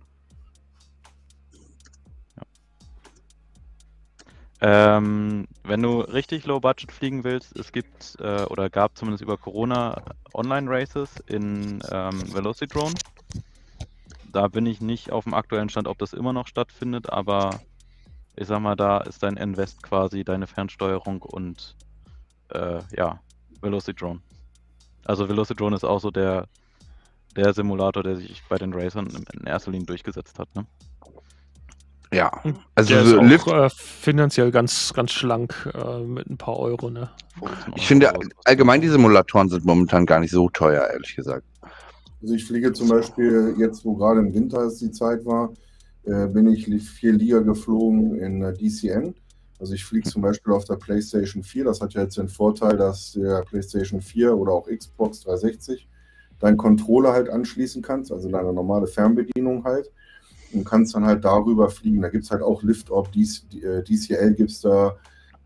Ähm, wenn du richtig low budget fliegen willst, es gibt äh, oder gab zumindest über Corona Online-Races in ähm, Velocidrone. Da bin ich nicht auf dem aktuellen Stand, ob das immer noch stattfindet, aber ich sag mal, da ist dein Invest quasi deine Fernsteuerung und äh, ja, Velocidrone. Also Velocidrone ist auch so der, der Simulator, der sich bei den Racern in, erster Linie durchgesetzt hat. Ne? Ja. Also Der so ist auch äh, finanziell ganz, ganz schlank äh, mit ein paar Euro. Ne? 15 ich finde allgemein die Simulatoren sind momentan gar nicht so teuer, ehrlich gesagt. Also ich fliege zum Beispiel jetzt, wo gerade im Winter es die Zeit war, äh, bin ich vier Liga geflogen in äh, DCN. Also ich fliege zum Beispiel auf der PlayStation 4. Das hat ja jetzt den Vorteil, dass der PlayStation 4 oder auch Xbox 360 deinen Controller halt anschließen kannst, also deine normale Fernbedienung halt. Und kannst dann halt darüber fliegen. Da gibt es halt auch Lift-Op, DC, äh, DCL gibt es da.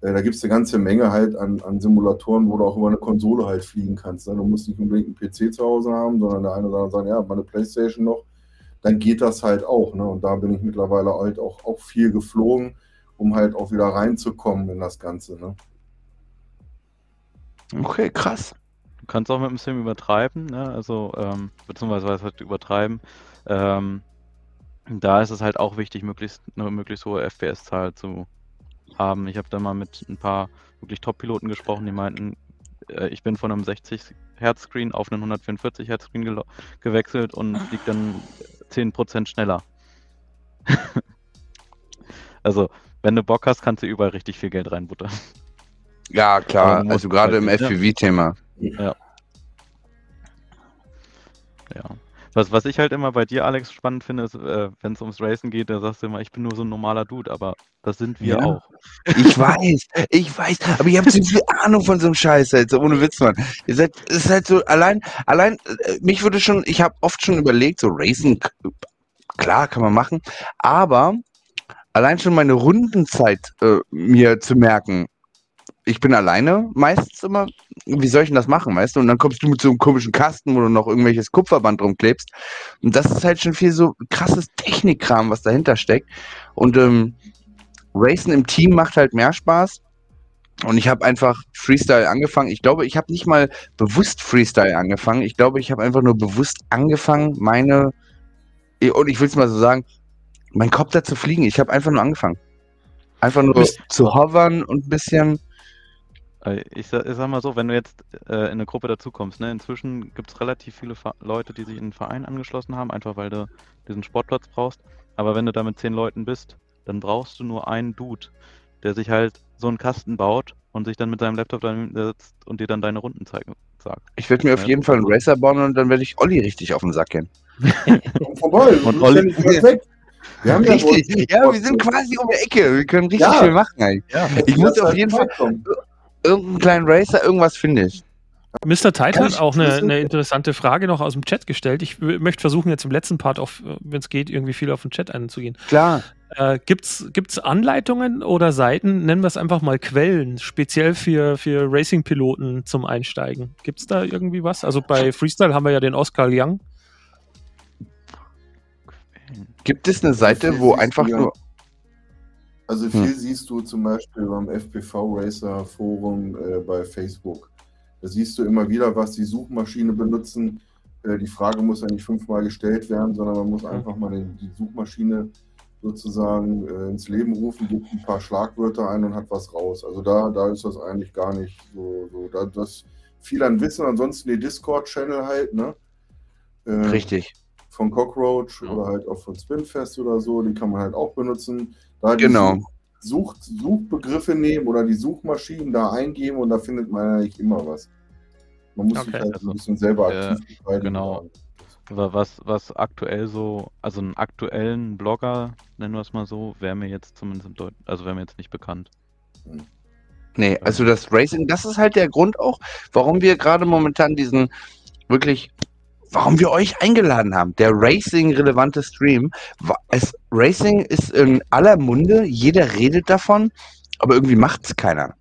Äh, Da gibt es eine ganze Menge halt an, an Simulatoren, wo du auch über eine Konsole halt fliegen kannst. Ne? Du musst nicht unbedingt einen PC zu Hause haben, sondern der eine oder andere sagt, ja, meine Playstation noch, dann geht das halt auch. Ne? Und da bin ich mittlerweile halt auch, auch viel geflogen, um halt auch wieder reinzukommen in das Ganze. Ne? Okay, krass. Du kannst auch mit dem Sim übertreiben, ne? also ähm, beziehungsweise was heißt übertreiben. Ähm, da ist es halt auch wichtig, möglichst eine möglichst hohe FPS-Zahl zu haben. Ich habe da mal mit ein paar wirklich Top-Piloten gesprochen, die meinten, äh, ich bin von einem 60 Hertz Screen auf einen 144 Hertz Screen gewechselt und fliegt dann 10% schneller. also, wenn du Bock hast, kannst du überall richtig viel Geld reinbuttern. Ja, klar. Also gerade im halt- ja. FPV-Thema. Ja. Ja. Was, was ich halt immer bei dir, Alex, spannend finde, ist, äh, wenn es ums Racen geht, da sagst du immer, ich bin nur so ein normaler Dude, aber das sind wir Ja. auch. Ich weiß, ich weiß, aber ihr habt so viel Ahnung von so einem Scheiß, halt, so ohne Witz, Mann. Ihr seid, es ist halt so, allein, allein, äh, mich würde schon, ich habe oft schon überlegt, so Racing, k- klar, kann man machen, aber allein schon meine Rundenzeit äh, mir zu merken, ich bin alleine meistens immer, wie soll ich denn das machen, weißt du? Und dann kommst du mit so einem komischen Kasten, wo du noch irgendwelches Kupferband rumklebst. Und das ist halt schon viel so krasses Technikkram, was dahinter steckt. Und ähm, Racen im Team macht halt mehr Spaß. Und ich habe einfach Freestyle angefangen. Ich glaube, ich habe nicht mal bewusst Freestyle angefangen. Ich glaube, ich habe einfach nur bewusst angefangen, meine, und ich will es mal so sagen, mein Kopter zu fliegen. Ich habe einfach nur angefangen. Einfach nur zu hovern und ein bisschen. Äh, Ich sag, ich sag mal so, wenn du jetzt äh, in eine Gruppe dazukommst, ne, inzwischen gibt es relativ viele Ver Leute, die sich in einen Verein angeschlossen haben, einfach weil du diesen Sportplatz brauchst. Aber wenn du da mit zehn Leuten bist, dann brauchst du nur einen Dude, der sich halt so einen Kasten baut und sich dann mit seinem Laptop daneben setzt und dir dann deine Runden zeigen, sagt. Ich werde mir auf Ja, jeden Fall einen Racer bauen und dann werde ich Olli richtig auf den Sack gehen. Komm vorbei, Und Olli-. Wir haben ja Richtig. Ja, wir sind quasi um die Ecke. Wir können richtig Ja. viel machen, ey. Ja. Ich muss auf jeden Fall vorbeikommen. Irgendeinen kleinen Racer, irgendwas finde ich. Mr. Tide hat auch eine, eine interessante Frage noch aus dem Chat gestellt. Ich möchte versuchen, jetzt im letzten Part, wenn es geht, irgendwie viel auf den Chat einzugehen. Klar. Äh, gibt's gibt's Anleitungen oder Seiten, nennen wir es einfach mal Quellen, speziell für, für Racing-Piloten zum Einsteigen? Gibt's da irgendwie was? Also bei Freestyle haben wir ja den Oscar Young. Gibt es eine Seite, wo einfach nur. Also viel Hm. siehst du zum Beispiel beim FPV Racer Forum äh, bei Facebook. Da siehst du immer wieder, was die Suchmaschine benutzen. Äh, die Frage muss ja nicht fünfmal gestellt werden, sondern man muss einfach mal die, die Suchmaschine sozusagen äh, ins Leben rufen, gibt ein paar Schlagwörter ein und hat was raus. Also da, da ist das eigentlich gar nicht so. so da, das viel an Wissen, ansonsten die Discord-Channel halt, ne? Äh, Richtig. von Cockroach Ja. oder halt auch von Spinfest oder so, die kann man halt auch benutzen. Da die Genau. Such, Suchbegriffe nehmen oder die Suchmaschinen da eingeben und da findet man eigentlich immer was. Man muss sich Okay. halt Also, ein bisschen selber äh, aktiv beteiligen. genau. Wa- Was, was aktuell so, also einen aktuellen Blogger, nennen wir es mal so, wäre mir jetzt zumindest im Deut also wäre mir jetzt nicht bekannt. Nee, also das Racing, das ist halt der Grund auch, warum wir gerade momentan diesen wirklich, warum wir euch eingeladen haben. Der Racing-relevante Stream. Es, Racing ist in aller Munde, jeder redet davon, aber irgendwie macht es keiner.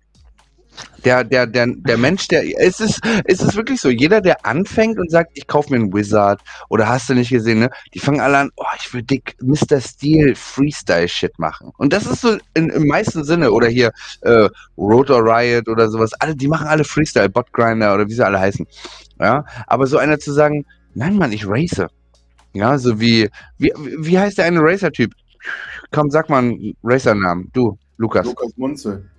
Der, der, der, der Mensch, der, es ist, es ist wirklich so, jeder, der anfängt und sagt, ich kaufe mir einen Wizard oder hast du nicht gesehen, ne? Die fangen alle an, oh, ich will dick Mr. Steel Freestyle-Shit machen. Und das ist so in, im meisten Sinne, oder hier, äh, Rotor Riot oder sowas, alle, die machen alle Freestyle, Botgrinder oder wie sie alle heißen. Ja, aber so einer zu sagen, nein, Mann, ich race. Ja, so wie, wie, wie heißt der eine Racer-Typ? Komm, sag mal einen Racer-Namen. Du, Lukas. Lukas Munzel.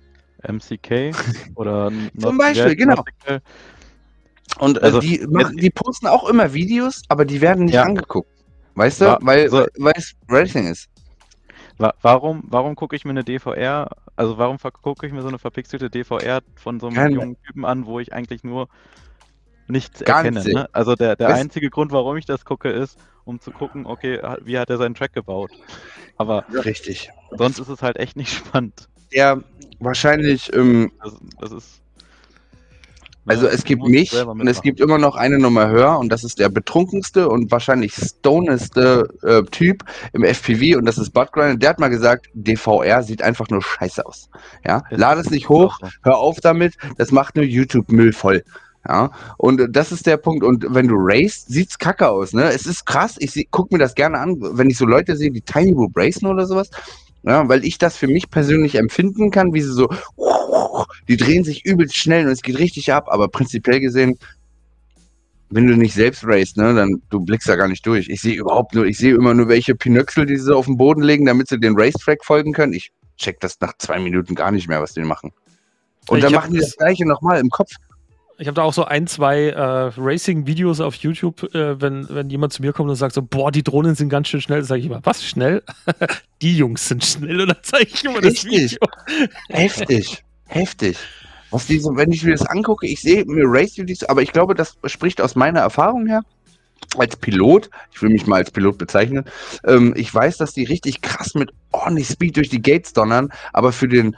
MCK oder Zum Beispiel, genau. Und äh, Also, die, machen, die posten auch immer Videos, aber die werden nicht Ja. angeguckt. Weißt du? Wa- weil, also- weil es Racing ist. Wa warum, warum gucke ich mir eine DVR, also warum gucke ich mir so eine verpixelte DVR von so einem Keine- jungen Typen an, wo ich eigentlich nur nichts Gar erkenne? Ne? Also der, der einzige Grund, warum ich das gucke, ist, um zu gucken, okay, wie hat er seinen Track gebaut? Aber Richtig. sonst ist es halt echt nicht spannend. Der wahrscheinlich, ähm, Das, das ist. also es gibt mich und es gibt immer noch eine Nummer höher und das ist der betrunkenste und wahrscheinlich stoneste äh, Typ im FPV und das ist Budgrinder. Der hat mal gesagt, DVR sieht einfach nur scheiße aus. Ja, lade es nicht hoch, hör auf damit, das macht nur YouTube-Müll voll. Ja, und äh, das ist der Punkt. Und wenn du racest, sieht's kacke aus, ne? Es ist krass. Ich seh- guck mir das gerne an, wenn ich so Leute sehe, die Tiny Boop racen oder sowas. Ja, weil ich das für mich persönlich empfinden kann, wie sie so, die drehen sich übelst schnell und es geht richtig ab. Aber prinzipiell gesehen, wenn du nicht selbst racest, ne, dann du blickst da gar nicht durch. Ich sehe überhaupt nur, ich sehe immer nur welche Pinöxel, die sie so auf den Boden legen, damit sie den Racetrack folgen können. Ich check das nach zwei Minuten gar nicht mehr, was die machen. Und Ich dann machen die das gleiche nochmal im Kopf. Ich habe da auch so ein, zwei äh, Racing-Videos auf YouTube, äh, wenn, wenn jemand zu mir kommt und sagt so, boah, die Drohnen sind ganz schön schnell, sage ich immer, was schnell? die Jungs sind schnell und dann zeige ich immer das Richtig. Video. Heftig, heftig. Was diese, wenn ich mir das angucke, ich sehe mir Race-Videos, aber ich glaube, das spricht aus meiner Erfahrung her. Als Pilot, ich will mich mal als Pilot bezeichnen, ähm, ich weiß, dass die richtig krass mit ordentlich Speed durch die Gates donnern, aber für den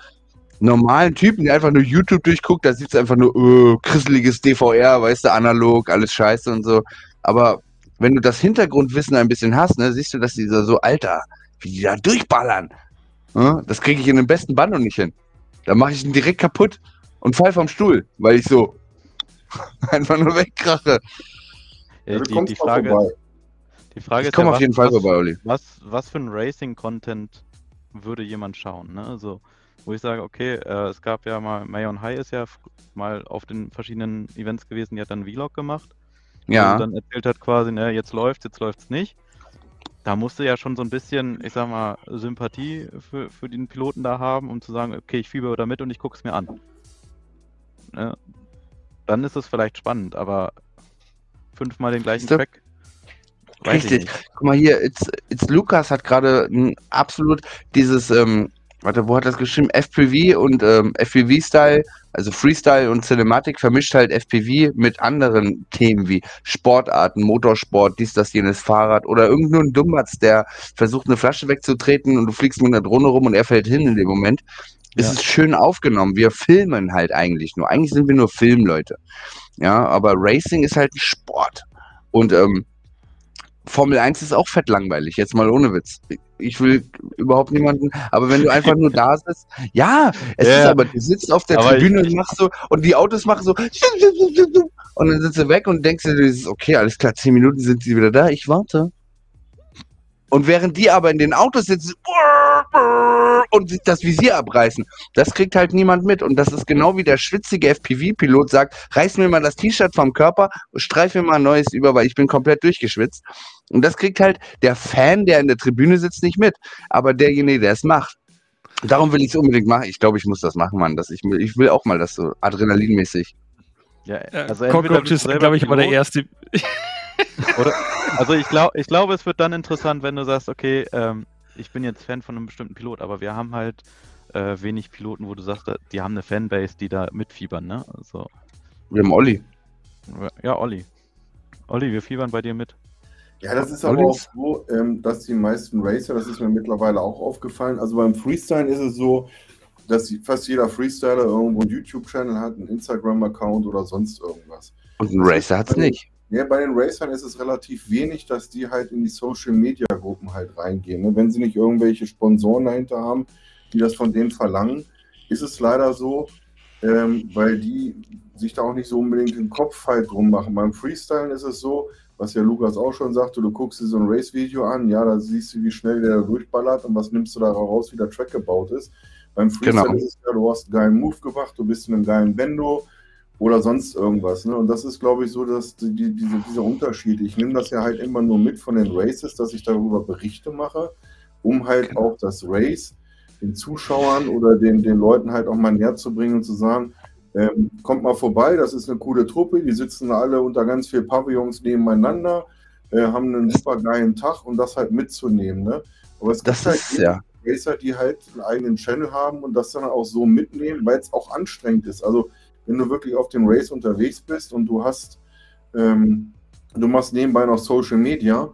normalen Typen, der einfach nur YouTube durchguckt, da sieht es einfach nur äh, krisseliges DVR, weißt du, analog, alles scheiße und so. Aber wenn du das Hintergrundwissen ein bisschen hast, ne, siehst du, dass dieser so, Alter, wie die da durchballern. Ja, das kriege ich in den besten Band nicht hin. Da mache ich ihn direkt kaputt und fall vom Stuhl, weil ich so einfach nur wegkrache. Ja, die, die, mal Frage, vorbei. die Frage Ich ist komme ja, auf jeden was, vorbei, Olli. was, was für ein Racing-Content würde jemand schauen? Ne? Also, wo ich sage, okay, äh, es gab ja mal, Mayon High ist ja mal auf den verschiedenen Events gewesen, die hat dann Vlog gemacht. Ja, Und dann erzählt hat quasi, ne, jetzt läuft's, jetzt läuft's nicht. Da musste ja schon so ein bisschen, ich sag mal, Sympathie für, für den Piloten da haben, um zu sagen, okay, ich fieber da mit und ich guck's mir an. Ne? Dann ist es vielleicht spannend, aber fünfmal den gleichen Track. weiß richtig. Guck mal hier, It's, It's Lukas hat gerade absolut dieses, ähm, warte, wo hat das geschrieben? FPV und ähm, FPV-Style, also Freestyle und Cinematic vermischt halt FPV mit anderen Themen wie Sportarten, Motorsport, dies, das, jenes Fahrrad oder irgendein Dumbatz, der versucht eine Flasche wegzutreten und du fliegst mit einer Drohne rum und er fällt hin in dem Moment. Es Ja. ist schön aufgenommen. Wir filmen halt eigentlich nur. Eigentlich sind wir nur Filmleute. Ja, aber Racing ist halt ein Sport. Und ähm, Formel 1 ist auch fett langweilig, jetzt mal ohne Witz. Ich will überhaupt niemanden, aber wenn du einfach nur da sitzt, ja, es Ja, ist aber, du sitzt auf der aber Tribüne und machst so, und die Autos machen so, und dann sitzt du weg und denkst dir, okay, alles klar, zehn Minuten sind sie wieder da, ich warte. Und während die aber in den Autos sitzen und sich das Visier abreißen, das kriegt halt niemand mit. Und das ist genau wie der schwitzige FPV-Pilot sagt, reiß mir mal das T-Shirt vom Körper, streif mir mal ein neues über, weil ich bin komplett durchgeschwitzt. Und das kriegt halt der Fan, der in der Tribüne sitzt, nicht mit. Aber derjenige, der es macht. Darum will ich es unbedingt machen. Ich glaube, ich muss das machen, Mann. Das, ich, will- ich will auch mal das so adrenalinmäßig. Ja, also entweder Cockroach ist, glaube ich, aber der erste. Oder, also ich glaube, ich glaube, es wird dann interessant, wenn du sagst, okay, ähm, ich bin jetzt Fan von einem bestimmten Pilot, aber wir haben halt äh, wenig Piloten, wo du sagst, die haben eine Fanbase, die da mitfiebern, ne? Also, Wir haben Olli. ja, Olli. Olli, wir fiebern bei dir mit. Ja, das ist aber auch so, ähm, dass die meisten Racer, das ist mir mittlerweile auch aufgefallen, also beim Freestyle ist es so, dass fast jeder Freestyler irgendwo einen YouTube-Channel hat, einen Instagram-Account oder sonst irgendwas. Und ein Racer hat's nicht. Ja, bei den Racern ist es relativ wenig, dass die halt in die Social-Media-Gruppen halt reingehen. Ne? Wenn sie nicht irgendwelche Sponsoren dahinter haben, die das von denen verlangen, ist es leider so, ähm, weil die sich da auch nicht so unbedingt den Kopf halt drum machen. Beim Freestylen ist es so, was ja Lukas auch schon sagte, du guckst dir so ein Race-Video an, ja, da siehst du, wie schnell der da durchballert und was nimmst du da raus, wie der Track gebaut ist. Beim Freestyle Genau. ist es ja, du hast einen geilen Move gemacht, du bist in einem geilen Bendo, oder sonst irgendwas. Ne? Und das ist, glaube ich, so, dass die, die, diese, dieser Unterschied. Ich nehme das ja halt immer nur mit von den Races, dass ich darüber Berichte mache, um halt Genau. auch das Race den Zuschauern oder den, den Leuten halt auch mal näher zu bringen und zu sagen, ähm, kommt mal vorbei, das ist eine coole Truppe, die sitzen alle unter ganz vielen Pavillons nebeneinander, äh, haben einen super geilen Tag und das halt mitzunehmen. Ne? Aber es Das gibt halt ist, ja. Racer, die halt einen eigenen Channel haben und das dann auch so mitnehmen, weil es auch anstrengend ist. Also wenn du wirklich auf dem Race unterwegs bist und du hast, ähm, du machst nebenbei noch Social Media,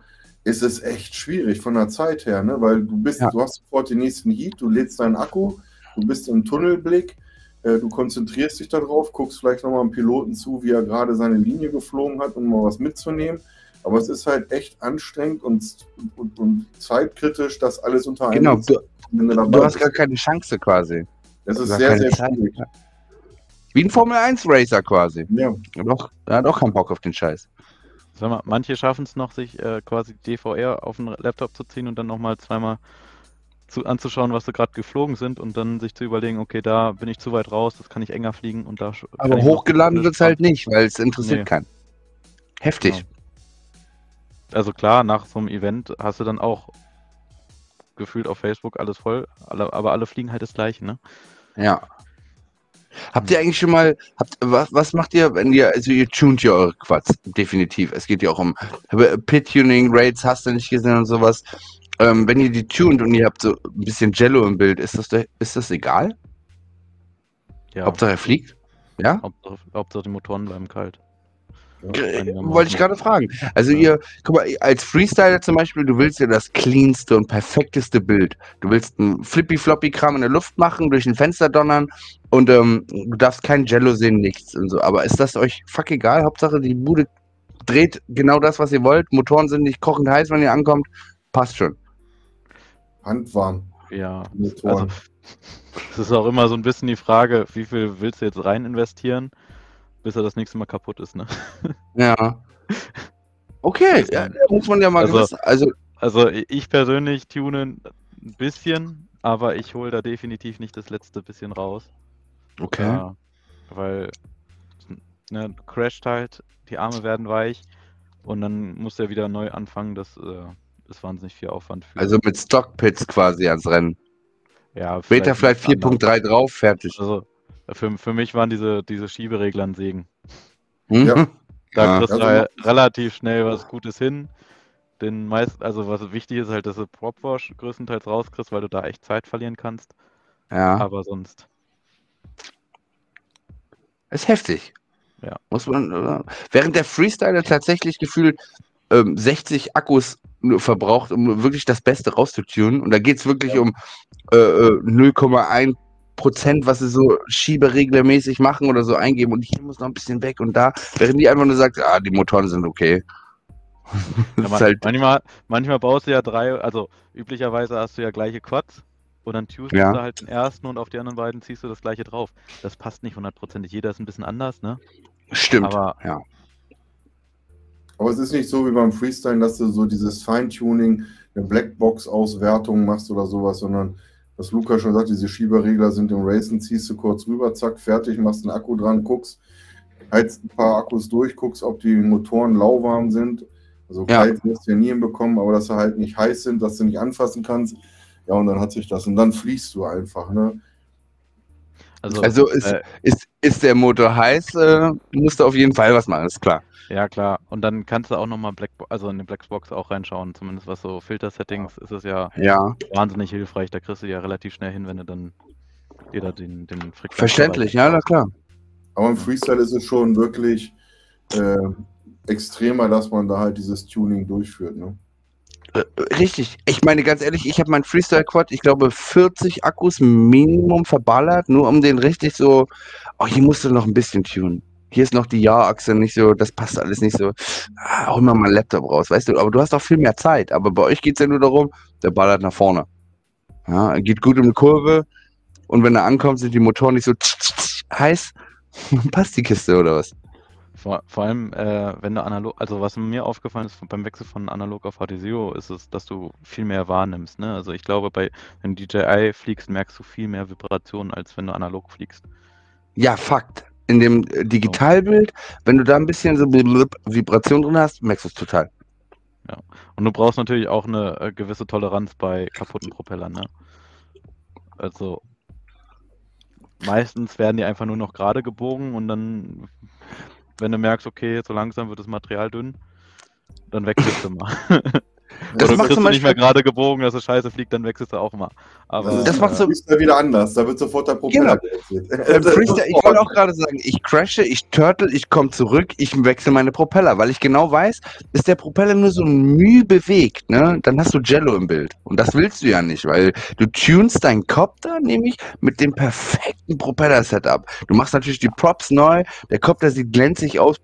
ist es echt schwierig von der Zeit her, ne? weil du bist, Ja. du hast sofort den nächsten Heat, du lädst deinen Akku, du bist im Tunnelblick, äh, du konzentrierst dich darauf, guckst vielleicht nochmal einem Piloten zu, wie er gerade seine Linie geflogen hat, um mal was mitzunehmen. Aber es ist halt echt anstrengend und, und, und zeitkritisch, das alles unter einem Genau, du, du hast gar keine Chance quasi. Es ist sehr, sehr Zeit. schwierig. Wie ein Formel 1 Racer quasi. Ja. Er hat auch, er hat auch keinen Bock auf den Scheiß. Sag mal, manche schaffen es noch, sich äh, quasi DVR auf den Laptop zu ziehen und dann nochmal zweimal zu, anzuschauen, was sie gerade geflogen sind und dann sich zu überlegen, okay, da bin ich zu weit raus, das kann ich enger fliegen und da Aber hochgeladen wird es halt nicht, weil es interessiert Nee. keinen. Heftig. Genau. Also klar, nach so einem Event hast du dann auch gefühlt auf Facebook alles voll, alle, aber alle fliegen halt das gleiche, ne? Ja. Habt ihr eigentlich schon mal, habt, was, was macht ihr, wenn ihr, also ihr tunt ja eure Quads, definitiv. Es geht ja auch um Pit-Tuning, Raids, hast du nicht gesehen und sowas. Ähm, wenn ihr die tunt und ihr habt so ein bisschen Jello im Bild, ist das, da- ist das egal? Ja, Hauptsache er fliegt? Ja? Hauptsache, Hauptsache die Motoren bleiben kalt. Äh. Wollte ich gerade fragen. Also Ja. ihr, guck mal, als Freestyler zum Beispiel, du willst ja das cleanste und perfekteste Bild. Du willst ein Flippy-Floppy-Kram in der Luft machen, durch ein Fenster donnern und ähm, du darfst kein Jello sehen, nichts und so. Aber ist das euch fuck egal? Hauptsache die Bude dreht genau das, was ihr wollt. Motoren sind nicht kochend heiß, wenn ihr ankommt. Passt schon. Handwarm. Ja, Motoren. also es ist auch immer so ein bisschen die Frage, wie viel willst du jetzt rein investieren, bis er das nächste Mal kaputt ist, ne? Ja. Okay, ja, muss man ja mal Also- gewiss. Also, Also ich persönlich tune ein bisschen, aber ich hole da definitiv nicht das letzte bisschen raus. okay. Ja, weil ne, crasht halt, die Arme werden weich und dann muss er wieder neu anfangen. Das äh, ist wahnsinnig viel Aufwand für. Also mit Stockpits quasi ans Rennen. ja, vielleicht nicht anders. 4.3 drauf, fertig. Also für, für mich waren diese, diese Schieberegler ein Segen. Hm? Ja. Da Ja. kriegst du Also- halt relativ schnell was Gutes hin. Den meist, also was wichtig ist halt, dass du Propwash größtenteils rauskriegst, weil du da echt Zeit verlieren kannst. ja. Aber sonst, Ist heftig. Ja. Muss man, äh, während der Freestyler tatsächlich gefühlt ähm, 60 Akkus verbraucht, um wirklich das Beste rauszutunen. Und da geht es wirklich um äh, äh, 0,1 Prozent, was sie so schiebereglermäßig machen oder so eingeben. Und hier muss noch ein bisschen weg und da, während die einfach nur sagt, ah, die Motoren sind okay. ja, man, halt, manchmal, manchmal baust du ja drei, also üblicherweise hast du ja gleiche Quads und dann tunst Ja. du halt den ersten und auf die anderen beiden ziehst du das gleiche drauf. Das passt nicht hundertprozentig. Jeder ist ein bisschen anders, ne? stimmt. Aber ja. Aber es ist nicht so wie beim Freestyle, dass du so dieses Feintuning, eine Blackbox-Auswertung machst oder sowas, sondern was Luca schon sagt, diese Schieberregler sind im Racen, ziehst du kurz rüber, zack, fertig, machst einen Akku dran, guckst, heizt ein paar Akkus durch, guckst, ob die Motoren lauwarm sind. Also Ja. kalt wirst du ja nie hinbekommen, aber dass sie halt nicht heiß sind, dass du nicht anfassen kannst. Ja, und dann hat sich das. Und dann fließt du einfach, ne? also, Also ist, äh, ist, ist der Motor heiß, äh, musst du auf jeden Fall was machen, ist klar. ja klar. Und dann kannst du auch nochmal Black, also in die Blackbox auch reinschauen. Zumindest was so Filter-Settings ist es ja Ja, wahnsinnig hilfreich. Da kriegst du ja relativ schnell hin, wenn du dann dir da den, den Frequenz verständlich, ja, na klar. Aber im Freestyle ist es schon wirklich äh, extremer, dass man da halt dieses Tuning durchführt, ne? Äh, Richtig. Ich meine, ganz ehrlich, ich habe meinen Freestyle Quad, ich glaube, 40 Akkus Minimum verballert, nur um den richtig so. Oh, hier musst du noch ein bisschen tunen. Hier ist noch die Ja-Achse nicht so, das passt alles nicht so. Ah, hol mal meinen Laptop raus, weißt du? Aber du hast auch viel mehr Zeit. Aber bei euch geht es ja nur darum, der ballert nach vorne. Ja, geht gut um die Kurve und wenn er ankommt, sind die Motoren nicht so heiß. Dann passt die Kiste oder was? Vor, vor allem, äh, wenn du analog, also was mir aufgefallen ist beim Wechsel von analog auf HTSEO, ist es, dass du viel mehr wahrnimmst. Ne? Also ich glaube, bei wenn du DJI fliegst, merkst du viel mehr Vibrationen, als wenn du analog fliegst. Ja, Fakt. In dem äh, Digitalbild, wenn du da ein bisschen so Vibration drin hast, merkst du es total. Und du brauchst natürlich auch eine äh, gewisse Toleranz bei kaputten Propellern. Ne? Also meistens werden die einfach nur noch gerade gebogen und dann, wenn du merkst, okay, so langsam wird das Material dünn, dann wechselst du mal. Das Oder macht kriegst du nicht mehr gerade gebogen, dass es scheiße fliegt, dann wechselst du auch mal. Aber Das macht so- ist ja wieder anders. Da wird sofort der Propeller gewechselt. Beim Freestyle, ich wollte auch gerade sagen, ich crashe, ich turtle, ich komme zurück, ich wechsle meine Propeller, weil ich genau weiß, ist der Propeller nur so müh bewegt, ne, dann hast du Jello im Bild. Und das willst du ja nicht, weil du tunst deinen Copter nämlich mit dem perfekten Propeller-Setup. Du machst natürlich die Props neu, der Copter sieht glänzig aus,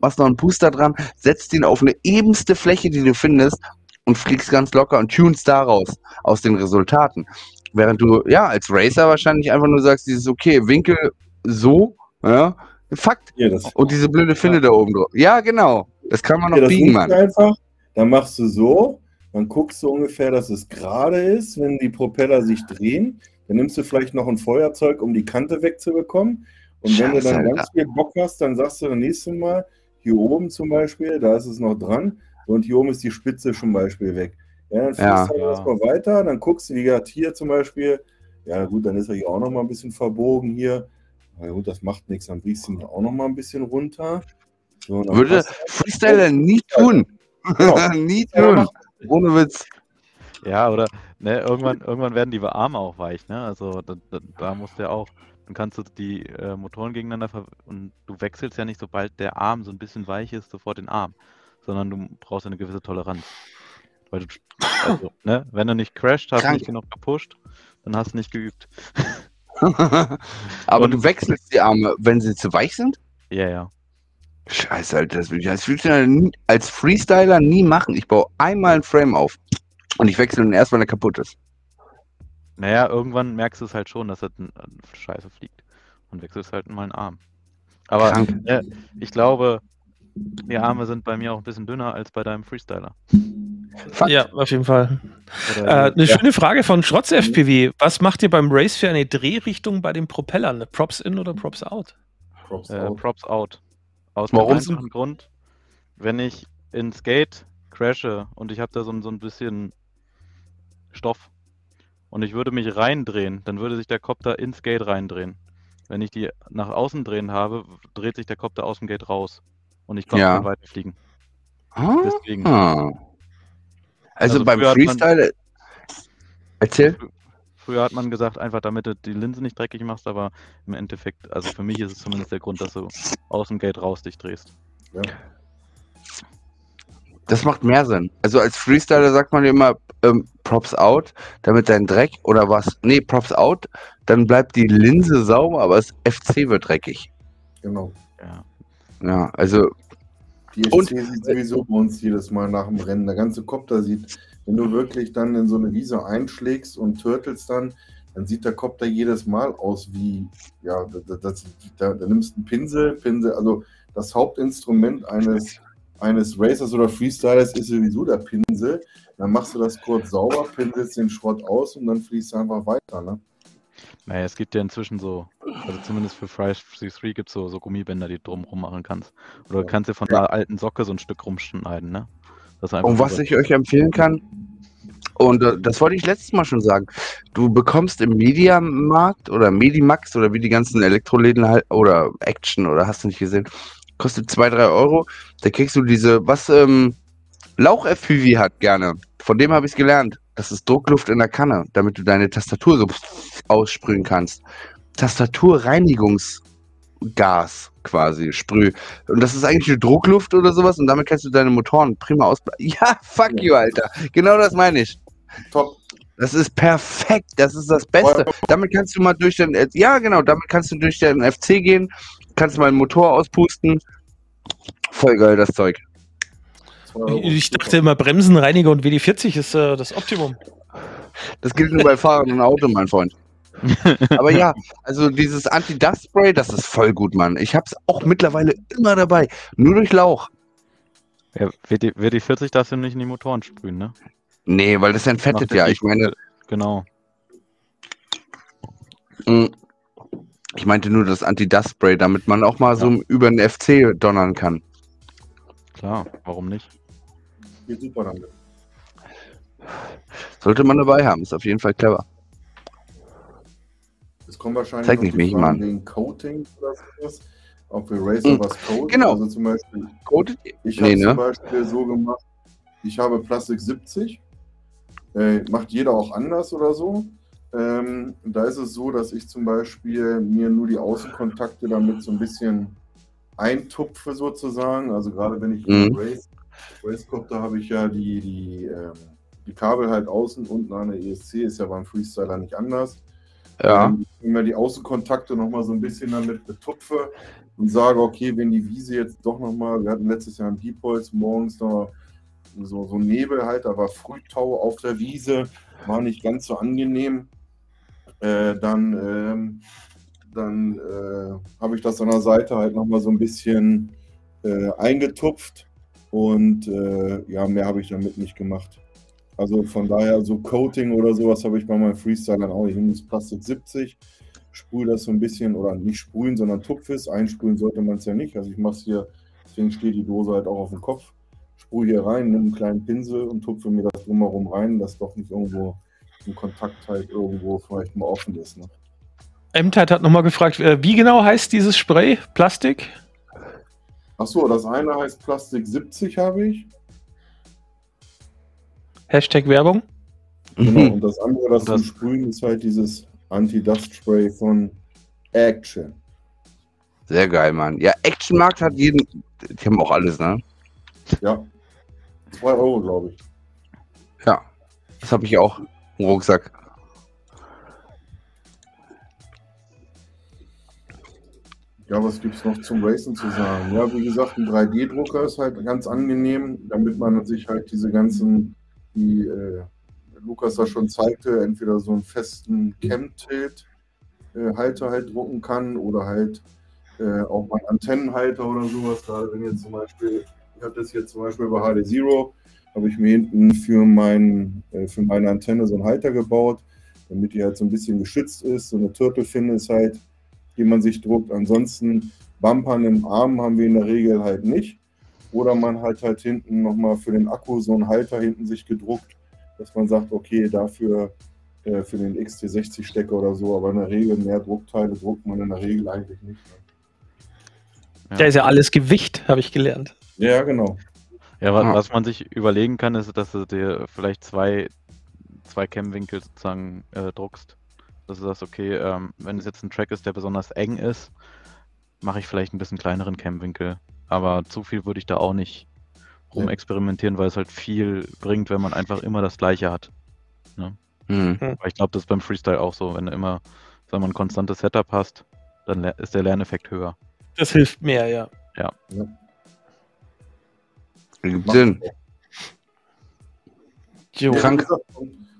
machst noch einen Puster dran, setzt ihn auf eine ebenste Fläche, die du findest und fliegst ganz locker und tunst daraus, aus den Resultaten. Während du, ja, als Racer wahrscheinlich einfach nur sagst, dieses, okay, Winkel so, Ja, Fakt. Das, Und diese blöde Finne da oben drauf. Ja, genau. Das kann man hier, noch biegen, Mann. einfach. Dann machst du so, dann guckst du ungefähr, dass es gerade ist, wenn die Propeller sich drehen. Dann nimmst du vielleicht noch ein Feuerzeug, um die Kante wegzubekommen. Und wenn du Scheiße, dann Alter. ganz viel Bock hast, dann sagst du das nächste Mal, hier oben zum Beispiel, da ist es noch dran und hier oben ist die Spitze zum Beispiel weg. Ja, dann Ja. fliegst du Ja. erstmal weiter, dann guckst du, wie gesagt, hier zum Beispiel, ja gut, dann ist er hier auch noch mal ein bisschen verbogen hier. Na gut, das macht nichts, dann biegst du ihn auch noch mal ein bisschen runter. So, dann Würde Freestyler nie tun. Genau. nie Ja, tun. Ohne Witz. Ja, oder ne, irgendwann, irgendwann werden die Arme auch weich, ne? Also da, da, da musst du ja auch, dann kannst du die äh, Motoren gegeneinander ver und du wechselst ja nicht, sobald der Arm so ein bisschen weich ist, sofort den Arm, sondern du brauchst eine gewisse Toleranz. Weil du, also, ne, wenn du nicht crasht, hast du nicht genug gepusht, dann hast du nicht geübt. Aber Und- du wechselst die Arme, wenn sie zu weich sind? Ja, ja. Scheiße, Alter, das will ich als Freestyler, nie, als Freestyler nie machen. Ich baue einmal ein Frame auf und ich wechsle ihn erst, wenn er kaputt ist. Naja, irgendwann merkst du es halt schon, dass das ein, ein Scheiße fliegt. Und wechselst halt mal einen Arm. Aber äh, ich glaube, die Arme sind bei mir auch ein bisschen dünner als bei deinem Freestyler. Fakt. Ja, auf jeden Fall. Oder Äh, eine Ja. schöne Frage von Schrotz FPV. Was macht ihr beim Race für eine Drehrichtung bei den Propellern? Props in oder Props out? Props äh, out. Props out. Aus Warum? dem einfachen Grund, wenn ich ins Gate crashe und ich habe da so, ein- so ein bisschen Stoff und ich würde mich reindrehen, dann würde sich der Kopter ins Gate reindrehen. Wenn ich die nach außen drehen habe, dreht sich der Kopter aus dem Gate raus und ich kann Ja. weiterfliegen. Ah. Deswegen. Also, Also beim früher hat man- Freestyle. Erzähl. Früher hat man gesagt, einfach damit du die Linse nicht dreckig machst, aber im Endeffekt, also für mich ist es zumindest der Grund, dass du aus dem Gate raus dich drehst. Ja. Das macht mehr Sinn. Also als Freestyler sagt man immer ähm, Props out, damit dein Dreck oder was? Nee, Props out, dann bleibt die Linse sauber, aber das FC wird dreckig. Genau. Ja. Ja, also Die Und- SC sieht sowieso bei uns jedes Mal nach dem Rennen. Der ganze Kopter sieht, wenn du wirklich dann in so eine Wiese einschlägst und turtelst dann, dann sieht der Kopter jedes Mal aus wie, ja, das, das, da, da nimmst du einen Pinsel, Pinsel, also das Hauptinstrument eines, eines Racers oder Freestylers ist sowieso der Pinsel. Dann machst du das kurz sauber, pinselst den Schrott aus und dann fließt du einfach weiter. Ne? Naja, es gibt ja inzwischen so, also zumindest für Fry C3 gibt es so, so Gummibänder, die du drumrum machen kannst. Oder du kannst dir von Ja. einer alten Socke so ein Stück rumschneiden, ne? Und was ich euch empfehlen kann, und äh, das wollte ich letztes Mal schon sagen, du bekommst im Mediamarkt oder Medimax oder wie die ganzen Elektroläden halt, oder Action oder hast du nicht gesehen, kostet 2, 3 Euro. Da kriegst du diese, was ähm, Lauch-FPV hat gerne. Von dem habe ich es gelernt. Das ist Druckluft in der Kanne, damit du deine Tastatur so aussprühen kannst. Tastaturreinigungsgas quasi, Sprüh. Und das ist eigentlich eine Druckluft oder sowas und damit kannst du deine Motoren prima aus. Ja, fuck you, Alter. Genau das meine ich. Top. Das ist perfekt. Das ist das Beste. Damit kannst du mal durch den, ja genau, damit kannst du durch den FC gehen, kannst mal einen Motor auspusten. Voll geil, das Zeug. Euro. Ich dachte immer, Bremsenreiniger und WD-40 ist äh, das Optimum. Das gilt nur bei Fahrrad und Auto, mein Freund. Aber ja, also dieses Anti-Dust-Spray, das ist voll gut, Mann. Ich hab's auch mittlerweile immer dabei. Nur durch Lauch. Ja, WD, WD40 darfst du nicht in die Motoren sprühen, ne? Nee, weil das entfettet Macht ja. Ich meine, Genau. mh, ich meinte nur das Anti-Dust-Spray, damit man auch mal so über den FC donnern kann. Klar, warum nicht? Geht super damit. Sollte man dabei haben, ist auf jeden Fall clever. Es kommt wahrscheinlich Zeig nicht mich, Mann. wegen Coating oder sowas. Ob wir Racer Mhm. was coden. Genau. Also zum Beispiel, Coated? ich Nee, habe ne? zum Beispiel so gemacht, ich habe Plastik 70. Äh, macht jeder auch anders oder so. Ähm, da ist es so, dass ich zum Beispiel mir nur die Außenkontakte damit so ein bisschen eintupfe sozusagen. Also gerade wenn ich Mhm. Race, Racecopter habe ich ja die, die, ähm, die Kabel halt außen, unten an der ESC, ist ja beim Freestyler nicht anders. Ja. Ähm, Immer die Außenkontakte nochmal so ein bisschen damit betupfe und sage, okay, wenn die Wiese jetzt doch nochmal, wir hatten letztes Jahr ein Deep Holz morgens noch so, so Nebel halt, da war Frühtau auf der Wiese, war nicht ganz so angenehm. Äh, dann ähm, dann äh, habe ich das an der Seite halt nochmal so ein bisschen äh, eingetupft und äh, ja, mehr habe ich damit nicht gemacht. Also von daher, so Coating oder sowas habe ich bei meinem Freestyle dann auch nicht. Ich nehme das Plastik 70, sprühe das so ein bisschen, oder nicht sprühen, sondern tupf es. Einsprühen sollte man es ja nicht. Also ich mache es hier, deswegen steht die Dose halt auch auf dem Kopf. Sprühe hier rein, nehme einen kleinen Pinsel und tupfe mir das drumherum rein, dass doch nicht irgendwo ein Kontakt halt irgendwo vielleicht mal offen ist. Ne? M-Tide hat nochmal gefragt, äh, wie genau heißt dieses Spray? Plastik? Achso, das eine heißt Plastik 70 habe ich. Hashtag Werbung. Genau, Mhm. und das andere, das, Das- zum Sprühen, ist halt dieses Anti-Dust-Spray von Action. Sehr geil, Mann. Ja, Actionmarkt hat jeden. Die haben auch alles, ne? Ja. 2 Euro, glaube ich. Ja. Das habe ich auch im Rucksack. Ja, was gibt es noch zum Racing zu sagen? Ja, wie gesagt, ein 3D-Drucker ist halt ganz angenehm, damit man sich halt diese ganzen, wie äh, Lukas da schon zeigte, entweder so einen festen Cam-Tilt-Halter halt drucken kann oder halt äh, auch mal Antennenhalter oder sowas. Gerade wenn jetzt zum Beispiel, ich habe das jetzt zum Beispiel bei HD Zero, habe ich mir hinten für, mein, äh, für meine Antenne so einen Halter gebaut, damit die halt so ein bisschen geschützt ist. So eine Turtle-Fin ist halt die man sich druckt. Ansonsten Bumpern im Arm haben wir in der Regel halt nicht. Oder man hat halt hinten nochmal für den Akku so einen Halter hinten sich gedruckt, dass man sagt, okay, dafür äh, für den XT60-Stecker oder so, aber in der Regel mehr Druckteile druckt man in der Regel eigentlich nicht. Ne? Da ist ja alles Gewicht, habe ich gelernt. Ja, genau. Ja, wa Ja. was man sich überlegen kann, ist, dass du dir vielleicht zwei, zwei Cam-Winkel sozusagen äh, druckst. Dass du sagst, okay, ähm, wenn es jetzt ein Track ist, der besonders eng ist, mache ich vielleicht ein bisschen kleineren Cam-Winkel. Aber zu viel würde ich da auch nicht rumexperimentieren, weil es halt viel bringt, wenn man einfach immer das Gleiche hat. Mhm. Weil ich glaube, das ist beim Freestyle auch so. Wenn du immer, sagen wir, ein konstantes Setup hast, dann ist der Lerneffekt höher. Das hilft mehr, ja. Gibt Sinn. Jo. Ja, Krank.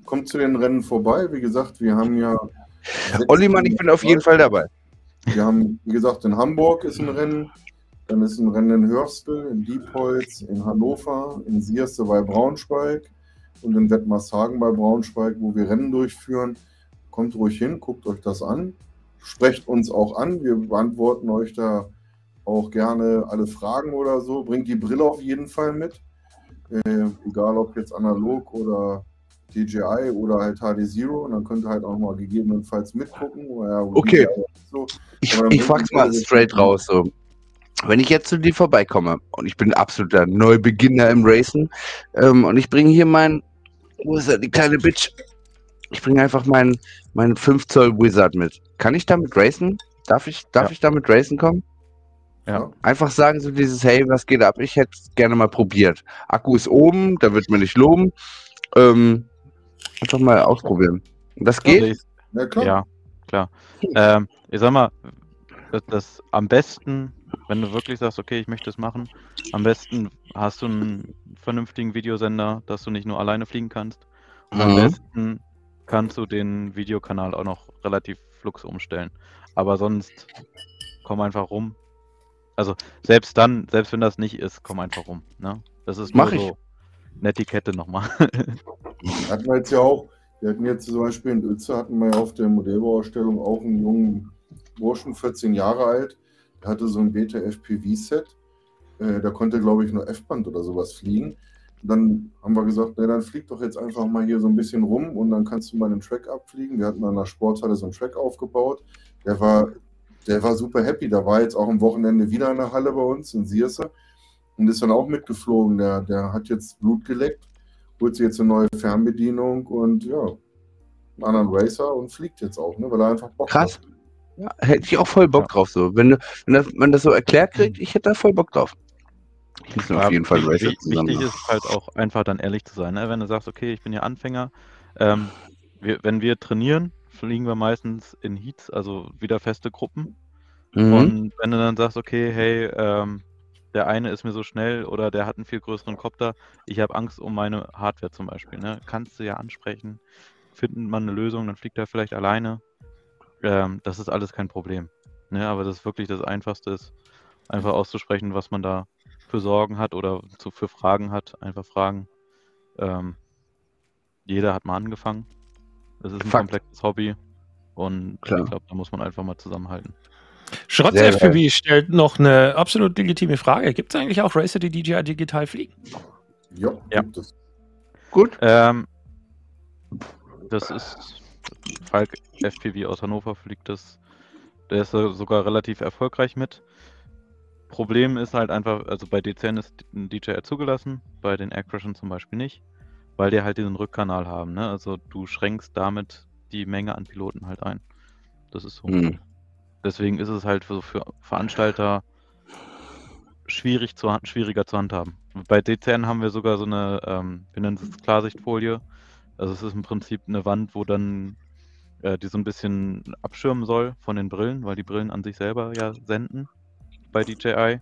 Kommt, zu den Rennen vorbei. Wie gesagt, wir haben ja. Olli, Mann, ich bin auf jeden Fall dabei. Wir haben, wie gesagt, in Hamburg ist ein Rennen, dann ist ein Rennen in Hörstel, in Diepholz, in Hannover, in Sierste bei Braunschweig und in Wettmarshagen bei Braunschweig, wo wir Rennen durchführen. Kommt ruhig hin, guckt euch das an, sprecht uns auch an. Wir beantworten euch da auch gerne alle Fragen oder so. Bringt die Brille auf jeden Fall mit. Äh, egal ob jetzt analog oder DJI oder halt HD Zero. Und dann könnt ihr halt auch mal gegebenenfalls mitgucken. Ja, Okay. So. Ich, ich frag's mal straight raus. So. Wenn ich jetzt zu dir vorbeikomme und ich bin absoluter Neubeginner im Racen ähm, und ich bringe hier mein, wo ist er, die kleine Bitch? Ich bringe einfach meinen mein 5 Zoll Wizard mit. Kann ich damit racen? Darf ich, darf Ja. ich damit racen kommen? Ja. Einfach sagen so dieses, hey, was geht ab? Ich hätte es gerne mal probiert. Akku ist oben, da wird man nicht loben. Ähm, einfach mal ausprobieren. Das geht? Ja, klar. Ja, klar. Ähm, ich sag mal, das, das am besten, wenn du wirklich sagst, okay, ich möchte es machen, am besten hast du einen vernünftigen Videosender, dass du nicht nur alleine fliegen kannst. Und am Mhm. besten kannst du den Videokanal auch noch relativ flux umstellen. Aber sonst komm einfach rum. Also selbst dann, selbst wenn das nicht ist, komm einfach rum. Ne? Das ist nur Mach ich. so Netiquette nochmal. Hatten wir jetzt ja auch, wir hatten jetzt zum Beispiel in Uetze, hatten wir ja auf der Modellbauausstellung auch einen jungen Burschen, 14 Jahre alt, der hatte so ein Beta FPV-Set. Äh, der konnte, glaube ich, nur F-Band oder sowas fliegen. Dann haben wir gesagt, na, dann flieg doch jetzt einfach mal hier so ein bisschen rum und dann kannst du mal einen Track abfliegen. Wir hatten an der Sporthalle so einen Track aufgebaut. Der war, der war super happy. Da war jetzt auch am Wochenende wieder in der Halle bei uns in Sierse und ist dann auch mitgeflogen. Der, der hat jetzt Blut geleckt holt sich jetzt eine neue Fernbedienung und ja, einen anderen Racer und fliegt jetzt auch, ne, weil er einfach Bock Krass. hat. Ja, hätte ich auch voll Bock Ja. drauf. So. Wenn, du, wenn, das, wenn das so erklärt kriegt, ich hätte da voll Bock drauf. Ich muss mir auf Ja, jeden Fall Racer zusammen Wichtig ist halt auch einfach dann ehrlich zu sein. Ne? Wenn du sagst, okay, ich bin ja Anfänger, ähm, wir, wenn wir trainieren, fliegen wir meistens in Heats, also wieder feste Gruppen. Mhm. Und wenn du dann sagst, okay, hey, ähm, der eine ist mir so schnell oder der hat einen viel größeren Kopter, ich habe Angst um meine Hardware zum Beispiel, ne? kannst du ja ansprechen, finden man eine Lösung, dann fliegt er vielleicht alleine. Ähm, das ist alles kein Problem. Ne? Aber das wirklich das Einfachste ist, einfach auszusprechen, was man da für Sorgen hat oder zu, für Fragen hat. Einfach fragen. Ähm, jeder hat mal angefangen. Das ist ein Fakt. komplexes Hobby. Und Klar. ich glaube, da muss man einfach mal zusammenhalten. Schrotz FPV stellt noch eine absolut legitime Frage. Gibt es eigentlich auch Racer, die DJI digital fliegen? Ja, Ja. gibt es. Gut. Ähm, das ist Falk FPV aus Hannover fliegt das. Der ist so- sogar relativ erfolgreich mit. Problem ist halt einfach, also bei DCN ist ein DJI zugelassen, bei den Aircrashern zum Beispiel nicht, weil die halt diesen Rückkanal haben. Ne? Also du schränkst damit die Menge an Piloten halt ein. Das ist so. Hm. Deswegen ist es halt für, für Veranstalter schwierig zu, schwieriger zu handhaben. Bei DCN haben wir sogar so eine, ähm, wir nennen es Klarsichtfolie. Also es ist im Prinzip eine Wand, wo dann äh, die so ein bisschen abschirmen soll von den Brillen, weil die Brillen an sich selber ja senden bei DJI.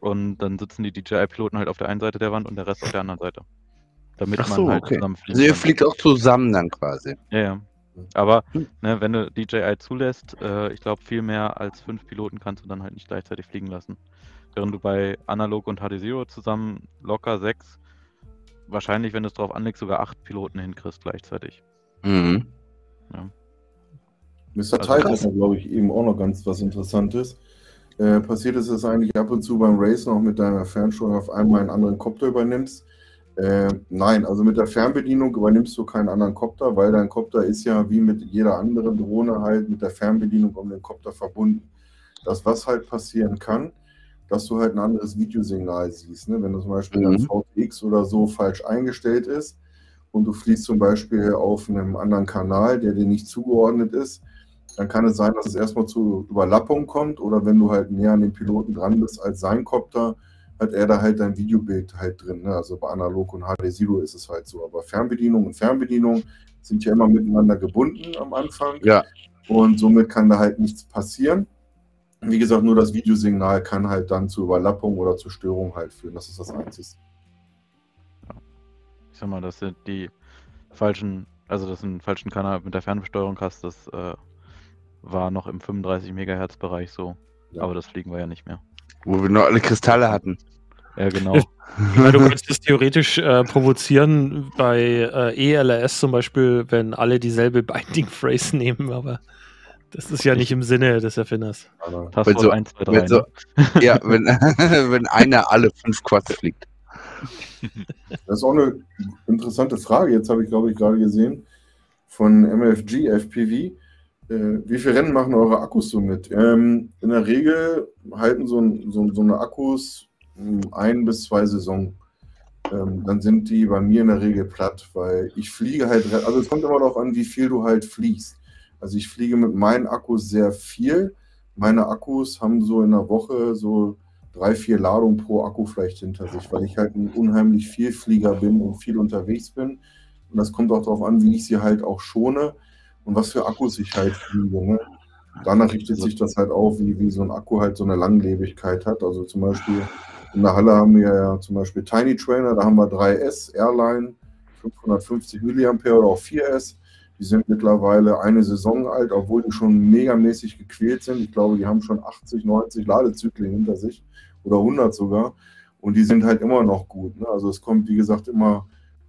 Und dann sitzen die DJI-Piloten halt auf der einen Seite der Wand und der Rest auf der anderen Seite. Damit Ach man so, halt okay. zusammen fliegen Also ihr fliegt auch zusammen dann quasi. Ja, ja. Aber Hm. ne, wenn du DJI zulässt, äh, ich glaube, viel mehr als fünf Piloten kannst du dann halt nicht gleichzeitig fliegen lassen. Während du bei Analog und HD Zero zusammen locker sechs, wahrscheinlich, wenn du es drauf anlegst, sogar acht Piloten hinkriegst gleichzeitig. Mhm. Mr. Also Tide hat, glaube ich, eben auch noch ganz was Interessantes. Äh, passiert ist es eigentlich ab und zu beim Racen auch mit deiner Fernsteuerung auf einmal einen anderen Kopter übernimmst. Äh, nein, also mit der Fernbedienung übernimmst du keinen anderen Kopter, weil dein Kopter ist ja wie mit jeder anderen Drohne halt mit der Fernbedienung um den Kopter verbunden. Das, was halt passieren kann, dass du halt ein anderes Videosignal siehst. Ne? Wenn du zum Beispiel dein Mhm. VTX oder so falsch eingestellt ist und du fliegst zum Beispiel auf einem anderen Kanal, der dir nicht zugeordnet ist, dann kann es sein, dass es erstmal zu Überlappung kommt oder wenn du halt näher an den Piloten dran bist als sein Kopter, hat er da halt dein Videobild halt drin. Ne? Also bei Analog und HD Zero ist es halt so. Aber Fernbedienung und Fernbedienung sind ja immer miteinander gebunden am Anfang. Ja. Und somit kann da halt nichts passieren. Wie gesagt, nur das Videosignal kann halt dann zu Überlappung oder zur Störung halt führen. Das ist das Einzige. Ich sag mal, dass du die falschen, also dass du einen falschen Kanal mit der Fernbesteuerung hast, das äh, war noch im 35 Megahertz Bereich so. Ja. Aber das fliegen wir ja nicht mehr. Wo wir noch alle Kristalle hatten. Ja, genau. Weil du kannst das theoretisch äh, provozieren bei äh, ELRS zum Beispiel, wenn alle dieselbe Binding Phrase nehmen, aber das ist ja nicht im Sinne des Erfinders. Aber Passwort so- 1, 2, 3. Wenn, so, ne? ja, wenn, wenn einer alle fünf Quads fliegt. Das ist auch eine interessante Frage. Jetzt habe ich, glaube ich, gerade gesehen von MFG FPV. Äh, wie viele Rennen machen eure Akkus so mit? Ähm, in der Regel halten so, so, so eine Akkus mh, ein bis zwei Saison. Ähm, dann sind die bei mir in der Regel platt, weil ich fliege halt, also es kommt immer darauf an, wie viel du halt fliegst. Also ich fliege mit meinen Akkus sehr viel. Meine Akkus haben so in der Woche so drei, vier Ladungen pro Akku vielleicht hinter sich, weil ich halt ein unheimlich viel Flieger bin und viel unterwegs bin. Und das kommt auch darauf an, wie ich sie halt auch schone und was für Akkus ich halt fliege. Ne? Danach richtet sich das halt auf, wie, wie so ein Akku halt so eine Langlebigkeit hat. Also zum Beispiel in der Halle haben wir ja zum Beispiel Tiny Trainer, da haben wir 3S, Airline, 550 mAh oder auch 4S. Die sind mittlerweile eine Saison alt, obwohl die schon megamäßig gequält sind. Ich glaube, die haben schon 80, 90 Ladezyklen hinter sich oder 100 sogar. Und die sind halt immer noch gut. Ne? Also es kommt, wie gesagt, immer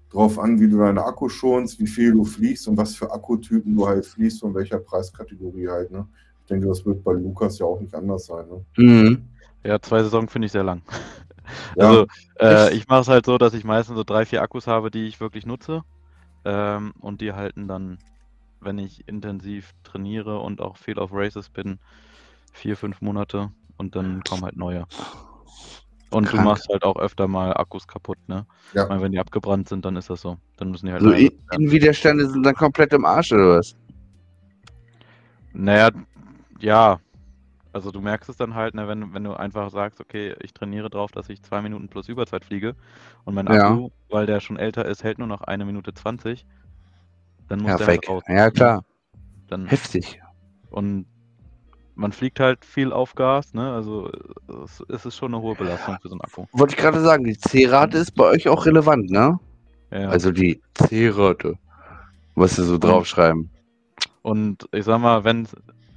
drauf an, wie du deine Akku schonst, wie viel du fliegst und was für Akkutypen du halt fliegst und welcher Preiskategorie halt. Ne? Ich denke, das wird bei Lukas ja auch nicht anders sein. Ne? Mhm. Ja, zwei Saison finde ich sehr lang. Ja. Also, äh, ich mache es halt so, dass ich meistens so drei, vier Akkus habe, die ich wirklich nutze. Ähm, und die halten dann, wenn ich intensiv trainiere und auch viel auf Races bin, vier, fünf Monate und dann kommen halt neue. Und Krank. du machst halt auch öfter mal Akkus kaputt, ne? Ja. Ich meine, wenn die abgebrannt sind, dann ist das so. Dann müssen die halt So In- Innenwiderstände sind dann komplett im Arsch oder was? Naja, ja. Also du merkst es dann halt, ne, wenn, wenn du einfach sagst, okay, ich trainiere drauf, dass ich zwei Minuten plus Überzeit fliege und mein Ja. Akku, weil der schon älter ist, hält nur noch eine Minute 20, dann muss Ja, der fake. halt raus. Ja, klar. Dann, Heftig. und man fliegt halt viel auf Gas, ne? Also es, ist schon eine hohe Belastung für so einen Akku. Wollte ich gerade sagen, die C-Rate ist bei euch auch relevant, ne? Ja. Also die C-Rate. Was sie so draufschreiben. Und ich sag mal, wenn es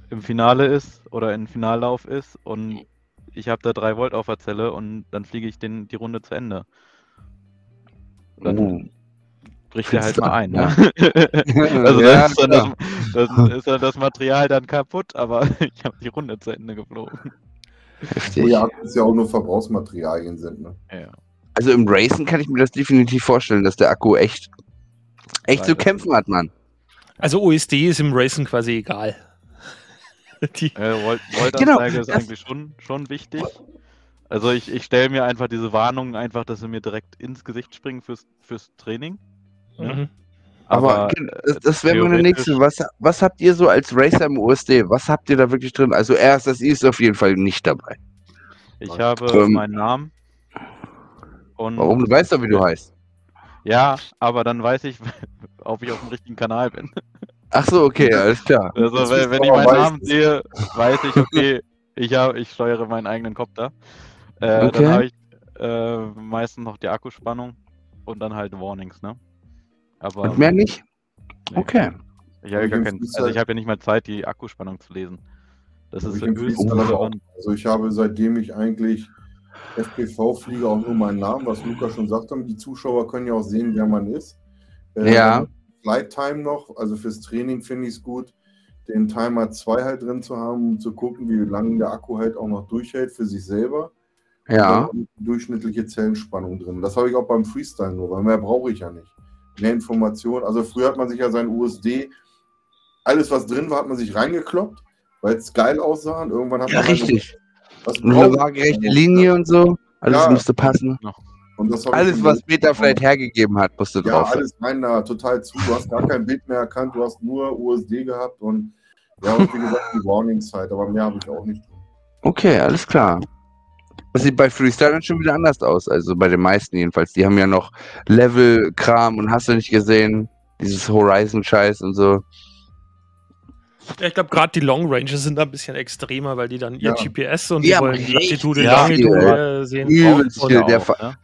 im Finale ist oder im Finallauf ist und ich habe da 3 Volt auf der Zelle und dann fliege ich den, die Runde zu Ende. Dann Oh. Bricht er halt mal ein. Ja. Ne? also Ja, das, ist das, das ist dann das Material dann kaputt, aber ich habe die Runde zu Ende geflogen. Wo Heftig. ja Akkus ja auch nur Verbrauchsmaterialien sind. Ne? Ja. Also im Racen kann ich mir das definitiv vorstellen, dass der Akku echt, echt zu kämpfen hat, Mann. Also OSD ist im Racing quasi egal. Die, Äh, Volt Genau, Voltanzeige ist das- eigentlich schon, schon wichtig. Also ich, ich stelle mir einfach diese Warnungen einfach, dass sie mir direkt ins Gesicht springen fürs, fürs Training. Ja. Mhm. Aber, äh, das, das wäre meine nächste. Was, was habt ihr so als Racer im OSD? Was habt ihr da wirklich drin? Also RSSI ist auf jeden Fall nicht dabei. Ich habe Ähm, meinen Namen. Und Warum? Du weißt doch, wie du heißt. Ja, aber dann weiß ich, ob ich auf dem richtigen Kanal bin. Ach so, okay, alles klar. Also Das wenn, wenn ich aber meinen Namen sehe, weiß ich, okay, ich, hab, ich steuere meinen eigenen Copter. Äh, Okay. Dann habe ich äh, meistens noch die Akkuspannung und dann halt Warnings, ne? Aber Und mehr nicht? nee. Okay. Ich habe gar kein, also ich habe ja nicht mal Zeit, die Akkuspannung zu lesen. Das ist höchst relevant. Also ich habe seitdem ich eigentlich FPV fliege auch nur meinen Namen, was Luca schon sagte. Die Zuschauer können ja auch sehen, wer man ist. Äh, Ja. Flight Time noch, also fürs Training finde ich es gut, den Timer 2 halt drin zu haben, um zu gucken, wie lange der Akku halt auch noch durchhält für sich selber. Ja. Durchschnittliche Zellenspannung drin. Das habe ich auch beim Freestyle nur, weil mehr brauche ich ja nicht. Mehr Informationen. Also früher hat man sich ja sein USD, alles was drin war, hat man sich reingekloppt, weil es geil aussah. Und irgendwann hat Ja, man dann richtig. was eine ich waagerechte? Linie und so. Alles Ja. musste passen. Und das Alles, was Beta vielleicht hergegeben hat, musste Ja, drauf sein. alles rein da, total zu. Du hast gar kein Bild mehr erkannt, du hast nur USD gehabt und ja, und wie gesagt, die Warnings halt, aber mehr habe ich auch nicht drin. Okay, alles klar. Das sieht bei Freestylern schon wieder anders aus. Also bei den meisten jedenfalls. Die haben ja noch Level-Kram und hast du nicht gesehen. Dieses Horizon-Scheiß und so. Ja, ich glaube, gerade die Long Ranges sind da ein bisschen extremer, weil die dann ihr Ja. GPS und Ja, die wollen richtig Latitude, viel, Longitude äh, sehen. Übelst. Der auch, Fa- ne?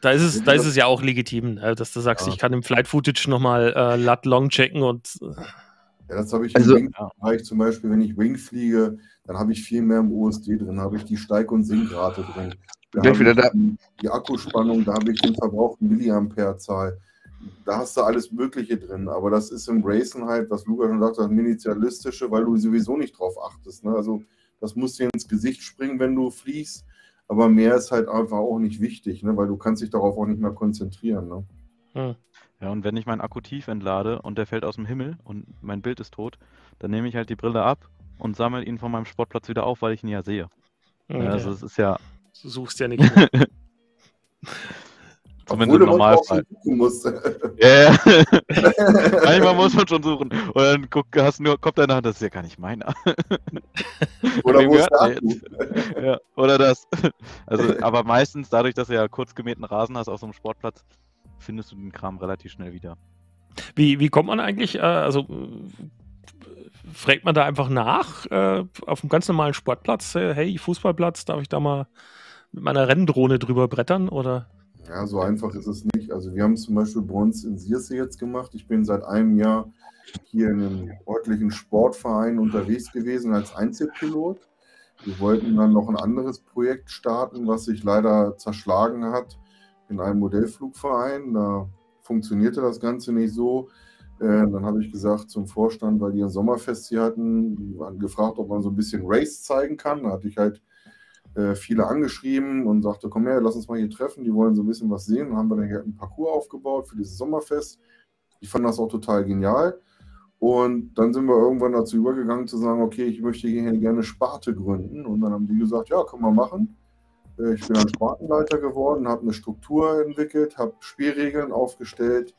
Da ist es, da ist es ja auch legitim, äh, dass du sagst, Ja. ich kann im Flight Footage nochmal äh, Lat Long checken und äh, Ja, das habe ich Also- im Wing-Bereich zum Beispiel, wenn ich Wing fliege, dann habe ich viel mehr im USD drin, habe ich die Steig- und Sinkrate drin. Da Gleich habe wieder ich da. Die, die Akkuspannung, da habe ich den verbrauchten Milliampere-Zahl. Da hast du alles Mögliche drin, aber das ist im Racen halt, was Luca schon sagt, das Miniaturistische, weil du sowieso nicht drauf achtest. Ne? Also das muss dir ins Gesicht springen, wenn du fliegst, aber mehr ist halt einfach auch nicht wichtig, ne? weil du kannst dich darauf auch nicht mehr konzentrieren. Ne? hm. Ja, und wenn ich meinen Akku tief entlade und der fällt aus dem Himmel und mein Bild ist tot, dann nehme ich halt die Brille ab und sammle ihn von meinem Sportplatz wieder auf, weil ich ihn ja sehe. Okay. Ja, also es ist ja du suchst ja nicht. Mehr. zumindest im Normalfall. Ja. Manchmal muss man schon suchen. Und dann guck, hast nur, kommt einer, das ist ja gar nicht meiner. Oder wo ist der ja, oder das. Also, aber meistens, dadurch, dass du ja kurz gemähten Rasen hast auf so einem Sportplatz, findest du den Kram relativ schnell wieder. Wie, wie kommt man eigentlich, äh, also fragt man da einfach nach äh, auf einem ganz normalen Sportplatz, äh, hey, Fußballplatz, darf ich da mal mit meiner Renndrohne drüber brettern oder? Ja, so einfach ist es nicht. Also wir haben zum Beispiel bei uns in Sierse jetzt gemacht. Ich bin seit einem Jahr hier in einem örtlichen Sportverein unterwegs gewesen als Einzelpilot. Wir wollten dann noch ein anderes Projekt starten, was sich leider zerschlagen hat in einem Modellflugverein. Da funktionierte das Ganze nicht so. Äh, dann habe ich gesagt zum Vorstand, weil die ein Sommerfest hier hatten, gefragt, ob man so ein bisschen Race zeigen kann. Da hatte ich halt äh, viele angeschrieben und sagte, komm her, lass uns mal hier treffen, die wollen so ein bisschen was sehen. Dann haben wir dann hier einen Parcours aufgebaut für dieses Sommerfest. Ich fand das auch total genial. Und dann sind wir irgendwann dazu übergegangen zu sagen, okay, ich möchte hier gerne Sparte gründen. Und dann haben die gesagt, ja, können wir machen. Äh, Ich bin dann Spartenleiter geworden, habe eine Struktur entwickelt, habe Spielregeln aufgestellt,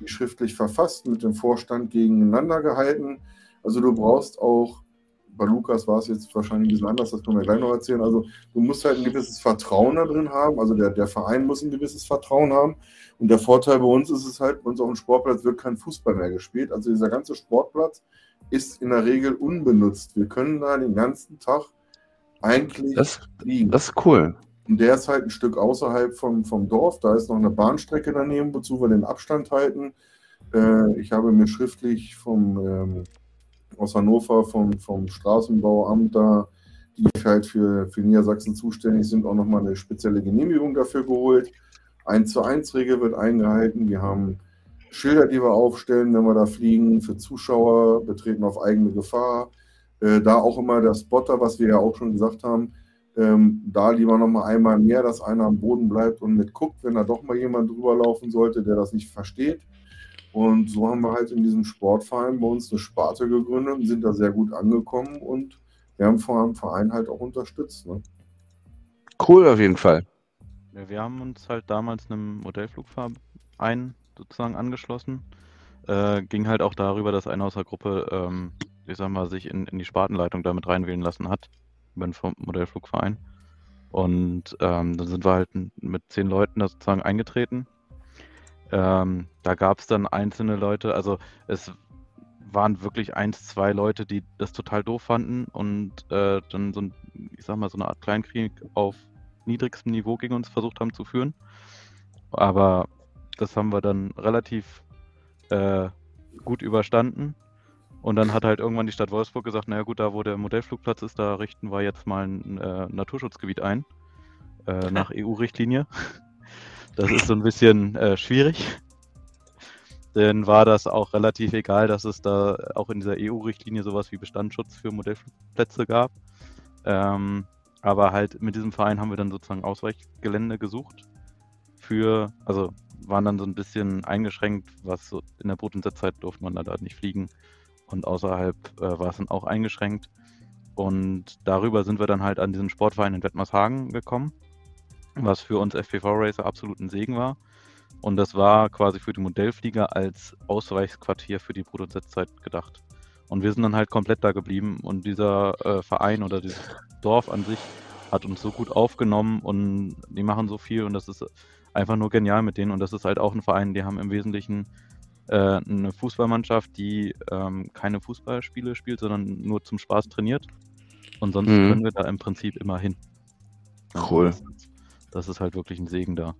die schriftlich verfasst, mit dem Vorstand gegeneinander gehalten. Also du brauchst auch, bei Lukas war es jetzt wahrscheinlich ein bisschen anders, das können wir gleich noch erzählen. Also du musst halt ein gewisses Vertrauen da drin haben. Also der, der Verein muss ein gewisses Vertrauen haben. Und der Vorteil bei uns ist es halt, bei uns auf dem Sportplatz wird kein Fußball mehr gespielt. Also dieser ganze Sportplatz ist in der Regel unbenutzt. Wir können da den ganzen Tag eigentlich Das, das ist cool. Und der ist halt ein Stück außerhalb vom, vom Dorf. Da ist noch eine Bahnstrecke daneben, wozu wir den Abstand halten. Äh, ich habe mir schriftlich vom ähm, aus Hannover vom, vom Straßenbauamt da, die halt für, für Niedersachsen zuständig sind, auch nochmal eine spezielle Genehmigung dafür geholt. 1 zu 1 Regel wird eingehalten. Wir haben Schilder, die wir aufstellen, wenn wir da fliegen, für Zuschauer, betreten auf eigene Gefahr. Äh, da auch immer der Spotter, was wir ja auch schon gesagt haben, ähm, da lieber nochmal einmal mehr, dass einer am Boden bleibt und mitguckt, wenn da doch mal jemand drüber laufen sollte, der das nicht versteht. Und so haben wir halt in diesem Sportverein bei uns eine Sparte gegründet und sind da sehr gut angekommen und wir haben vor allem Verein halt auch unterstützt. Ne? Cool auf jeden Fall. Ja, wir haben uns halt damals einem Modellflugverein sozusagen angeschlossen. Äh, ging halt auch darüber, dass einer aus der Gruppe, ähm, ich sag mal, sich in, in die Spartenleitung damit reinwählen lassen hat, über den Modellflugverein. Und ähm, dann sind wir halt mit zehn Leuten da sozusagen eingetreten. Ähm, da gab es dann einzelne Leute, also es waren wirklich eins, zwei Leute, die das total doof fanden und äh, dann so ein, ich sag mal, so eine Art Kleinkrieg auf niedrigstem Niveau gegen uns versucht haben zu führen. Aber das haben wir dann relativ äh, gut überstanden. Und dann hat halt irgendwann die Stadt Wolfsburg gesagt, naja gut, da wo der Modellflugplatz ist, da richten wir jetzt mal ein äh, Naturschutzgebiet ein. Äh, nach EU-Richtlinie. Das ist so ein bisschen äh, schwierig. Denn war das auch relativ egal, dass es da auch in dieser EU-Richtlinie sowas wie Bestandsschutz für Modellflugplätze gab. Ähm, aber halt mit diesem Verein haben wir dann sozusagen Ausweichgelände gesucht für, also waren dann so ein bisschen eingeschränkt, was so in der Brut- und Setzzeit durfte man da nicht fliegen und außerhalb äh, war es dann auch eingeschränkt. Und darüber sind wir dann halt an diesen Sportverein in Wettmarshagen gekommen, was für uns FPV-Racer absolut ein Segen war. Und das war quasi für die Modellflieger als Ausweichsquartier für die Brut- und Setzzeit gedacht. Und wir sind dann halt komplett da geblieben und dieser äh, Verein oder dieses Dorf an sich hat uns so gut aufgenommen und die machen so viel und das ist einfach nur genial mit denen. Und das ist halt auch ein Verein, die haben im Wesentlichen äh, eine Fußballmannschaft, die ähm, keine Fußballspiele spielt, sondern nur zum Spaß trainiert. Und sonst Mhm. können wir da im Prinzip immer hin. Also Cool. Das, ist- das ist halt wirklich ein Segen da.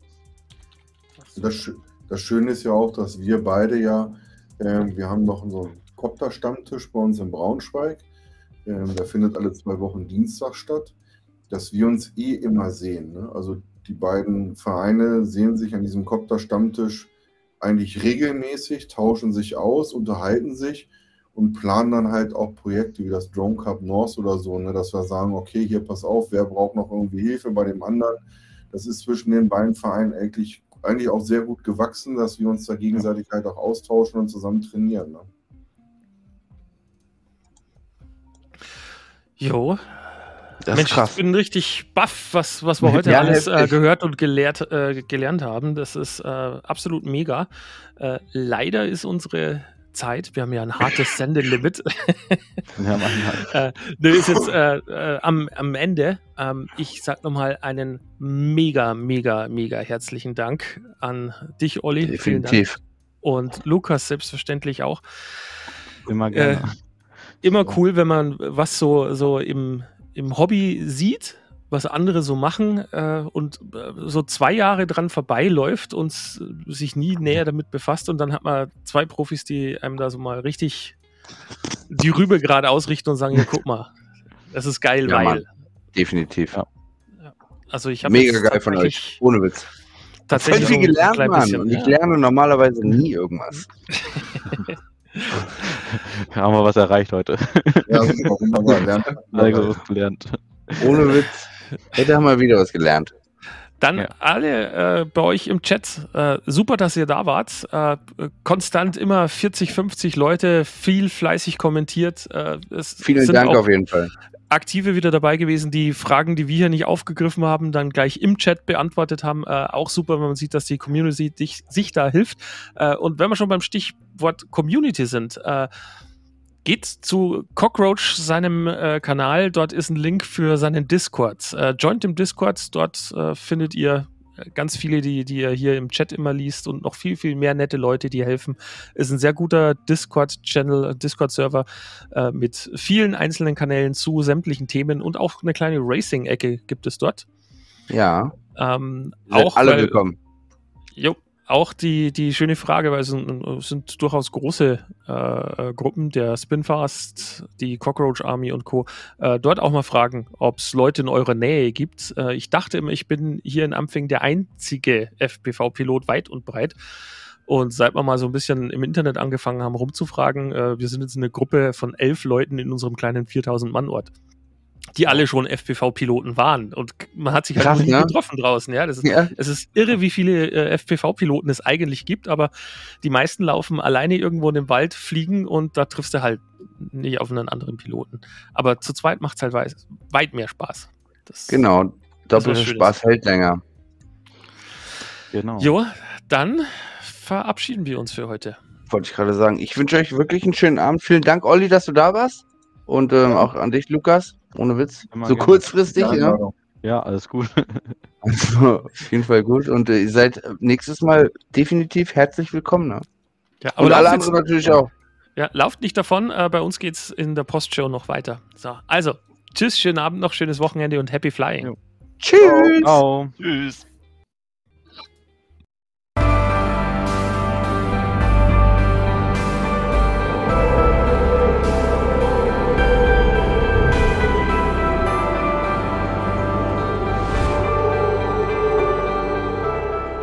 Das, das Schöne ist ja auch, dass wir beide ja, ähm, wir haben noch so einen Kopter-Stammtisch bei uns in Braunschweig. Ähm, der findet alle zwei Wochen Dienstag statt, dass wir uns eh immer sehen. Ne? Also die beiden Vereine sehen sich an diesem Kopter-Stammtisch eigentlich regelmäßig, tauschen sich aus, unterhalten sich und planen dann halt auch Projekte wie das Drone Cup North oder so, ne? dass wir sagen, okay, hier pass auf, wer braucht noch irgendwie Hilfe bei dem anderen. Das ist zwischen den beiden Vereinen eigentlich, eigentlich auch sehr gut gewachsen, dass wir uns da gegenseitig halt auch austauschen und zusammen trainieren. Ne? Jo. Das Mensch, ich bin richtig baff, was, was wir heute Ja, alles äh, gehört und gelehrt, äh, gelernt haben. Das ist äh, absolut mega. Äh, leider ist unsere Zeit, wir haben ja ein hartes Sendelimit, Ja, machen halt. äh, ne, ist jetzt äh, am, am Ende. Ähm, ich sag nochmal einen mega, mega, mega herzlichen Dank an dich, Olli. Vielen Dank. Definitiv. Und Lukas selbstverständlich auch. Immer gerne. immer cool, wenn man was so, so im, im Hobby sieht, was andere so machen äh, und äh, so zwei Jahre dran vorbeiläuft und sich nie näher damit befasst und dann hat man zwei Profis, die einem da so mal richtig die Rübe gerade ausrichten und sagen, ja, guck mal, das ist geil, Ja, weil. Mann. Definitiv. Ja. Also ich habe Mega geil von euch. Ohne Witz. Voll Tatsächlich viel so ein gelernt, Mann. bisschen, Und ich lerne normalerweise nie irgendwas. Haben wir was erreicht heute. Ja, super, wunderbar. Lernt, Also was gelernt. Ohne Witz. Hätte haben wir wieder was gelernt. Dann Ja. alle äh, bei euch im Chat, äh, super, dass ihr da wart. Äh, konstant immer 40, 50 Leute, viel fleißig kommentiert. Äh, es Vielen sind Dank auch auf jeden Fall. Aktive wieder dabei gewesen, die Fragen, die wir hier nicht aufgegriffen haben, dann gleich im Chat beantwortet haben. Äh, auch super, wenn man sieht, dass die Community dich, sich da hilft. Äh, und wenn wir schon beim Stichwort Community sind, äh, geht zu Cockroach, seinem äh, Kanal. Dort ist ein Link für seinen Discord. Äh, joint im Discord. Dort äh, findet ihr ganz viele, die, die ihr hier im Chat immer liest und noch viel, viel mehr nette Leute, die helfen. Ist ein sehr guter Discord-Channel, Discord-Server äh, mit vielen einzelnen Kanälen zu sämtlichen Themen und auch eine kleine Racing-Ecke gibt es dort. Ja. Ähm, auch alle weil, willkommen. Jo, auch die, die schöne Frage, weil es sind, sind durchaus große äh, Gruppen, der Spinfast, die Cockroach Army und Co. Äh, dort auch mal fragen, ob es Leute in eurer Nähe gibt. Äh, ich dachte immer, ich bin hier in Ampfing der einzige FPV-Pilot weit und breit. Und seit wir mal so ein bisschen im Internet angefangen haben rumzufragen, äh, wir sind jetzt eine Gruppe von elf Leuten in unserem kleinen 4000-Mann-Ort die alle schon FPV-Piloten waren. Und man hat sich halt Krass, nie ne? getroffen draußen. Ja, das ist, Ja. es ist irre, wie viele äh, FPV-Piloten es eigentlich gibt, aber die meisten laufen alleine irgendwo in den Wald, fliegen und da triffst du halt nicht auf einen anderen Piloten. Aber zu zweit macht es halt weit, weit mehr Spaß. Das, Genau. Doppelter. Spaß hält länger. Genau. Jo, dann verabschieden wir uns für heute. Wollte ich gerade sagen. Ich wünsche euch wirklich einen schönen Abend. Vielen Dank, Olli, dass du da warst. Und ähm, auch an dich, Lukas. Ohne Witz. Immer so gerne. kurzfristig, Ja, ja. genau. Ja, alles gut. Also, auf jeden Fall gut. Und äh, ihr seid äh, nächstes Mal definitiv herzlich willkommen. Ne? Ja, Und lauft alle jetzt- anderen natürlich auch. Ja, lauft nicht davon. Äh, bei uns geht's in der Postshow noch weiter. So, also, tschüss, schönen Abend noch, schönes Wochenende und happy flying. Jo. Tschüss. Ciao. Tschüss.